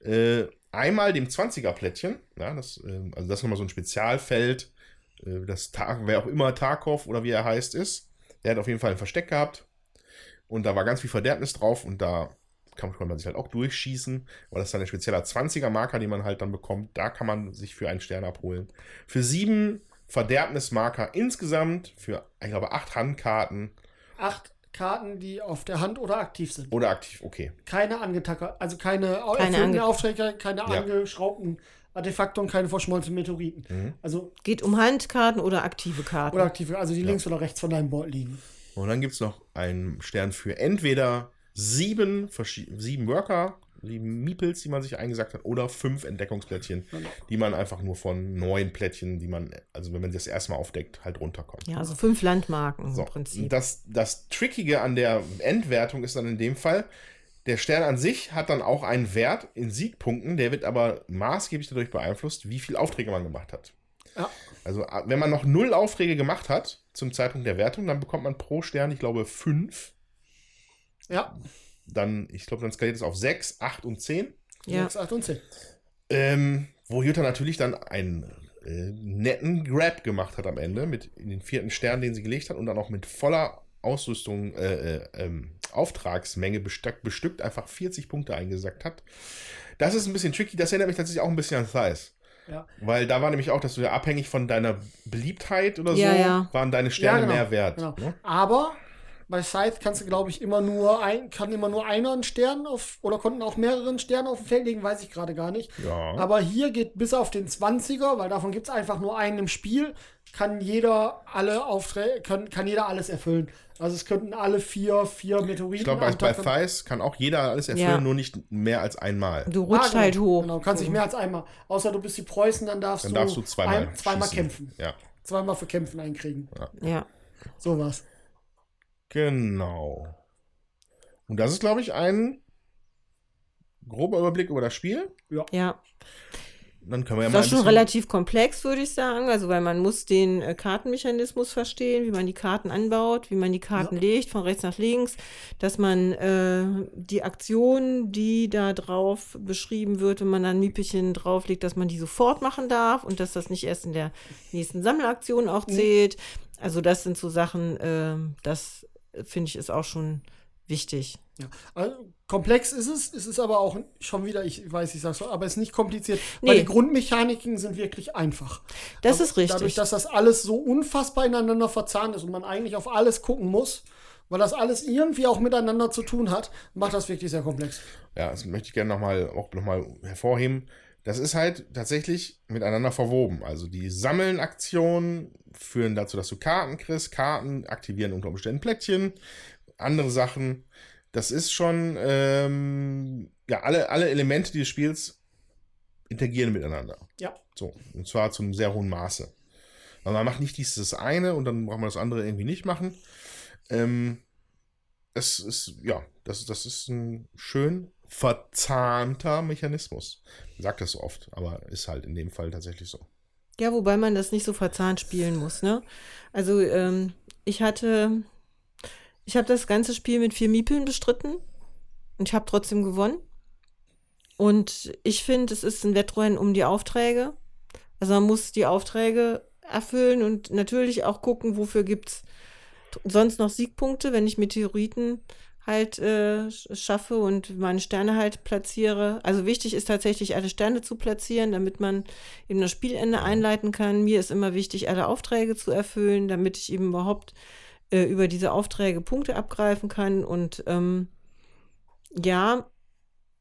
Äh, einmal dem 20er-Plättchen, ja, das, äh, also das ist nochmal so ein Spezialfeld, äh, das Tag, wer auch immer Tarkov oder wie er heißt ist, der hat auf jeden Fall ein Versteck gehabt und da war ganz viel Verderbnis drauf und da kann, man sich halt auch durchschießen, weil das ist dann ein spezieller 20er-Marker, den man halt dann bekommt. Da kann man sich für einen Stern abholen. Für sieben Verderbnismarker insgesamt, für, ich glaube, acht Handkarten Acht Karten, die auf der Hand oder aktiv sind. oder aktiv, okay. Keine angetacker, also keine, Keine ange- Aufträge, keine Ja. angeschraubten Artefakte und keine verschmolzenen Meteoriten. Mhm. Also, Geht um Handkarten oder aktive Karten. oder aktive, also die links oder rechts von deinem Board liegen. Und dann gibt es noch einen Stern für entweder sieben, sieben Worker, sieben Meeples, die man sich eingesagt hat, oder fünf Entdeckungsplättchen, die man einfach nur von neun Plättchen, die man, also wenn man das erstmal aufdeckt, halt runterkommt. ja, also fünf Landmarken So, im Prinzip. das, das Trickige an der Endwertung ist dann in dem Fall, der Stern an sich hat dann auch einen Wert in Siegpunkten, der wird aber maßgeblich dadurch beeinflusst, wie viele Aufträge man gemacht hat. Ja. Also, wenn man noch null Aufträge gemacht hat zum Zeitpunkt der Wertung, dann bekommt man pro Stern, ich glaube, fünf. Ja, Dann, ich glaube, dann skaliert es auf sechs, acht und zehn. ja. 6, 8 und 10. Ähm, wo Jutta natürlich dann einen äh, netten Grab gemacht hat am Ende mit in den vierten Stern, den sie gelegt hat und dann auch mit voller Ausrüstung, äh, äh, ähm, Auftragsmenge bestückt, bestückt, einfach 40 Punkte eingesackt hat. Das ist ein bisschen tricky, das erinnert mich tatsächlich auch ein bisschen an Thies. Ja. Weil da war nämlich auch, dass du ja abhängig von deiner Beliebtheit oder Ja, so, ja. waren deine Sterne Ja, genau, mehr wert. Genau. Ne? Aber bei Scythe kannst du, glaube ich, immer nur ein, kann immer nur einer einen Stern auf, oder konnten auch mehrere Sterne auf dem Feld legen, weiß ich gerade gar nicht. Ja. Aber hier geht bis auf den 20er, weil davon gibt es einfach nur einen im Spiel, kann jeder alle Aufträge, kann, kann jeder alles erfüllen. Also es könnten alle vier, vier Meteoriten Ich glaube, bei, Thies kann auch jeder alles erfüllen, Ja. nur nicht mehr als einmal. Du Ah, rutscht genau, halt hoch. Genau, kannst nicht mehr als einmal. Außer du bist die Preußen, dann darfst, Dann du, darfst du zweimal, ein, zweimal schießen. kämpfen. Ja. Zweimal für Kämpfen einkriegen. Ja. Sowas. Genau. Und das ist, glaube ich, ein grober Überblick über das Spiel. Ja. Dann können wir ja Das mal ist ein schon relativ komplex, würde ich sagen. Also, weil man muss den äh, Kartenmechanismus verstehen, wie man die Karten anbaut, wie man die Karten legt, von rechts nach links, dass man äh, die Aktion, die da drauf beschrieben wird, wenn man dann ein Miepelchen drauflegt, dass man die sofort machen darf und dass das nicht erst in der nächsten Sammelaktion auch zählt. Also, das sind so Sachen, äh, das finde ich ist auch schon wichtig. Ja. Also, komplex ist es, es ist aber auch schon wieder, ich weiß, ich sag's so, aber es ist nicht kompliziert, Nee. weil die Grundmechaniken sind wirklich einfach. Das Aber ist richtig. Dadurch, dass das alles so unfassbar ineinander verzahnt ist und man eigentlich auf alles gucken muss, weil das alles irgendwie auch miteinander zu tun hat, macht das wirklich sehr komplex. ja, das möchte ich gerne nochmal auch noch mal hervorheben. Das ist halt tatsächlich miteinander verwoben. Also die Sammeln-Aktionen führen dazu, dass du Karten kriegst. Karten aktivieren unter Umständen Plättchen, andere Sachen. Das ist schon, ähm, ja, alle, alle Elemente dieses Spiels interagieren miteinander. Ja. So, und zwar zu einem sehr hohen Maße. Weil man macht nicht dieses eine und dann braucht man das andere irgendwie nicht machen. Ähm, es ist, ja, das, das ist ein schön verzahnter Mechanismus. Man sagt das so oft, aber ist halt in dem Fall tatsächlich so. Ja, wobei man das nicht so verzahnt spielen muss, ne? Also, ähm, ich hatte, ich habe das ganze Spiel mit vier Miepeln bestritten und ich habe trotzdem gewonnen. Und ich finde, es ist ein Wettrennen um die Aufträge. Also man muss die Aufträge erfüllen und natürlich auch gucken, wofür gibt es sonst noch Siegpunkte, wenn ich Meteoriten halt äh, schaffe und meine Sterne halt platziere. Also wichtig ist tatsächlich, alle Sterne zu platzieren, damit man eben das Spielende einleiten kann. Mir ist immer wichtig, alle Aufträge zu erfüllen, damit ich eben überhaupt äh, über diese Aufträge Punkte abgreifen kann. Und ähm, ja,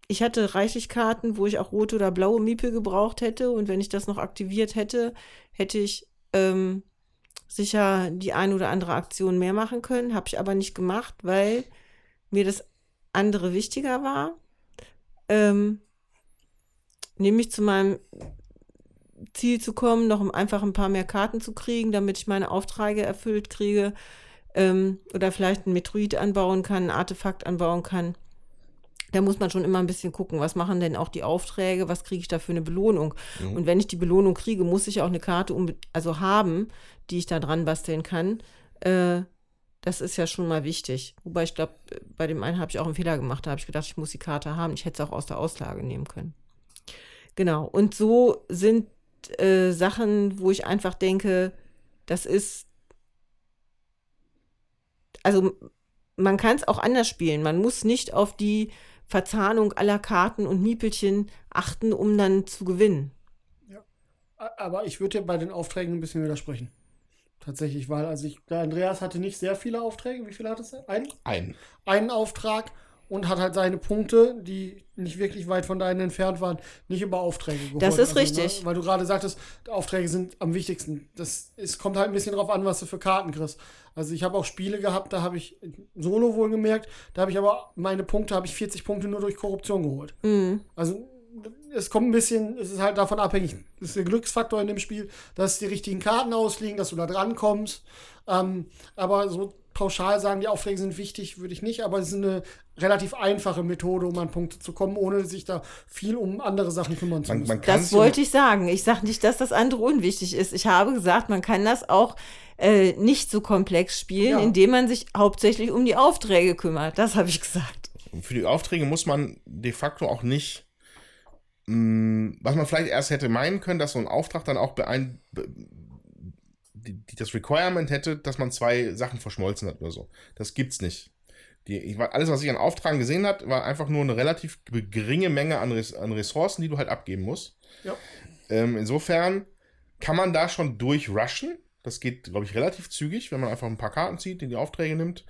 ich hatte reichlich Karten, wo ich auch rote oder blaue Miepel gebraucht hätte. Und wenn ich das noch aktiviert hätte, hätte ich ähm, sicher die ein oder andere Aktion mehr machen können. Habe ich aber nicht gemacht, weil mir das andere wichtiger war. Ähm, nämlich zu meinem Ziel zu kommen, noch um einfach ein paar mehr Karten zu kriegen, damit ich meine Aufträge erfüllt kriege. Ähm, oder vielleicht ein Metroid anbauen kann, ein Artefakt anbauen kann. Da muss man schon immer ein bisschen gucken, was machen denn auch die Aufträge, was kriege ich da für eine Belohnung. Mhm. Und wenn ich die Belohnung kriege, muss ich auch eine Karte um, also haben, die ich da dran basteln kann. Äh, das ist ja schon mal wichtig. Wobei ich glaube, bei dem einen habe ich auch einen Fehler gemacht. Da habe ich gedacht, ich muss die Karte haben. Ich hätte es auch aus der Auslage nehmen können. Genau. Und so sind äh, Sachen, wo ich einfach denke, das ist. Also man kann es auch anders spielen. Man muss nicht auf die Verzahnung aller Karten und Miepelchen achten, um dann zu gewinnen. Aber ich würde dir bei den Aufträgen ein bisschen widersprechen. Tatsächlich, weil also ich, der Andreas hatte nicht sehr viele Aufträge. Wie viele hattest du? Einen? Ein. Einen Auftrag und hat halt seine Punkte, die nicht wirklich weit von deinen entfernt waren, nicht über Aufträge geholt. Das ist Also, richtig. Ne, weil du gerade sagtest, Aufträge sind am wichtigsten. Das es kommt halt ein bisschen drauf an, was du für Karten kriegst. Also ich habe auch Spiele gehabt, da habe ich Solo wohl gemerkt, da habe ich aber meine Punkte, habe ich 40 Punkte nur durch Korruption geholt. Mhm. Also es kommt ein bisschen, es ist halt davon abhängig, das ist der Glücksfaktor in dem Spiel, dass die richtigen Karten ausliegen, dass du da dran kommst. Ähm, aber so pauschal sagen, die Aufträge sind wichtig, würde ich nicht, aber es ist eine relativ einfache Methode, um an Punkte zu kommen, ohne sich da viel um andere Sachen kümmern zu müssen. man Das wollte ich sagen. Ich sage nicht, dass das andere unwichtig ist. Ich habe gesagt, man kann das auch äh, nicht so komplex spielen, Ja. indem man sich hauptsächlich um die Aufträge kümmert. Das habe ich gesagt. für die Aufträge muss man de facto auch nicht, mh, was man vielleicht erst hätte meinen können, dass so ein Auftrag dann auch beein, be, die, die das Requirement hätte, dass man zwei Sachen verschmolzen hat oder so. Das gibt's nicht. Die, ich, alles, was ich an Auftragen gesehen hat, war einfach nur eine relativ geringe Menge an, Res, an Ressourcen, die du halt abgeben musst. Ja. Ähm, insofern kann man da schon durchrushen. Das geht, glaube ich, relativ zügig, wenn man einfach ein paar Karten zieht, die die Aufträge nimmt.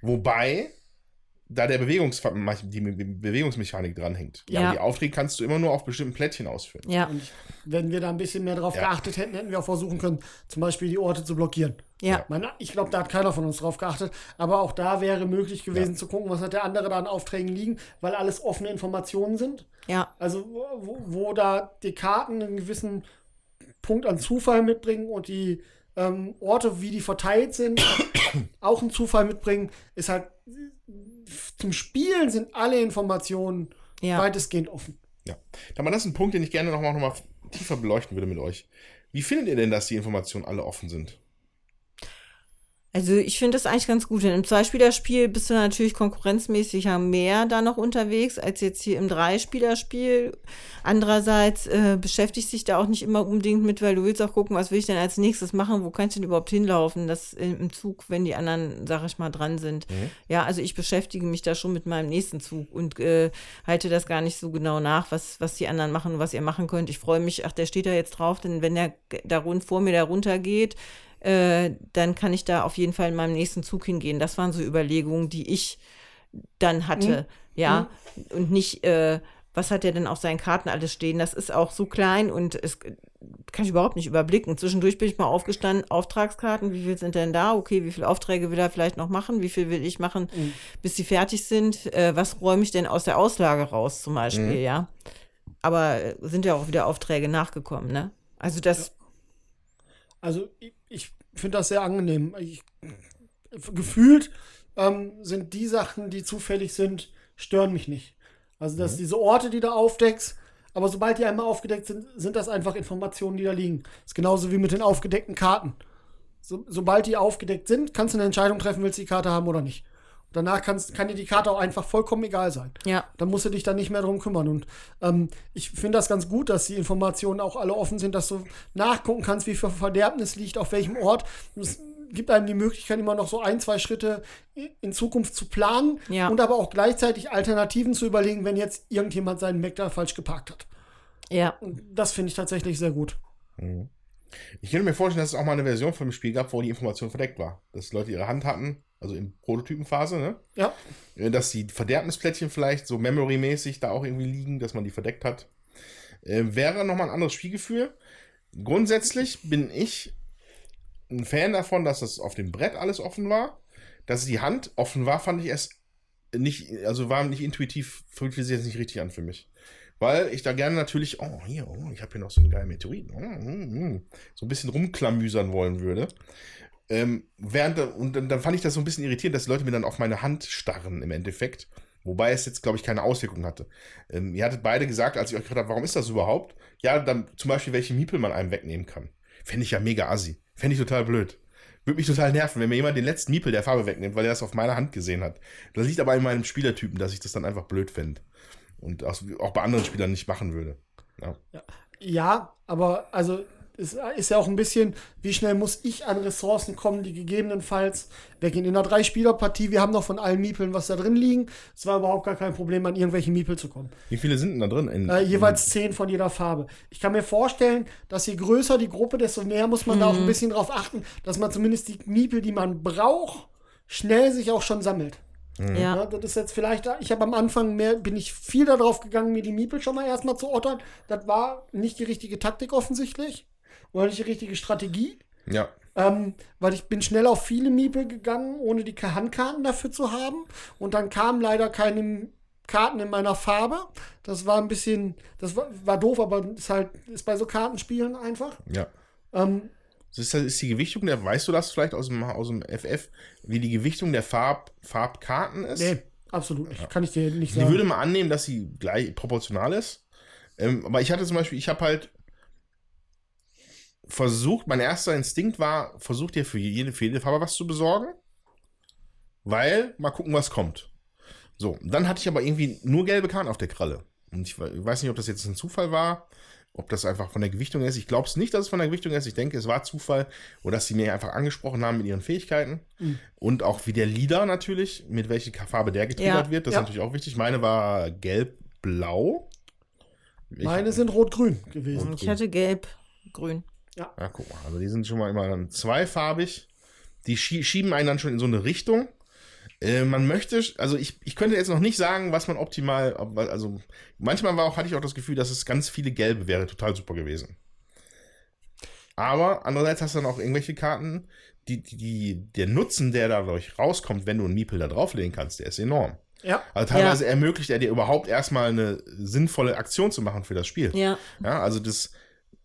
Wobei da der Bewegungs die Be- Bewegungsmechanik dranhängt. Ja. Ja. Die Aufträge kannst du immer nur auf bestimmten Plättchen ausführen. Ja, Und wenn wir da ein bisschen mehr drauf Ja. geachtet hätten, hätten wir auch versuchen können, zum Beispiel die Orte zu blockieren. ja. Man, ich glaube, da hat keiner von uns drauf geachtet. Aber auch da wäre möglich gewesen zu gucken, was hat der andere da an Aufträgen liegen, weil alles offene Informationen sind. ja. Also wo, wo- wo da die Karten einen gewissen Punkt an Zufall mitbringen und die ähm, Orte, wie die verteilt sind, auch einen Zufall mitbringen, ist halt zum Spielen sind alle Informationen Ja. weitestgehend offen. Ja. Aber das ist ein Punkt, den ich gerne nochmal noch mal tiefer beleuchten würde mit euch. Wie findet ihr denn, dass die Informationen alle offen sind? Also ich finde das eigentlich ganz gut. Denn im Zweispielerspiel bist du natürlich konkurrenzmäßig mehr da noch unterwegs als jetzt hier im Dreispielerspiel. Andererseits äh, beschäftigst dich da auch nicht immer unbedingt mit, weil du willst auch gucken, was will ich denn als nächstes machen, wo kann ich denn überhaupt hinlaufen, das im im Zug, wenn die anderen, sag ich mal, dran sind. Ja, also ich beschäftige mich da schon mit meinem nächsten Zug und äh, halte das gar nicht so genau nach, was, was die anderen machen und was ihr machen könnt. Ich freue mich, ach, der steht da jetzt drauf, denn wenn der da rund vor mir da runter geht, äh, dann kann ich da auf jeden Fall in meinem nächsten Zug hingehen. Das waren so Überlegungen, die ich dann hatte. Ja, und nicht, äh, was hat er denn auf seinen Karten alles stehen? Das ist auch so klein und es kann ich überhaupt nicht überblicken. Zwischendurch bin ich mal aufgestanden, Auftragskarten, wie viel sind denn da? Okay, wie viele Aufträge will er vielleicht noch machen? Wie viel will ich machen, Mhm. bis sie fertig sind? Äh, was räume ich denn aus der Auslage raus zum Beispiel, Mhm. ja? Aber äh, sind ja auch wieder Aufträge nachgekommen, ne? Also das, Also ich, ich finde das sehr angenehm. Ich, gefühlt ähm, sind die Sachen, die zufällig sind, stören mich nicht. Also dass diese Orte, die du aufdeckst, aber sobald die einmal aufgedeckt sind, sind das einfach Informationen, die da liegen. ist genauso wie mit den aufgedeckten Karten. So, sobald die aufgedeckt sind, kannst du eine Entscheidung treffen, willst du die Karte haben oder nicht. Danach kannst, kann dir die Karte auch einfach vollkommen egal sein. ja. Dann musst du dich dann nicht mehr drum kümmern. Und ähm, ich finde das ganz gut, dass die Informationen auch alle offen sind, dass du nachgucken kannst, wie viel Verderbnis liegt auf welchem Ort. Es gibt einem die Möglichkeit, immer noch so ein, zwei Schritte in Zukunft zu planen Ja. und aber auch gleichzeitig Alternativen zu überlegen, wenn jetzt irgendjemand seinen Mac da falsch geparkt hat. Ja, Und das finde ich tatsächlich sehr gut. Ich könnte mir vorstellen, dass es auch mal eine Version von dem Spiel gab, wo die Information verdeckt war. Dass Leute ihre Hand hatten, also in Prototypenphase, ne? Ja, Äh, Dass die Verderbnisplättchen vielleicht so memory-mäßig da auch irgendwie liegen, dass man die verdeckt hat. Äh, wäre nochmal ein anderes Spielgefühl. Grundsätzlich bin ich ein Fan davon, dass das auf dem Brett alles offen war. Dass die Hand offen war, fand ich erst nicht, also war nicht intuitiv, fühlt sich jetzt nicht richtig an für mich. Weil ich da gerne natürlich, oh, hier, oh, ich habe hier noch so einen geilen Meteorit, oh, mm, mm, so ein bisschen rumklamüsern wollen würde. Ähm, während, und dann, dann fand ich das so ein bisschen irritierend, dass die Leute mir dann auf meine Hand starren im Endeffekt. Wobei es jetzt, glaube ich, keine Auswirkung hatte. Ähm, ihr hattet beide gesagt, als ich euch gefragt habe, warum ist das überhaupt? Ja, dann zum Beispiel, welche Miepel man einem wegnehmen kann. Fände ich ja mega assi. Fände ich total blöd. Würde mich total nerven, wenn mir jemand den letzten Miepel der Farbe wegnimmt, weil er das auf meiner Hand gesehen hat. Das liegt aber in meinem Spielertypen, dass ich das dann einfach blöd fände. Und auch, auch bei anderen Spielern nicht machen würde. Ja. Ja, aber also es ist ja auch ein bisschen, wie schnell muss ich an Ressourcen kommen, die gegebenenfalls weggehen. In einer Drei-Spieler-Partie, wir haben noch von allen Miepeln was da drin liegen. Es war überhaupt gar kein Problem, an irgendwelche Miepel zu kommen. Wie viele sind denn da drin? In, Äh, jeweils zehn von jeder Farbe. Ich kann mir vorstellen, dass je größer die Gruppe, desto mehr muss man da auch ein bisschen drauf achten, dass man zumindest die Miepel, die man braucht, schnell sich auch schon sammelt. ja. Ja, das ist jetzt vielleicht, ich habe am Anfang mehr, bin ich viel darauf gegangen, mir die Miepel schon mal erstmal zu ottern. Das war nicht die richtige Taktik offensichtlich. Oder nicht die richtige Strategie. Ja. Ähm, weil ich bin schnell auf viele Miepel gegangen, ohne die Handkarten dafür zu haben. Und dann kamen leider keine Karten in meiner Farbe. Das war ein bisschen, das war, war doof, aber ist halt, ist bei so Kartenspielen einfach. Ja. Ähm, Ist, das, ist die Gewichtung der, weißt du das vielleicht aus dem, aus dem FF, wie die Gewichtung der Farb, Farbkarten ist? nee, absolut nicht. Kann ich dir nicht Ich sagen. würde mal annehmen, dass sie gleich proportional ist. Ähm, aber ich hatte zum Beispiel, ich habe halt versucht, mein erster Instinkt war, versucht dir für jede, für jede Farbe was zu besorgen. Weil, mal gucken, was kommt. So, dann hatte ich aber irgendwie nur gelbe Karten auf der Kralle. Und ich we- ich weiß nicht, ob das jetzt ein Zufall war, ob das einfach von der Gewichtung ist. Ich glaube es nicht, dass es von der Gewichtung ist. Ich denke, es war Zufall oder dass sie mir einfach angesprochen haben mit ihren Fähigkeiten. Und auch wie der Leader natürlich, mit welcher Farbe der getriggert Ja, wird. Das ja. ist natürlich auch wichtig. Meine war gelb-blau. Ich- Meine sind rot-grün gewesen. Ich hatte gelb, Ja, guck mal. Also die sind schon mal immer dann zweifarbig. Die schie schieben einen dann schon in so eine Richtung. Äh, man möchte, also ich, ich könnte jetzt noch nicht sagen, was man optimal, also manchmal war auch, hatte ich auch das Gefühl, dass es ganz viele gelbe wäre total super gewesen. Aber andererseits hast du dann auch irgendwelche Karten, die, die, die, der Nutzen, der dadurch rauskommt, wenn du einen Miepel da drauflegen kannst, der ist enorm. Ja, Also teilweise ermöglicht er dir überhaupt erstmal eine sinnvolle Aktion zu machen für das Spiel. Ja, Ja, also das,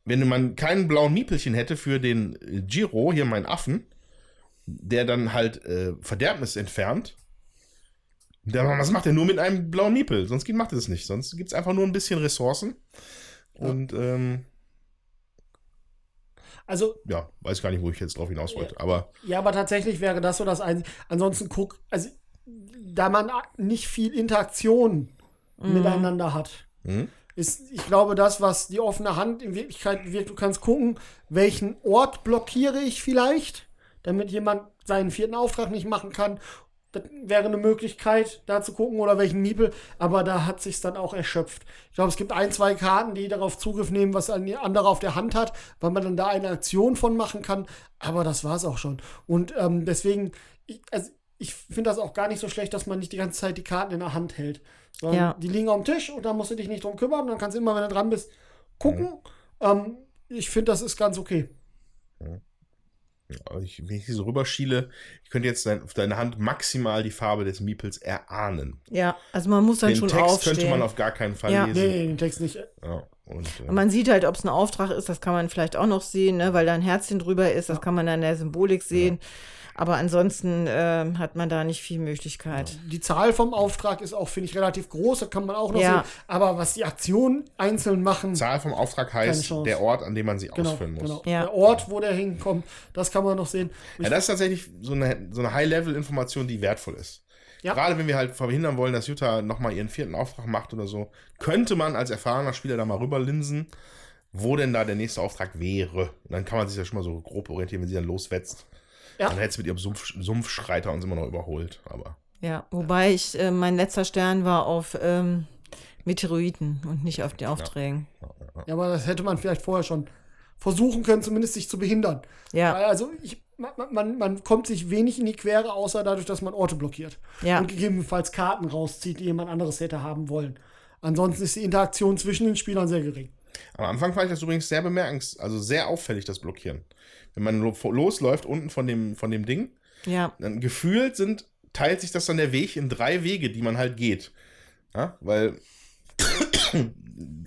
wenn man keinen blauen Miepelchen hätte für den äh, Giro, hier meinen Affen, der dann halt äh, Verderbnis entfernt, der, was macht er nur mit einem blauen Miepel? Sonst geht- macht er das nicht. Sonst gibt es einfach nur ein bisschen Ressourcen. Und ähm, also ja, weiß gar nicht, wo ich jetzt drauf hinaus wollte. Aber Ja, aber tatsächlich wäre das so das Einzige. Ansonsten guck, also da man nicht viel Interaktion miteinander hat, hm? Ist, ich glaube, das, was die offene Hand in Wirklichkeit wirkt, du kannst gucken, welchen Ort blockiere ich vielleicht, damit jemand seinen vierten Auftrag nicht machen kann. Das wäre eine Möglichkeit, da zu gucken, oder welchen Miepel, aber da hat sich dann auch erschöpft. Ich glaube, es gibt ein, zwei Karten, die darauf Zugriff nehmen, was ein anderer auf der Hand hat, weil man dann da eine Aktion von machen kann, aber das war es auch schon. Und ähm, deswegen, ich, also ich finde das auch gar nicht so schlecht, dass man nicht die ganze Zeit die Karten in der Hand hält. Ja. Die liegen auf dem Tisch und da musst du dich nicht drum kümmern. Dann kannst du immer, wenn du dran bist, gucken. Ähm, ich finde, das ist ganz okay. Aber ich, wenn ich hier so rüberschiele, ich könnte jetzt dein, auf deine Hand maximal die Farbe des Meeples erahnen. Ja, also man muss dann Den schon Text aufstehen. könnte man auf gar keinen Fall Ja. Lesen. nee, den Text nicht. Ja, und, äh, man sieht halt, ob es ein Auftrag ist, das kann man vielleicht auch noch sehen, ne, weil da ein Herzchen drüber ist, das kann man dann in der Symbolik sehen. Aber ansonsten ähm, hat man da nicht viel Möglichkeit. Die Zahl vom Auftrag ist auch, finde ich, relativ groß. Das kann man auch noch Ja. sehen. Aber was die Aktionen einzeln machen, Zahl vom Auftrag heißt der Ort, an dem man sie genau, ausführen muss. genau. Ja. der Ort, wo der hinkommt, das kann man noch sehen. Ja, das ist tatsächlich so eine, so eine High-Level-Information, die wertvoll ist. Ja. Gerade wenn wir halt verhindern wollen, dass Jutta nochmal ihren vierten Auftrag macht oder so, könnte man als erfahrener Spieler da mal rüberlinsen, wo denn da der nächste Auftrag wäre. Und dann kann man sich ja schon mal so grob orientieren, wenn sie dann loswetzt. Ja. Dann hätte sie mit ihrem Sumpf, Sumpfschreiter uns immer noch überholt. Aber Ja, wobei ich, äh, mein letzter Stern war auf ähm, Meteoriten und nicht auf die Aufträgen. Ja, aber das hätte man vielleicht vorher schon versuchen können, zumindest sich zu behindern. Ja, Also ich, man, man, man kommt sich wenig in die Quere, außer dadurch, dass man Orte blockiert. Ja. Und gegebenenfalls Karten rauszieht, die jemand anderes hätte haben wollen. Ansonsten ist die Interaktion zwischen den Spielern sehr gering. am Anfang fand ich das übrigens sehr bemerkens, also sehr auffällig, das Blockieren. Wenn man lo- losläuft unten von dem, von dem Ding, ja, dann gefühlt sind, teilt sich das dann der Weg in drei Wege, die man halt geht. Ja, weil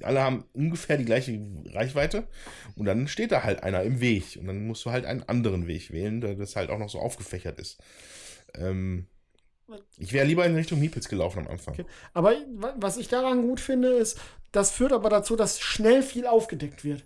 alle haben ungefähr die gleiche Reichweite und dann steht da halt einer im Weg und dann musst du halt einen anderen Weg wählen, der das halt auch noch so aufgefächert ist. Ähm, ich wäre lieber in Richtung Meeples gelaufen am Anfang. Okay. Aber wa- was ich daran gut finde, ist, das führt aber dazu, dass schnell viel aufgedeckt wird.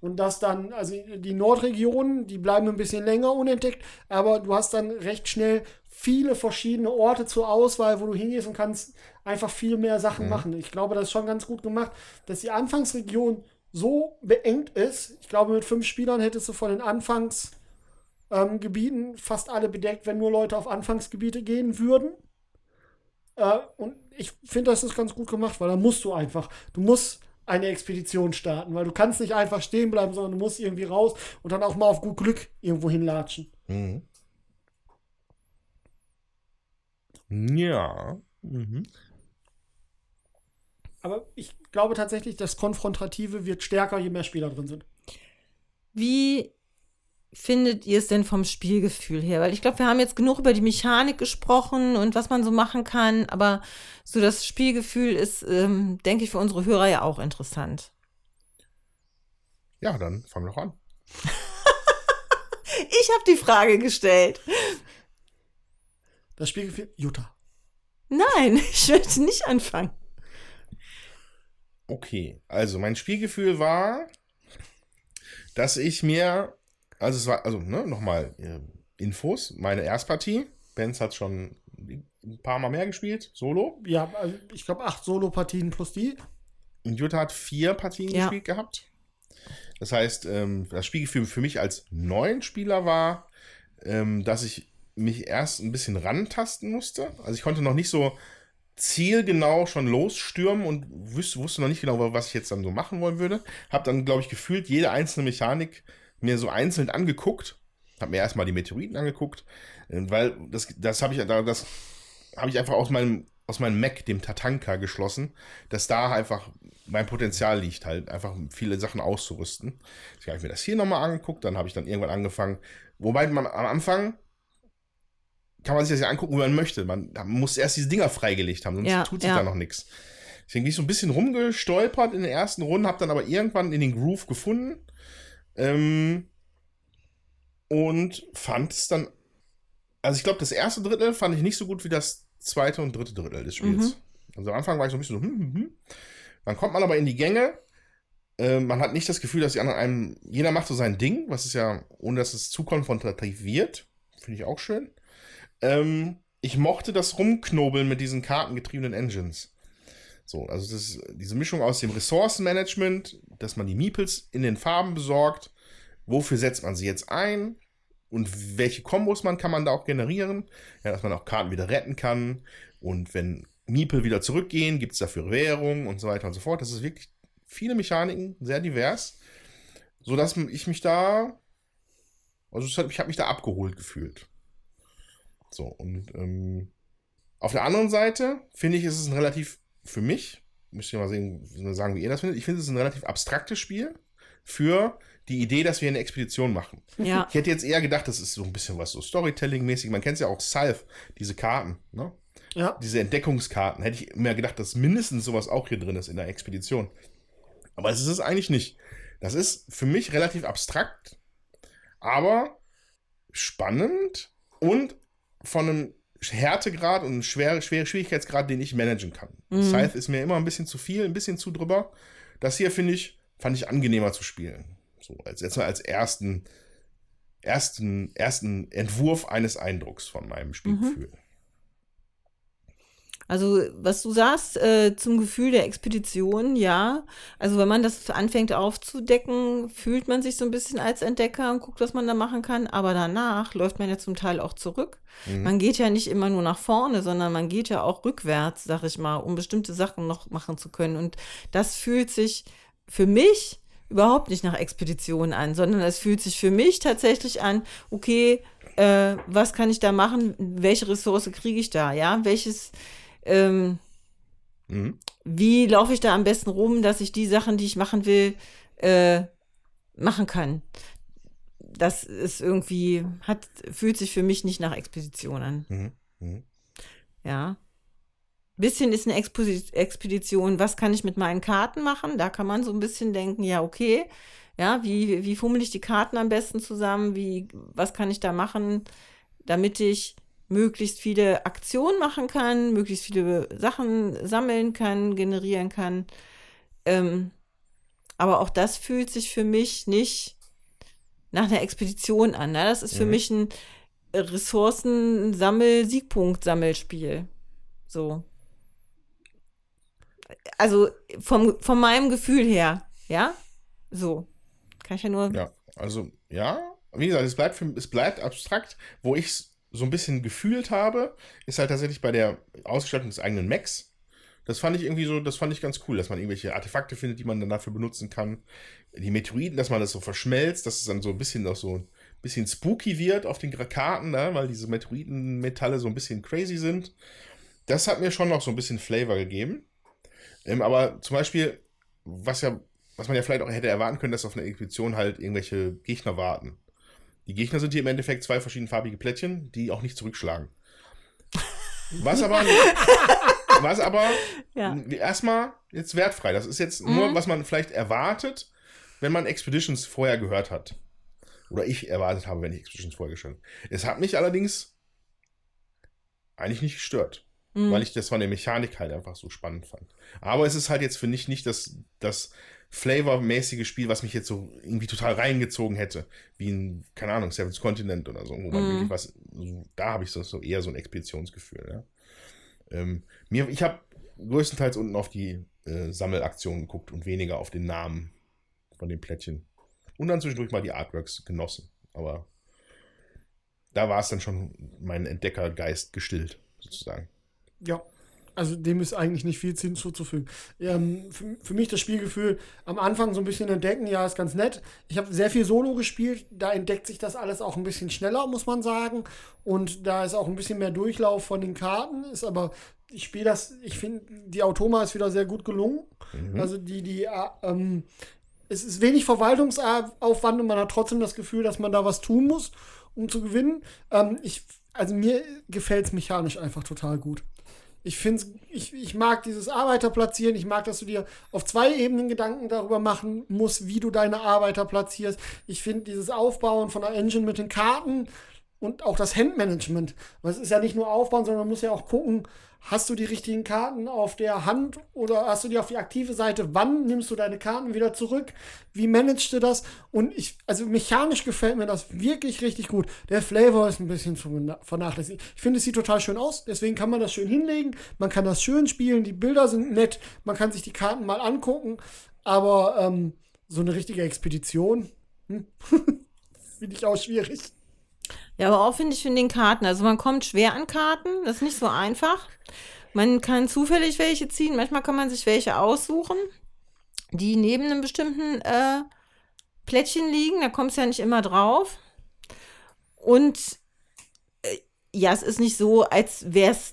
Und dass dann, also die Nordregionen, die bleiben ein bisschen länger unentdeckt, aber du hast dann recht schnell viele verschiedene Orte zur Auswahl, wo du hingehst und kannst einfach viel mehr Sachen machen. Ich glaube, das ist schon ganz gut gemacht, dass die Anfangsregion so beengt ist. Ich glaube, mit fünf Spielern hättest du von den Anfangsgebieten ähm, fast alle bedeckt, wenn nur Leute auf Anfangsgebiete gehen würden. Äh, und ich finde, das ist ganz gut gemacht, weil da musst du einfach, du musst eine Expedition starten, weil du kannst nicht einfach stehen bleiben, sondern du musst irgendwie raus und dann auch mal auf gut Glück irgendwo hinlatschen. Mhm. Ja. Mhm. Aber ich glaube tatsächlich, das Konfrontative wird stärker, je mehr Spieler drin sind. Wie findet ihr es denn vom Spielgefühl her? Weil ich glaube, wir haben jetzt genug über die Mechanik gesprochen und was man so machen kann, aber so das Spielgefühl ist, ähm, denke ich, für unsere Hörer ja auch interessant. Ja, dann fang doch an. Ich habe die Frage gestellt. Das Spielgefühl, Jutta. Nein, ich möchte nicht anfangen. Okay, also mein Spielgefühl war, dass ich mir, also es war, also ne, nochmal äh, Infos, meine Erstpartie, Benz hat schon ein paar Mal mehr gespielt, solo, Ja, also ich glaube, acht Solo-Partien plus die. und Jutta hat vier Partien Ja. gespielt gehabt. Das heißt, ähm, das Spielgefühl für mich als neuen Spieler war, ähm, dass ich mich erst ein bisschen rantasten musste. Also ich konnte noch nicht so zielgenau schon losstürmen und wusste, wusste noch nicht genau, was ich jetzt dann so machen wollen würde. Hab dann, glaube ich, gefühlt jede einzelne Mechanik mir so einzeln angeguckt. Hab mir erstmal die Meteoriten angeguckt, äh, weil das, das habe ich, da- das habe ich einfach aus meinem, aus meinem Mac, dem Tatanka, geschlossen, dass da einfach mein Potenzial liegt, halt einfach viele Sachen auszurüsten. Ich habe mir das hier nochmal angeguckt, dann habe ich dann irgendwann angefangen, wobei man am Anfang kann man sich das ja angucken, wie man möchte. Man muss erst diese Dinger freigelegt haben, sonst Ja, tut sich ja. da noch nichts. Deswegen bin ich so ein bisschen rumgestolpert in den ersten Runden, habe dann aber irgendwann in den Groove gefunden ähm, und fand es dann, also ich glaube, das erste Drittel fand ich nicht so gut wie das zweite und dritte Drittel des Spiels. Also am Anfang war ich so ein bisschen so, hm, hm, hm. Dann kommt man aber in die Gänge. Äh, man hat nicht das Gefühl, dass die anderen einem, jeder macht so sein Ding, was ist ja, ohne dass es zu konfrontativ wird. Finde ich auch schön. Ähm, ich mochte das Rumknobeln mit diesen kartengetriebenen Engines. So, also das diese Mischung aus dem Ressourcenmanagement, dass man die Meeples in den Farben besorgt. Wofür setzt man sie jetzt ein? Und welche Kombos man kann man da auch generieren? Ja, dass man auch Karten wieder retten kann. Und wenn Meeple wieder zurückgehen, gibt es dafür Währung und so weiter und so fort. Das ist wirklich viele Mechaniken, sehr divers. Sodass ich mich da, also ich habe mich da abgeholt gefühlt. So, und ähm, auf der anderen Seite finde ich, ist es ein relativ, für mich, müsst ihr mal sehen, sagen, wie ihr das findet, ich finde es ist ein relativ abstraktes Spiel für die Idee, dass wir eine Expedition machen. Ja. Ich hätte jetzt eher gedacht, das ist so ein bisschen was so Storytelling-mäßig. Man kennt es ja auch Salve, diese Karten, ne? Ja. Diese Entdeckungskarten. Hätte ich mir gedacht, dass mindestens sowas auch hier drin ist in der Expedition. Aber es ist es eigentlich nicht. Das ist für mich relativ abstrakt, aber spannend und von einem Härtegrad und einem schwer, schwer Schwierigkeitsgrad, den ich managen kann. Mhm. Scythe ist mir immer ein bisschen zu viel, ein bisschen zu drüber. Das hier finde ich, fand ich angenehmer zu spielen. So, als jetzt mal als ersten, ersten, ersten Entwurf eines Eindrucks von meinem Spielgefühl. Also, was du sagst äh, zum Gefühl der Expedition, ja. Also, wenn man das anfängt aufzudecken, fühlt man sich so ein bisschen als Entdecker und guckt, was man da machen kann. Aber danach läuft man ja zum Teil auch zurück. Mhm. Man geht ja nicht immer nur nach vorne, sondern man geht ja auch rückwärts, sag ich mal, um bestimmte Sachen noch machen zu können. Und das fühlt sich für mich überhaupt nicht nach Expedition an, sondern es fühlt sich für mich tatsächlich an, okay, äh, was kann ich da machen? Welche Ressource kriege ich da? Ja, welches, ähm, Mhm. wie laufe ich da am besten rum, dass ich die Sachen, die ich machen will, äh, machen kann? Das ist irgendwie, hat, fühlt sich für mich nicht nach Expedition an. Mhm. Mhm. Ja. Bisschen ist eine Exposi- Expedition, was kann ich mit meinen Karten machen? Da kann man so ein bisschen denken, ja, okay, ja, wie, wie fummel ich die Karten am besten zusammen? Wie, was kann ich da machen, damit ich möglichst viele Aktionen machen kann, möglichst viele Sachen sammeln kann, generieren kann. Ähm, aber auch das fühlt sich für mich nicht nach einer Expedition an. Ne? Das ist für Mhm. mich ein Ressourcensammel-Siegpunkt-Sammelspiel. So. Also vom, von meinem Gefühl her, ja? So. Kann ich ja nur. Ja, also, ja, wie gesagt, es bleibt, für, es bleibt abstrakt. Wo ich es so ein bisschen gefühlt habe, ist halt tatsächlich bei der Ausgestaltung des eigenen Macs. Das fand ich irgendwie so, das fand ich ganz cool, dass man irgendwelche Artefakte findet, die man dann dafür benutzen kann. Die Meteoriten, dass man das so verschmelzt, dass es dann so ein bisschen noch so ein bisschen spooky wird auf den Karten, ne? weil diese Meteoritenmetalle so ein bisschen crazy sind. Das hat mir schon noch so ein bisschen Flavor gegeben. Ähm, aber zum Beispiel, was ja, was man ja vielleicht auch hätte erwarten können, dass auf einer Expedition halt irgendwelche Gegner warten. Die Gegner sind hier im Endeffekt zwei verschiedenfarbige Plättchen, die auch nicht zurückschlagen. Was aber, was aber Ja. erstmal jetzt wertfrei. Das ist jetzt nur, was man vielleicht erwartet, wenn man Expeditions vorher gehört hat. Oder ich erwartet habe, wenn ich Expeditions vorher gehört habe. Es hat mich allerdings eigentlich nicht gestört. Mhm. Weil ich das von der Mechanik halt einfach so spannend fand. Aber es ist halt jetzt, finde ich, nicht das, das flavormäßige Spiel, was mich jetzt so irgendwie total reingezogen hätte. Wie ein, keine Ahnung, Seven's Continent oder so, wo man Mhm. wirklich was, so, da habe ich so, so eher so ein Expeditionsgefühl. Ja. Ähm, mir, ich habe größtenteils unten auf die äh, Sammelaktion geguckt und weniger auf den Namen von den Plättchen. Und dann zwischendurch mal die Artworks genossen. Aber da war es dann schon mein Entdeckergeist gestillt, sozusagen. Ja. Also dem ist eigentlich nicht viel hinzuzufügen. Ähm, für, für mich das Spielgefühl am Anfang so ein bisschen entdecken, ja, ist ganz nett. Ich habe sehr viel Solo gespielt, da entdeckt sich das alles auch ein bisschen schneller, muss man sagen. Und da ist auch ein bisschen mehr Durchlauf von den Karten, ist aber, ich spiele das, ich finde, die Automa ist wieder sehr gut gelungen. Also die, die, äh, ähm, es ist wenig Verwaltungsaufwand und man hat trotzdem das Gefühl, dass man da was tun muss, um zu gewinnen. Ähm, ich, also mir gefällt es mechanisch einfach total gut. Ich finde ich, ich mag dieses Arbeiter platzieren. Ich mag, dass du dir auf zwei Ebenen Gedanken darüber machen musst, wie du deine Arbeiter platzierst. Ich finde dieses Aufbauen von der Engine mit den Karten und auch das Handmanagement. Weil es ist ja nicht nur aufbauen, sondern man muss ja auch gucken, hast du die richtigen Karten auf der Hand oder hast du die auf die aktive Seite? Wann nimmst du deine Karten wieder zurück? Wie managst du das? Und ich, also mechanisch gefällt mir das wirklich richtig gut. Der Flavor ist ein bisschen vernachlässigt. Ich finde, es sieht total schön aus, deswegen kann man das schön hinlegen. Man kann das schön spielen, die Bilder sind nett, man kann sich die Karten mal angucken, aber ähm, so eine richtige Expedition hm, finde ich auch schwierig. Ja, aber auch finde ich in den Karten. Also man kommt schwer an Karten, das ist nicht so einfach. Man kann zufällig welche ziehen, manchmal kann man sich welche aussuchen, die neben einem bestimmten äh, Plättchen liegen. Da kommt es ja nicht immer drauf. Und äh, ja, es ist nicht so, als wäre es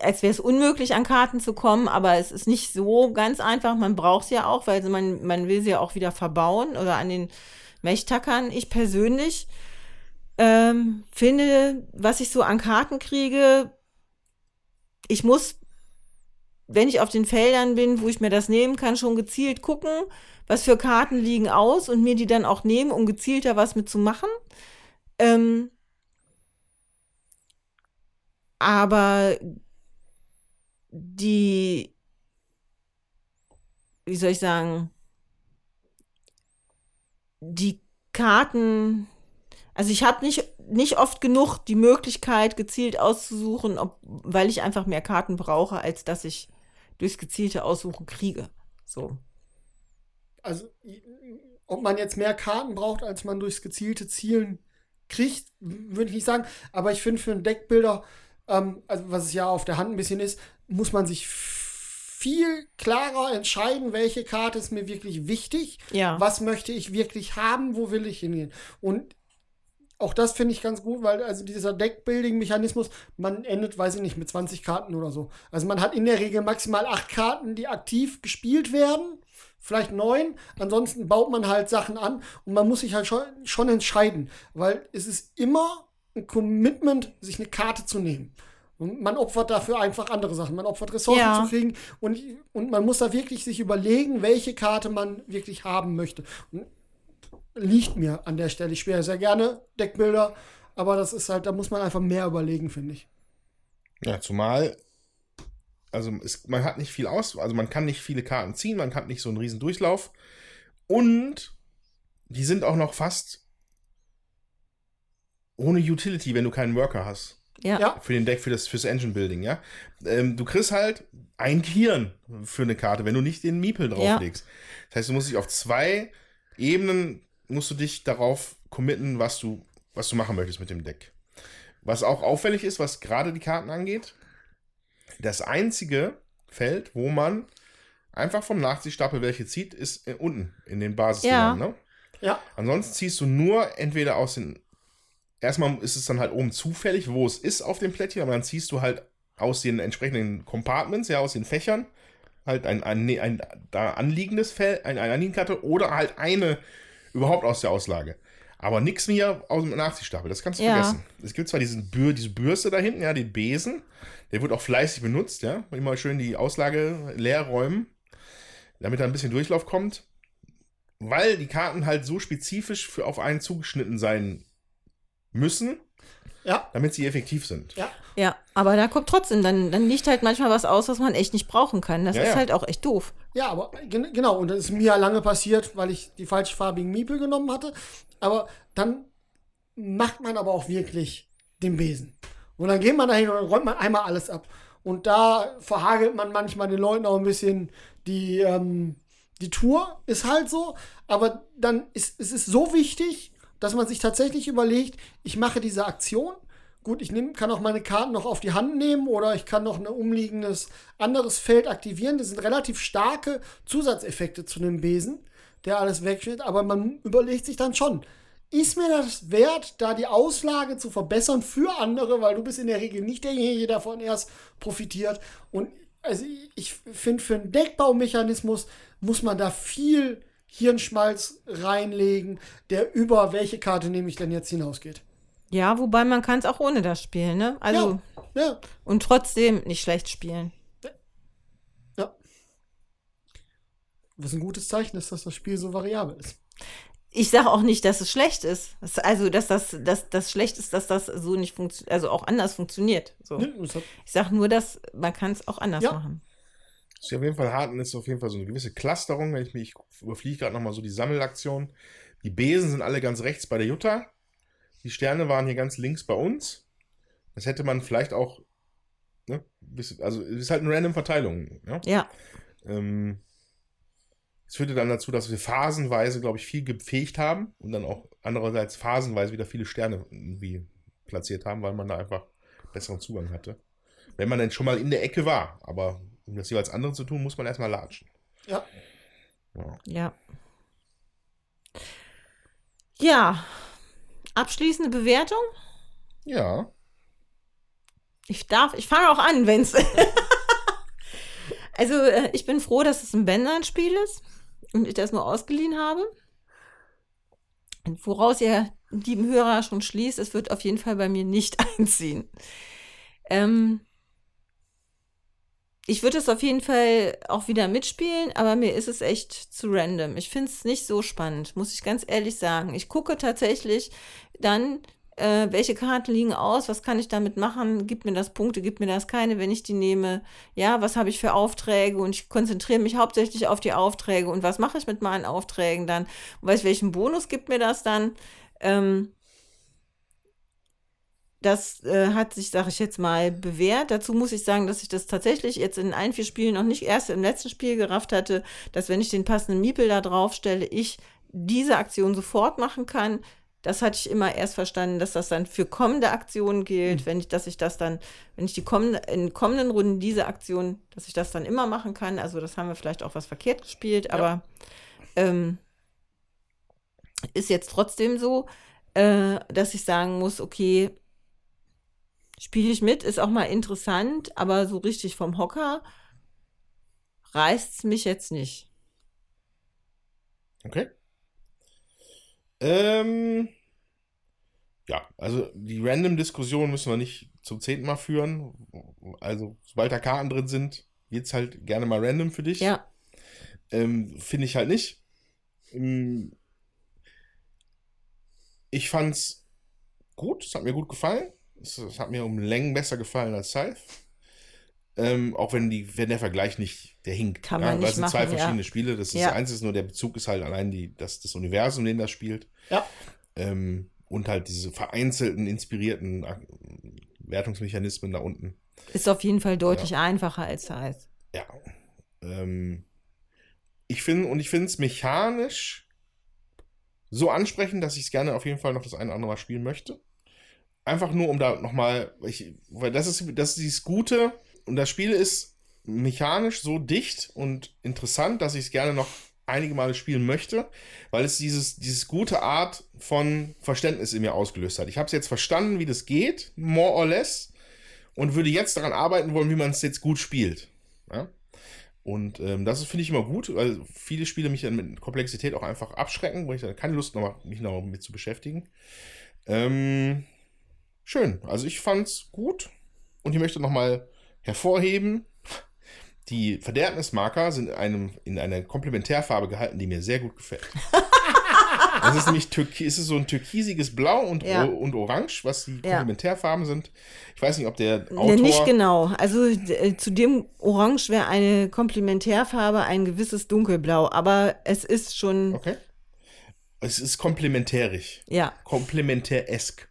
als wäre es unmöglich, an Karten zu kommen, aber es ist nicht so ganz einfach. Man braucht es ja auch, weil man, man will sie ja auch wieder verbauen oder an den Mechtackern. Ich persönlich ähm, finde, was ich so an Karten kriege, ich muss, wenn ich auf den Feldern bin, wo ich mir das nehmen kann, schon gezielt gucken, was für Karten liegen aus und mir die dann auch nehmen, um gezielter was mitzumachen. Ähm, aber die, wie soll ich sagen, die Karten, also ich habe nicht, nicht oft genug die Möglichkeit, gezielt auszusuchen, ob, weil ich einfach mehr Karten brauche, als dass ich durchs gezielte Aussuchen kriege. So. Also, ob man jetzt mehr Karten braucht, als man durchs gezielte Zielen kriegt, würde ich nicht sagen. Aber ich finde für einen Deckbilder, ähm, also was es ja auf der Hand ein bisschen ist, muss man sich viel klarer entscheiden, welche Karte ist mir wirklich wichtig, Ja. was möchte ich wirklich haben, wo will ich hingehen. Und auch das finde ich ganz gut, weil also dieser Deckbuilding-Mechanismus, man endet, weiß ich nicht, mit 20 Karten oder so. Also man hat in der Regel maximal acht Karten, die aktiv gespielt werden, vielleicht neun. Ansonsten baut man halt Sachen an und man muss sich halt schon, schon entscheiden, weil es ist immer ein Commitment, sich eine Karte zu nehmen. Und man opfert dafür einfach andere Sachen. Man opfert Ressourcen Ja. zu kriegen und, und man muss da wirklich sich überlegen, welche Karte man wirklich haben möchte. Und liegt mir an der Stelle. Ich spiele sehr gerne Deckbilder, aber das ist halt, da muss man einfach mehr überlegen, finde ich. Ja, zumal, also es, man hat nicht viel aus, also man kann nicht viele Karten ziehen, man hat nicht so einen riesen Durchlauf. Und die sind auch noch fast ohne Utility, wenn du keinen Worker hast. Ja. Ja. Für den Deck, für das, fürs Engine Building, ja. Ähm, du kriegst halt ein Kirn für eine Karte, wenn du nicht den Miepel drauflegst. Das heißt, du musst dich auf zwei Ebenen, musst du dich darauf committen, was du, was du machen möchtest mit dem Deck. Was auch auffällig ist, was gerade die Karten angeht, das einzige Feld, wo man einfach vom Nachziehstapel welche zieht, ist äh, unten in den Basisdingern, ne? Ja, Ansonsten ziehst du nur entweder aus den. Erstmal ist es dann halt oben zufällig, wo es ist auf dem Plättchen, aber dann ziehst du halt aus den entsprechenden Compartments, ja, aus den Fächern, halt ein, ein, ein, da anliegendes Feld, ein, eine anliegende Karte oder halt eine überhaupt aus der Auslage. Aber nichts mehr aus dem Nachziehstapel, das kannst du Ja. vergessen. Es gibt zwar diesen Bür, diese Bürste da hinten, ja, den Besen, der wird auch fleißig benutzt, ja, immer schön die Auslage leer räumen, damit da ein bisschen Durchlauf kommt weil die Karten halt so spezifisch für auf einen zugeschnitten sein müssen, ja, damit sie effektiv sind. ja. Ja, aber da kommt trotzdem, dann, dann liegt halt manchmal was aus, was man echt nicht brauchen kann. Das Ja, ist ja. halt auch echt doof. Ja, aber gen genau, und das ist mir ja lange passiert, weil ich die falschfarbigen Miepel genommen hatte. Aber dann macht man aber auch wirklich den Besen. Und dann geht man dahin und dann räumt man einmal alles ab. Und da verhagelt man manchmal den Leuten auch ein bisschen die, ähm, die Tour, ist halt so. Aber dann ist es ist so wichtig, dass man sich tatsächlich überlegt, ich mache diese Aktion. Gut, ich nehm, kann auch meine Karten noch auf die Hand nehmen oder ich kann noch ein umliegendes anderes Feld aktivieren. Das sind relativ starke Zusatzeffekte zu dem Besen, der alles wegschnitt. Aber man überlegt sich dann schon, ist mir das wert, da die Auslage zu verbessern für andere, weil du bist in der Regel nicht derjenige, der davon erst profitiert. Und also ich finde, für einen Deckbaumechanismus muss man da viel Hirnschmalz reinlegen, der über welche Karte nehme ich denn jetzt hinausgeht. Ja, wobei man kann es auch ohne das spielen, ne? Also, Ja, ja, und trotzdem nicht schlecht spielen. ja. Was ein gutes Zeichen ist, dass das Spiel so variabel ist. Ich sage auch nicht, dass es schlecht ist. Also, dass das, dass das schlecht ist, dass das so nicht funktioniert, also auch anders funktioniert. So. Ich sage nur, dass man kann es auch anders Ja. machen. Was ich auf jeden Fall harten ist auf jeden Fall so eine gewisse Clusterung, wenn ich mich ich überfliege gerade nochmal so die Sammelaktion. Die Besen sind alle ganz rechts bei der Jutta. Die Sterne waren hier ganz links bei uns. Das hätte man vielleicht auch, ne, also es ist halt eine random Verteilung. Ja? Ja, Ähm, es führte dann dazu, dass wir phasenweise, glaube ich, viel gepflegt haben und dann auch andererseits phasenweise wieder viele Sterne irgendwie platziert haben, weil man da einfach besseren Zugang hatte. Wenn man denn schon mal in der Ecke war. Aber um das jeweils andere zu tun, muss man erstmal latschen. ja. Ja. ja. Ja. Abschließende Bewertung? ja. Ich darf, ich fange auch an, wenn es. also, äh, ich bin froh, dass es ein Bändern-Spiel ist und ich das nur ausgeliehen habe. Woraus ihr, lieben Hörer, schon schließt, es wird auf jeden Fall bei mir nicht einziehen. Ähm, ich würde es auf jeden Fall auch wieder mitspielen, aber mir ist es echt zu random. Ich finde es nicht so spannend, muss ich ganz ehrlich sagen. Ich gucke tatsächlich dann, äh, welche Karten liegen aus, was kann ich damit machen, gibt mir das Punkte, gibt mir das keine, wenn ich die nehme. Ja, was habe ich für Aufträge und ich konzentriere mich hauptsächlich auf die Aufträge und was mache ich mit meinen Aufträgen dann? Weiß, welchen Bonus gibt mir das dann? Ähm, das äh, hat sich, sage ich jetzt mal, bewährt. Dazu muss ich sagen, dass ich das tatsächlich jetzt in allen vier Spielen noch nicht erst im letzten Spiel gerafft hatte, dass wenn ich den passenden Miepel da drauf stelle, ich diese Aktion sofort machen kann. Das hatte ich immer erst verstanden, dass das dann für kommende Aktionen gilt, mhm. wenn ich, dass ich das dann, wenn ich die kommende, in kommenden Runden diese Aktion, dass ich das dann immer machen kann. Also das haben wir vielleicht auch was verkehrt gespielt, ja. aber ähm, ist jetzt trotzdem so, äh, dass ich sagen muss, okay, spiele ich mit, ist auch mal interessant, aber so richtig vom Hocker reißt es mich jetzt nicht. Okay. Ähm, ja, also die Random-Diskussion müssen wir nicht zum zehnten Mal führen. Also, sobald da Karten drin sind, wird es halt gerne mal random für dich. Ja. Ähm, Finde ich halt nicht. Ähm, ich fand's gut, es hat mir gut gefallen. Es, es hat mir um Längen besser gefallen als Scythe. Ähm, auch wenn, die, wenn der Vergleich nicht, der hinkt. Kann man ja, nicht das sind zwei verschiedene ja. Spiele. Das ist Ja. das Einzige, nur der Bezug ist halt allein die, das, das Universum, in dem das spielt. Ja. Ähm, und halt diese vereinzelten, inspirierten äh, Wertungsmechanismen da unten. Ist auf jeden Fall deutlich einfacher als Size. Ja. Ähm, ich finde, und ich finde es mechanisch so ansprechend, dass ich es gerne auf jeden Fall noch das eine oder andere Mal spielen möchte. Einfach nur, um da nochmal, weil das ist, das ist dieses Gute und das Spiel ist mechanisch so dicht und interessant, dass ich es gerne noch einige Male spielen möchte, weil es dieses, dieses gute Art von Verständnis in mir ausgelöst hat. Ich habe es jetzt verstanden, wie das geht, more or less, und würde jetzt daran arbeiten wollen, wie man es jetzt gut spielt. Ja? Und ähm, das finde ich immer gut, weil viele Spiele mich dann mit Komplexität auch einfach abschrecken, wo ich dann keine Lust noch, mich noch mit zu beschäftigen. Ähm, schön. Also ich fand's gut und ich möchte nochmal hervorheben, die Verderbnismarker sind in, einem, in einer Komplementärfarbe gehalten, die mir sehr gut gefällt. Das ist nämlich Türki es ist so ein türkisiges Blau und, Ja. und Orange, was die Ja. Komplementärfarben sind. Ich weiß nicht, ob der Autor... nicht genau. Also äh, zu dem Orange wäre eine Komplementärfarbe ein gewisses Dunkelblau, aber es ist schon, Okay. Es ist komplementärig. ja, komplementär-esk.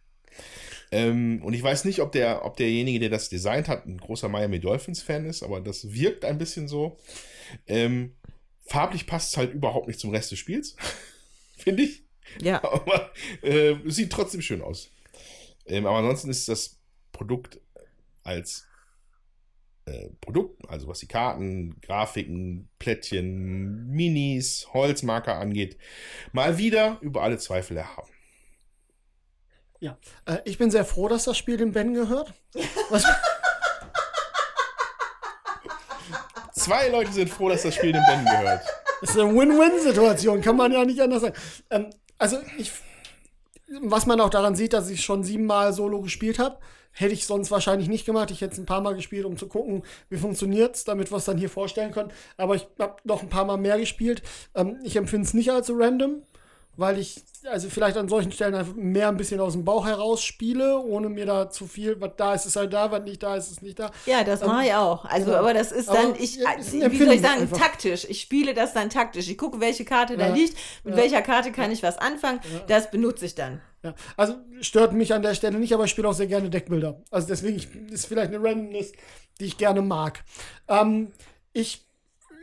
Ähm, und ich weiß nicht, ob, der, ob derjenige, der das designt hat, ein großer Miami Dolphins-Fan ist, aber das wirkt ein bisschen so. Ähm, farblich passt es halt überhaupt nicht zum Rest des Spiels, finde ich. ja. Aber äh, es sieht trotzdem schön aus. Ähm, aber ansonsten ist das Produkt als äh, Produkt, also was die Karten, Grafiken, Plättchen, Minis, Holzmarker angeht, mal wieder über alle Zweifel erhaben. Ja, äh, ich bin sehr froh, dass das Spiel dem Ben gehört. Was, Zwei Leute sind froh, dass das Spiel dem Ben gehört. das ist eine Win-Win-Situation, kann man ja nicht anders sagen. Ähm, also ich, was man auch daran sieht, dass ich schon siebenmal Solo gespielt habe, hätte ich sonst wahrscheinlich nicht gemacht. Ich hätte es ein paar Mal gespielt, um zu gucken, wie funktioniert es, damit wir es dann hier vorstellen können. Aber ich habe noch ein paar Mal mehr gespielt. Ähm, ich empfinde es nicht als so random, weil ich also vielleicht an solchen Stellen einfach mehr ein bisschen aus dem Bauch heraus spiele, ohne mir da zu viel, was da ist, ist halt da, was nicht da ist, ist nicht da. Ja, das Ähm, mache ich auch. Also, genau. aber das ist Aber, dann, ich, ja, ist eine wie soll ich sagen, einfach. taktisch. Ich spiele das dann taktisch. Ich gucke, welche Karte da Ja. liegt, mit Ja. welcher Karte kann ich was anfangen. Das benutze ich dann. Ja, also stört mich an der Stelle nicht, aber ich spiele auch sehr gerne Deckbilder. Also deswegen ich, ist vielleicht eine Randomness, die ich gerne mag. Ähm, ich,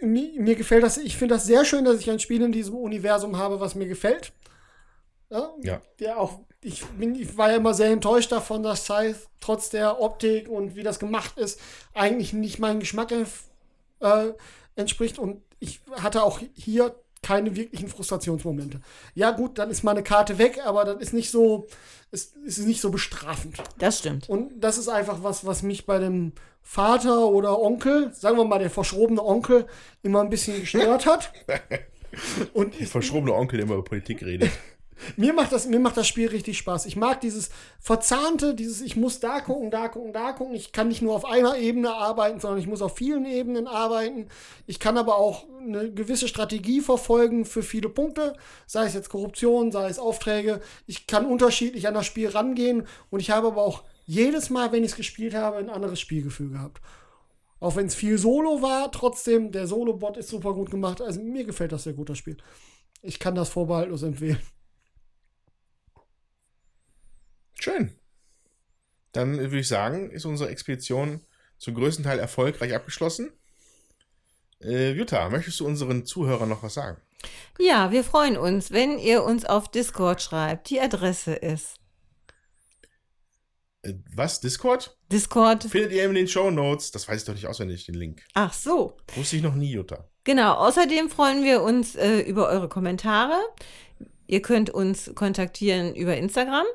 mir, mir gefällt das, ich finde das sehr schön, dass ich ein Spiel in diesem Universum habe, was mir gefällt. Ja. Ja. Der auch, ich, bin, ich war ja immer sehr enttäuscht davon, dass Scythe trotz der Optik und wie das gemacht ist, eigentlich nicht meinem Geschmack äh, entspricht. Und ich hatte auch hier keine wirklichen Frustrationsmomente. Ja, gut, dann ist meine Karte weg, aber das ist nicht so, es ist nicht so bestrafend. Das stimmt. Und das ist einfach was, was mich bei dem Vater oder Onkel, sagen wir mal der verschrobene Onkel, immer ein bisschen gestört hat. Und Der verschrobene Onkel, der immer über Politik redet. Mir macht das, mir macht das Spiel richtig Spaß. Ich mag dieses Verzahnte, dieses, ich muss da gucken, da gucken, da gucken. Ich kann nicht nur auf einer Ebene arbeiten, sondern ich muss auf vielen Ebenen arbeiten. Ich kann aber auch eine gewisse Strategie verfolgen für viele Punkte, sei es jetzt Korruption, sei es Aufträge. Ich kann unterschiedlich an das Spiel rangehen und ich habe aber auch jedes Mal, wenn ich es gespielt habe, ein anderes Spielgefühl gehabt. Auch wenn es viel Solo war, trotzdem, der Solo-Bot ist super gut gemacht. Also mir gefällt das sehr gut, das Spiel. Ich kann das vorbehaltlos empfehlen. Schön. Dann würde ich sagen, ist unsere Expedition zum größten Teil erfolgreich abgeschlossen. Äh, Jutta, möchtest du unseren Zuhörern noch was sagen? Ja, wir freuen uns, wenn ihr uns auf Discord schreibt. Die Adresse ist Äh, was? Discord? Discord. Findet ihr in den Show Notes. Das weiß ich doch nicht auswendig, den Link. Ach so. Wusste ich noch nie, Jutta. Genau, außerdem freuen wir uns äh, über eure Kommentare. Ihr könnt uns kontaktieren über Instagram.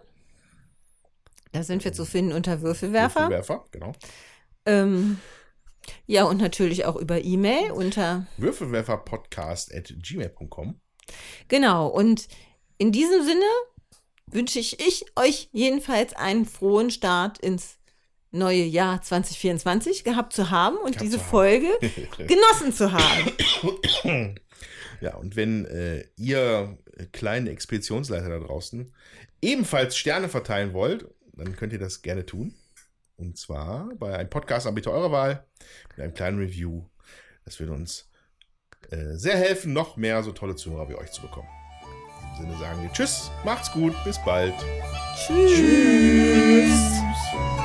Da sind wir zu finden unter Würfelwerfer. Würfelwerfer, genau. Ähm, ja, und natürlich auch über E-Mail unter. Würfelwerferpodcast at gmail.com. Genau, und in diesem Sinne wünsche ich, euch jedenfalls einen frohen Start ins neue Jahr 2024 gehabt zu haben und Gehabt diese haben. Folge genossen zu haben. Ja, und wenn äh, ihr äh, kleinen Expeditionsleiter da draußen ebenfalls Sterne verteilen wollt, dann könnt ihr das gerne tun. Und zwar bei einem Podcast-Anbieter eurer Wahl mit einem kleinen Review. Das würde uns äh, sehr helfen, noch mehr so tolle Zuhörer wie euch zu bekommen. In diesem Sinne sagen wir Tschüss, macht's gut, bis bald. Tschüss. Tschüss.